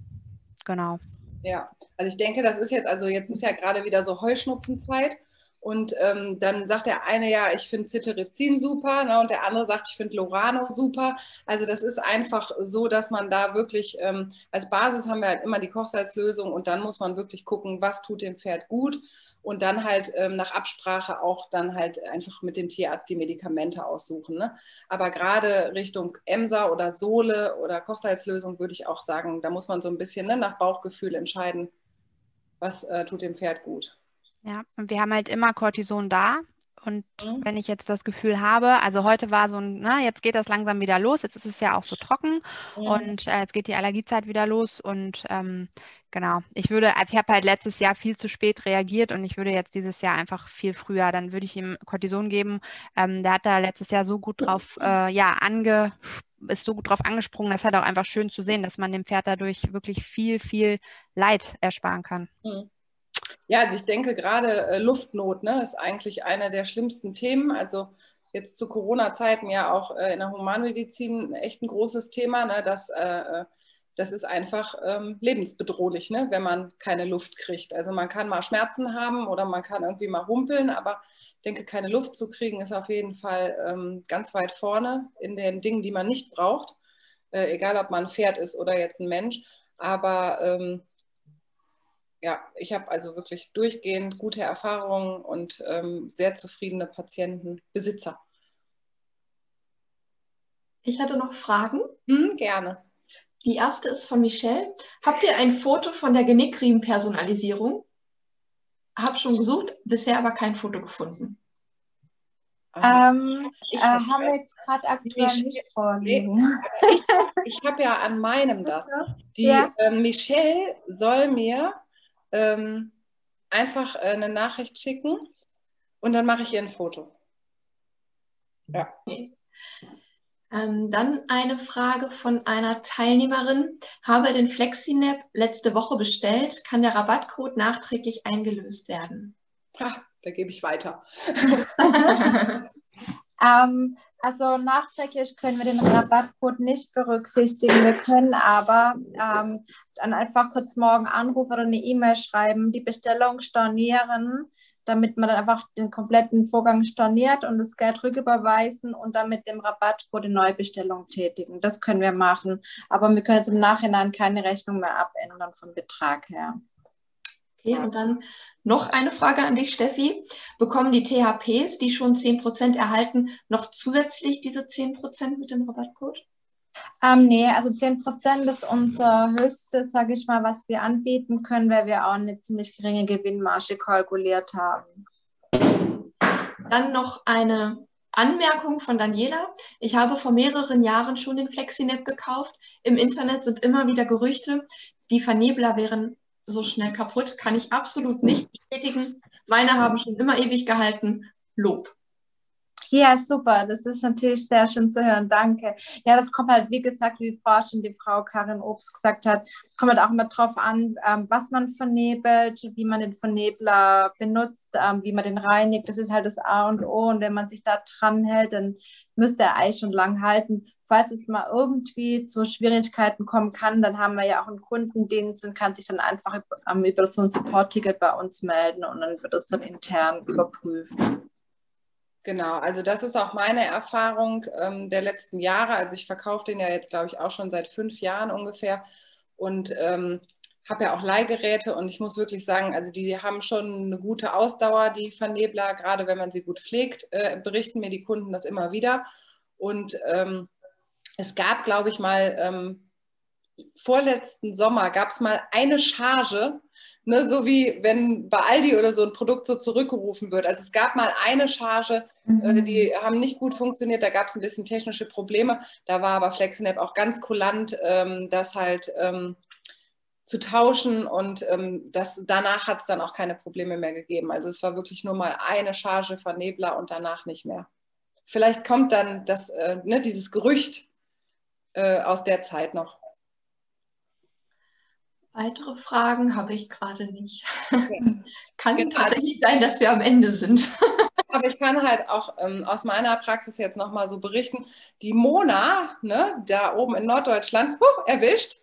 genau. Ja, also ich denke, das ist jetzt, also jetzt ist ja gerade wieder so Heuschnupfenzeit. Und ähm, dann sagt der eine, ja, ich finde Cetirizin super, ne, und der andere sagt, ich finde Lorano super. Also das ist einfach so, dass man da wirklich, ähm, als Basis haben wir halt immer die Kochsalzlösung und dann muss man wirklich gucken, was tut dem Pferd gut und dann halt ähm, nach Absprache auch dann halt einfach mit dem Tierarzt die Medikamente aussuchen. Ne? Aber gerade Richtung Emsa oder Sohle oder Kochsalzlösung würde ich auch sagen, da muss man so ein bisschen ne, nach Bauchgefühl entscheiden, was äh, tut dem Pferd gut. Ja, und wir haben halt immer Cortison da. Und mhm. wenn ich jetzt das Gefühl habe, also heute war so ein, na, jetzt geht das langsam wieder los, jetzt ist es ja auch so trocken mhm. und äh, jetzt geht die Allergiezeit wieder los und ähm, genau, ich würde, also ich habe halt letztes Jahr viel zu spät reagiert und ich würde jetzt dieses Jahr einfach viel früher, dann würde ich ihm Cortison geben. Ähm, der hat da letztes Jahr so gut drauf, äh, ja, ange, ist so gut drauf angesprungen, das ist halt auch einfach schön zu sehen, dass man dem Pferd dadurch wirklich viel, viel Leid ersparen kann. Mhm. Ja, also ich denke gerade äh, Luftnot ne, ist eigentlich eine der schlimmsten Themen. Also jetzt zu Corona-Zeiten ja auch äh, in der Humanmedizin echt ein großes Thema. Ne, dass, äh, äh, das ist einfach ähm, lebensbedrohlich, ne, wenn man keine Luft kriegt. Also man kann mal Schmerzen haben oder man kann irgendwie mal humpeln, aber ich denke, keine Luft zu kriegen ist auf jeden Fall ähm, ganz weit vorne in den Dingen, die man nicht braucht. Äh, egal, ob man ein Pferd ist oder jetzt ein Mensch. Aber ähm, ja, ich habe also wirklich durchgehend gute Erfahrungen und ähm, sehr zufriedene Patienten, Besitzer. Ich hatte noch Fragen. Hm, gerne. Die erste ist von Michelle. Habt ihr ein Foto von der Genickriemen-Personalisierung? Hab schon gesucht, bisher aber kein Foto gefunden. Ähm, äh, haben wir jetzt gerade aktuell nicht vorliegen. Ich, ich habe ja an meinem das. Die ja. äh, Michelle soll mir ähm, einfach äh, eine Nachricht schicken und dann mache ich ihr ein Foto. Ja. Ähm, dann eine Frage von einer Teilnehmerin. Habe den FlexiNap letzte Woche bestellt. Kann der Rabattcode nachträglich eingelöst werden? Ha, da gebe ich weiter. (laughs) (laughs) Ähm, also nachträglich können wir den Rabattcode nicht berücksichtigen. Wir können aber ähm, dann einfach kurz morgen anrufen oder eine E-Mail schreiben, die Bestellung stornieren, damit man dann einfach den kompletten Vorgang storniert und das Geld rücküberweisen und dann mit dem Rabattcode eine Neubestellung tätigen. Das können wir machen. Aber wir können jetzt im Nachhinein keine Rechnung mehr abändern vom Betrag her. Okay, und dann noch eine Frage an dich, Steffi. Bekommen die THPs, die schon 10% erhalten, noch zusätzlich diese 10% mit dem Rabattcode? Ähm, nee, also 10% ist unser höchstes, sage ich mal, was wir anbieten können, weil wir auch eine ziemlich geringe Gewinnmarge kalkuliert haben. Dann noch eine Anmerkung von Daniela. Ich habe vor mehreren Jahren schon den FlexiNap gekauft. Im Internet sind immer wieder Gerüchte, die Vernebler wären so schnell kaputt, kann ich absolut nicht bestätigen. Meine haben schon immer ewig gehalten. Lob. Ja, super. Das ist natürlich sehr schön zu hören. Danke. Ja, das kommt halt, wie gesagt, wie vorher schon die Frau Karin Obst gesagt hat, es kommt halt auch immer drauf an, ähm, was man vernebelt, wie man den Vernebler benutzt, ähm, wie man den reinigt. Das ist halt das A und O. Und wenn man sich da dran hält, dann müsste er eigentlich schon lang halten. Falls es mal irgendwie zu Schwierigkeiten kommen kann, dann haben wir ja auch einen Kundendienst und kann sich dann einfach ähm, über so ein Support-Ticket bei uns melden und dann wird es dann intern überprüft. Genau, also das ist auch meine Erfahrung ähm, der letzten Jahre. Also ich verkaufe den ja jetzt, glaube ich, auch schon seit fünf Jahren ungefähr und ähm, habe ja auch Leihgeräte und ich muss wirklich sagen, also die haben schon eine gute Ausdauer, die Vernebler, gerade wenn man sie gut pflegt, äh, berichten mir die Kunden das immer wieder. Und ähm, es gab, glaube ich, mal ähm, vorletzten Sommer gab es mal eine Charge, Ne, so wie wenn bei Aldi oder so ein Produkt so zurückgerufen wird. Also es gab mal eine Charge, äh, mhm. äh, die haben nicht gut funktioniert, da gab es ein bisschen technische Probleme. Da war aber FlexiNap auch ganz kulant, ähm, das halt ähm, zu tauschen und ähm, das, danach hat es dann auch keine Probleme mehr gegeben. Also es war wirklich nur mal eine Charge Vernebler und danach nicht mehr. Vielleicht kommt dann das, äh, ne, dieses Gerücht äh, aus der Zeit noch. Weitere Fragen habe ich gerade nicht. (laughs) kann genau. tatsächlich sein, dass wir am Ende sind. (laughs) Aber ich kann halt auch ähm, aus meiner Praxis jetzt nochmal so berichten. Die Mona, ne, da oben in Norddeutschland, huh, erwischt.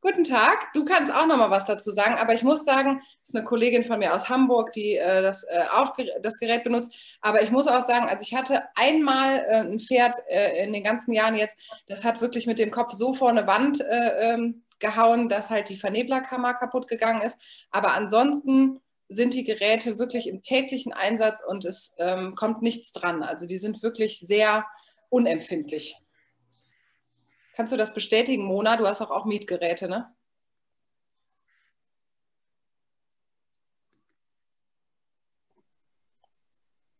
Guten Tag, du kannst auch nochmal was dazu sagen, aber ich muss sagen, das ist eine Kollegin von mir aus Hamburg, die äh, das äh, auch das Gerät benutzt. Aber ich muss auch sagen, also ich hatte einmal äh, ein Pferd äh, in den ganzen Jahren jetzt, das hat wirklich mit dem Kopf so vor eine Wand äh, ähm, gehauen, dass halt die Verneblerkammer kaputt gegangen ist. Aber ansonsten sind die Geräte wirklich im täglichen Einsatz und es ähm, kommt nichts dran. Also die sind wirklich sehr unempfindlich. Kannst du das bestätigen, Mona? Du hast auch, auch Mietgeräte, ne?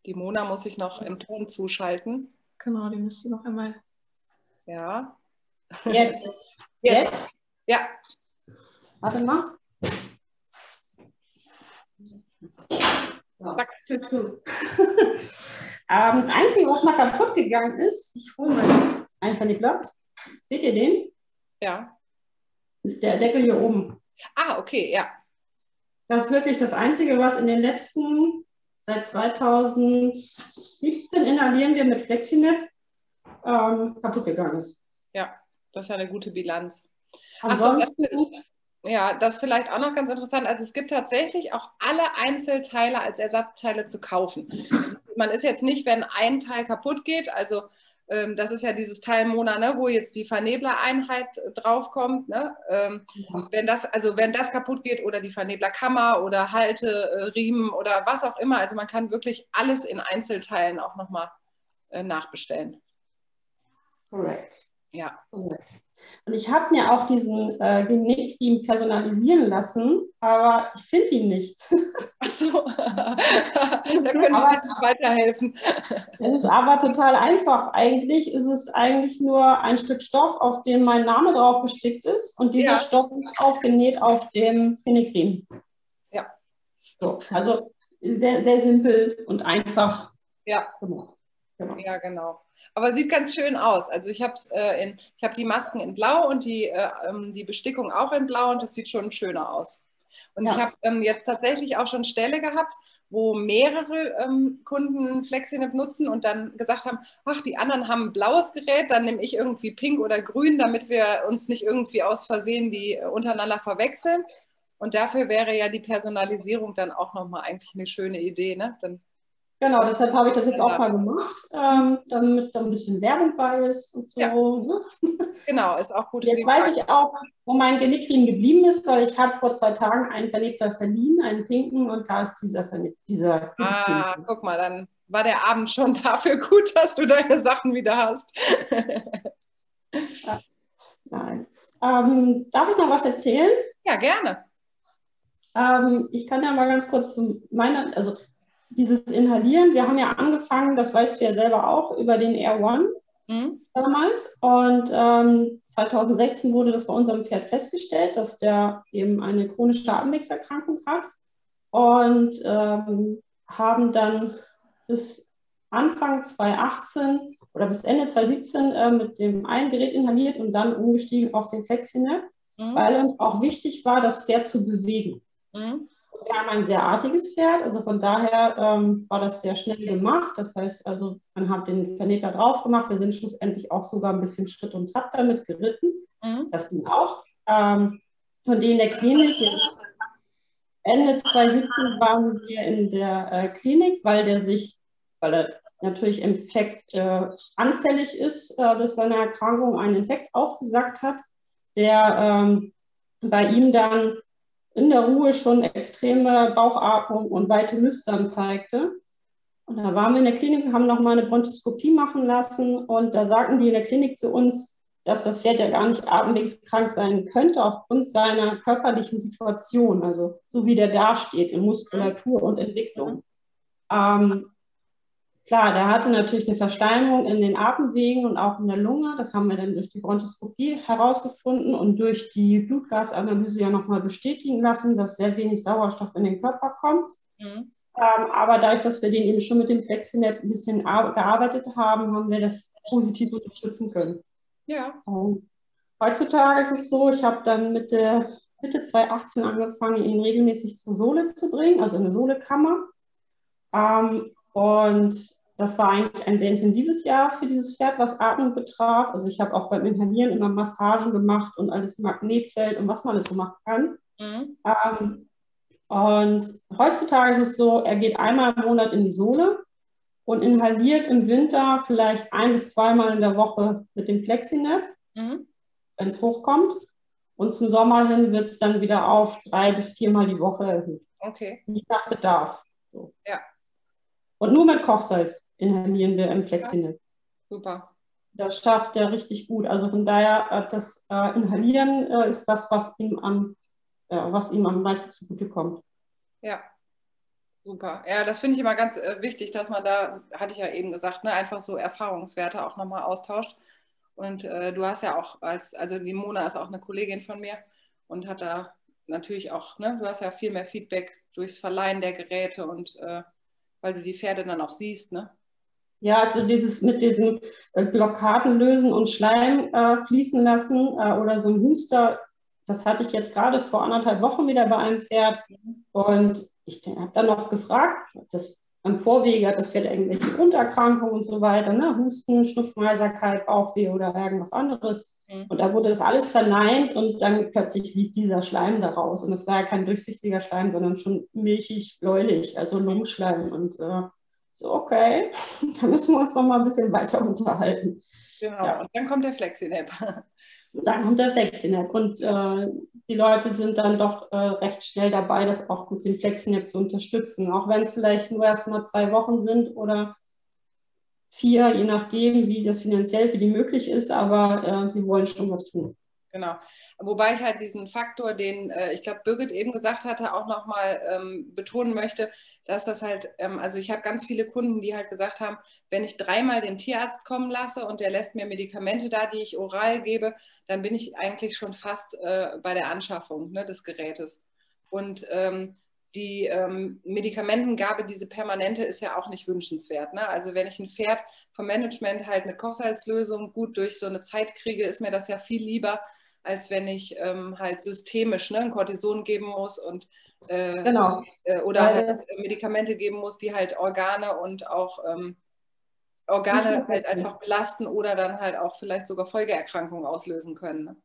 Die Mona muss sich noch im Ton zuschalten. Genau, die müsste noch einmal. Ja. Jetzt. Jetzt. Jetzt. Ja. Warte mal. So, Tür zu. (laughs) ähm, das Einzige, was mal kaputt gegangen ist, ich hole mal einfach den Platz. Seht ihr den? Ja. Ist der Deckel hier oben. Ah, okay, ja. Das ist wirklich das Einzige, was in den letzten, seit 2017 inhalieren wir mit FlexiNet, ähm, kaputt gegangen ist. Ja, das ist ja eine gute Bilanz. Achso, das, ja, das ist vielleicht auch noch ganz interessant. Also es gibt tatsächlich auch alle Einzelteile als Ersatzteile zu kaufen. Also man ist jetzt nicht, wenn ein Teil kaputt geht, also ähm, das ist ja dieses Teil Mona, ne, wo jetzt die Verneblereinheit draufkommt. Ne? Ähm, ja. Wenn das, also wenn das kaputt geht oder die Verneblerkammer oder Halte, äh, Riemen oder was auch immer, also man kann wirklich alles in Einzelteilen auch nochmal äh, nachbestellen. Korrekt. Ja. Und ich habe mir auch diesen äh, Genickriemen personalisieren lassen, aber ich finde ihn nicht. (laughs) Ach so, (laughs) da können wir nicht weiterhelfen. Es ist aber total einfach. Eigentlich ist es eigentlich nur ein Stück Stoff, auf dem mein Name drauf gestickt ist und dieser ja. Stoff ist aufgenäht auf dem Genickriemen. Ja. So, also sehr, sehr simpel und einfach. Ja. Genau. genau. Ja, genau. Aber sieht ganz schön aus. Also ich habe äh, in, ich habe die Masken in Blau und die, äh, ähm, die Bestickung auch in Blau und das sieht schon schöner aus. Und ja. ich habe ähm, jetzt tatsächlich auch schon Ställe gehabt, wo mehrere ähm, Kunden FlexiNet nutzen und dann gesagt haben, ach, die anderen haben ein blaues Gerät, dann nehme ich irgendwie pink oder grün, damit wir uns nicht irgendwie aus Versehen die äh, untereinander verwechseln. Und dafür wäre ja die Personalisierung dann auch nochmal eigentlich eine schöne Idee. Ne? Dann Genau, deshalb habe ich das jetzt auch mal gemacht, ähm, damit da ein bisschen Werbung bei ist und so. Ja. Ne? (laughs) Genau, ist auch gut. Jetzt weiß ich auch, wo mein Genickring geblieben ist, weil ich habe vor zwei Tagen einen Vernebler verliehen, einen pinken, und da ist dieser Vernebler. Dieser ah, guck mal, dann war der Abend schon (laughs) dafür gut, dass du deine Sachen wieder hast. ja. Nein. Ähm, darf ich noch was erzählen? Ja, gerne. Ähm, ich kann ja mal ganz kurz zu meiner, also dieses Inhalieren, wir haben ja angefangen, das weißt du ja selber auch, über den Air One mhm. damals. Und ähm, 2016 wurde das bei unserem Pferd festgestellt, dass der eben eine chronische Atemwegserkrankung hat. Und ähm, haben dann bis Anfang 2018 oder bis Ende 2017 äh, mit dem einen Gerät inhaliert und dann umgestiegen auf den Flexinet, mhm. weil uns auch wichtig war, das Pferd zu bewegen. Mhm wir haben ein sehr artiges Pferd, also von daher ähm, war das sehr schnell gemacht. Das heißt, also man hat den Vernebler drauf gemacht. Wir sind schlussendlich auch sogar ein bisschen Schritt und Trab damit geritten. Mhm. Das ging auch. Ähm, von denen der Klinik, Ende 2017 waren wir in der äh, Klinik, weil der sich, weil er natürlich Infekt äh, anfällig ist, äh, durch seine Erkrankung einen Infekt aufgesagt hat, der ähm, bei ihm dann in der Ruhe schon extreme Bauchatmung und weite Nüstern zeigte. Und da waren wir in der Klinik, haben nochmal eine Bronchoskopie machen lassen und da sagten die in der Klinik zu uns, dass das Pferd ja gar nicht atemwegskrank sein könnte aufgrund seiner körperlichen Situation, also so wie der dasteht in Muskulatur und Entwicklung. Ähm, Klar, der hatte natürlich eine Versteinerung in den Atemwegen und auch in der Lunge. Das haben wir dann durch die Bronchoskopie herausgefunden und durch die Blutgasanalyse ja nochmal bestätigen lassen, dass sehr wenig Sauerstoff in den Körper kommt. Mhm. Ähm, aber dadurch, dass wir den eben schon mit dem Flexinet ein bisschen gearbeitet haben, haben wir das positiv unterstützen können. Ja. Und heutzutage ist es so, ich habe dann Mitte, Mitte 2018 angefangen, ihn regelmäßig zur Sohle zu bringen, also in eine Sohlekammer. Ähm, und das war eigentlich ein sehr intensives Jahr für dieses Pferd, was Atmung betraf. Also ich habe auch beim Inhalieren immer Massagen gemacht und alles Magnetfeld und was man alles so machen kann. Mhm. Ähm, und heutzutage ist es so, er geht einmal im Monat in die Sohle und inhaliert im Winter vielleicht ein bis zweimal in der Woche mit dem Flexinet, mhm. wenn es hochkommt. Und zum Sommer hin wird es dann wieder auf drei bis viermal die Woche erhöht. Okay. Je nach Bedarf. So. Ja. Und nur mit Kochsalz inhalieren wir im Flexinet. Super. Das schafft er richtig gut. Also von daher, äh, das äh, Inhalieren äh, ist das, was ihm am, was ihm am meisten zugutekommt. Ja, Super. Ja, das finde ich immer ganz äh, wichtig, dass man da, hatte ich ja eben gesagt, ne, einfach so Erfahrungswerte auch nochmal austauscht. Und äh, du hast ja auch als, also die Mona ist auch eine Kollegin von mir und hat da natürlich auch, ne, du hast ja viel mehr Feedback durchs Verleihen der Geräte und äh, weil du die Pferde dann auch siehst, ne? Ja, also dieses mit diesen äh, Blockaden lösen und Schleim äh, fließen lassen äh, oder so ein Huster, das hatte ich jetzt gerade vor anderthalb Wochen wieder bei einem Pferd. Und ich habe dann noch gefragt, das am Vorwege hat das Pferd irgendwelche Grunderkrankungen und so weiter, ne? Husten, Schnupfen, Heiserkeit, Bauchweh oder irgendwas anderes. Mhm. Und da wurde das alles verneint und dann plötzlich lief dieser Schleim da raus. Und es war ja kein durchsichtiger Schleim, sondern schon milchig, bläulich, also Lungenschleim. Und äh, so, okay, (laughs) da müssen wir uns noch mal ein bisschen weiter unterhalten. Genau, ja. und dann kommt der Flexinap. (laughs) Dann kommt der Flexinap. Und äh, die Leute sind dann doch äh, recht schnell dabei, das auch mit dem Flexinap zu unterstützen. Auch wenn es vielleicht nur erst mal zwei Wochen sind oder vier, je nachdem, wie das finanziell für die möglich ist, aber äh, sie wollen schon was tun. Genau. Wobei ich halt diesen Faktor, den äh, ich glaube Birgit eben gesagt hatte, auch nochmal ähm, betonen möchte, dass das halt, ähm, also ich habe ganz viele Kunden, die halt gesagt haben, wenn ich dreimal den Tierarzt kommen lasse und der lässt mir Medikamente da, die ich oral gebe, dann bin ich eigentlich schon fast äh, bei der Anschaffung ne, des Gerätes. Und ähm, die ähm, Medikamentengabe, diese permanente, ist ja auch nicht wünschenswert. Ne? Also wenn ich ein Pferd vom Management halt mit Kochsalzlösung gut durch so eine Zeit kriege, ist mir das ja viel lieber, als wenn ich ähm, halt systemisch ne, ein Cortison geben muss und äh, genau. Äh, oder halt Medikamente geben muss, die halt Organe und auch ähm, Organe halt einfach belasten oder dann halt auch vielleicht sogar Folgeerkrankungen auslösen können. Ne?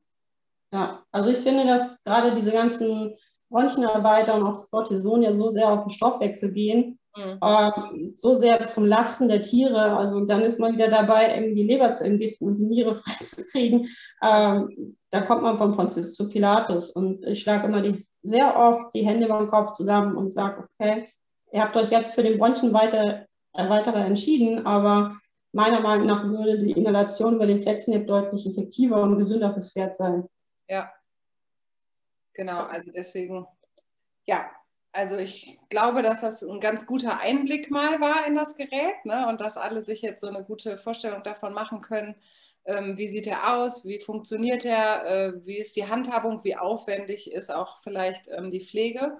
Ja, also ich finde, dass gerade diese ganzen Bronchienarbeiter und auch das Cortison ja so sehr auf den Stoffwechsel gehen, mhm. äh, so sehr zum Lasten der Tiere. Also dann ist man wieder dabei, irgendwie die Leber zu entgiften und die Niere (laughs) freizukriegen. Ähm, da kommt man von Pontius zu Pilatus. Und ich schlage immer die, sehr oft die Hände beim Kopf zusammen und sage, okay, ihr habt euch jetzt für den Bronchienweiterer entschieden, aber meiner Meinung nach würde die Inhalation über den Flexnip deutlich effektiver und gesünder fürs Pferd sein. Ja, genau. Also deswegen, ja, also ich glaube, dass das ein ganz guter Einblick mal war in das Gerät ne? und dass alle sich jetzt so eine gute Vorstellung davon machen können, ähm, wie sieht er aus, wie funktioniert er, äh, wie ist die Handhabung, wie aufwendig ist auch vielleicht ähm, die Pflege.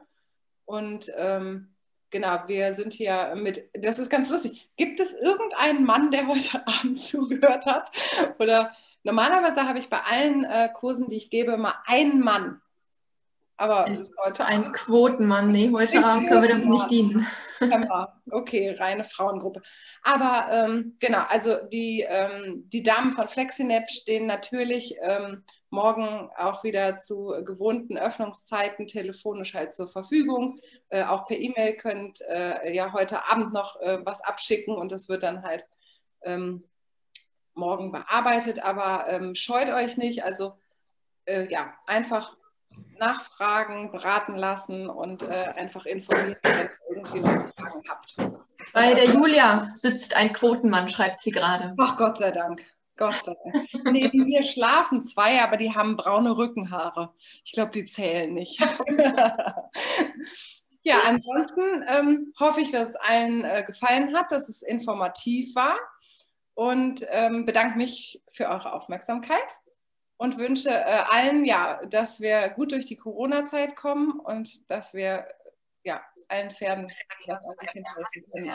Und ähm, genau, wir sind hier mit, das ist ganz lustig. Gibt es irgendeinen Mann, der heute (laughs) Abend zugehört hat? Oder normalerweise habe ich bei allen äh, Kursen, die ich gebe, mal einen Mann. Aber heute ein Quotenmann, nee, heute Abend können wir damit nicht dienen. (laughs) Okay, reine Frauengruppe. Aber ähm, genau, also die, ähm, die Damen von Flexinap stehen natürlich ähm, morgen auch wieder zu gewohnten Öffnungszeiten telefonisch halt zur Verfügung. Äh, auch per E-Mail könnt äh, ja heute Abend noch äh, was abschicken und das wird dann halt ähm, morgen bearbeitet. Aber ähm, scheut euch nicht, also äh, ja, einfach nachfragen, beraten lassen und äh, einfach informieren, wenn ihr irgendwie noch Fragen habt. Bei der Julia sitzt ein Quotenmann, schreibt sie gerade. Ach Gott sei Dank. Gott sei Dank. Neben mir schlafen zwei, aber die haben braune Rückenhaare. Ich glaube, die zählen nicht. (laughs) ja, ansonsten ähm, hoffe ich, dass es allen äh, gefallen hat, dass es informativ war und ähm, bedanke mich für eure Aufmerksamkeit und wünsche äh, allen, ja, dass wir gut durch die Corona-Zeit kommen und dass wir ja, allen Pferden das helfen können.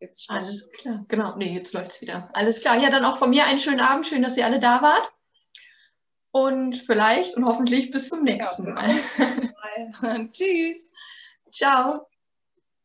Jetzt Alles klar, genau. Nee, jetzt läuft es wieder. Alles klar. Ja, dann auch von mir einen schönen Abend. Schön, dass ihr alle da wart. Und vielleicht und hoffentlich bis zum nächsten ja. Mal. (laughs) Tschüss. Ciao.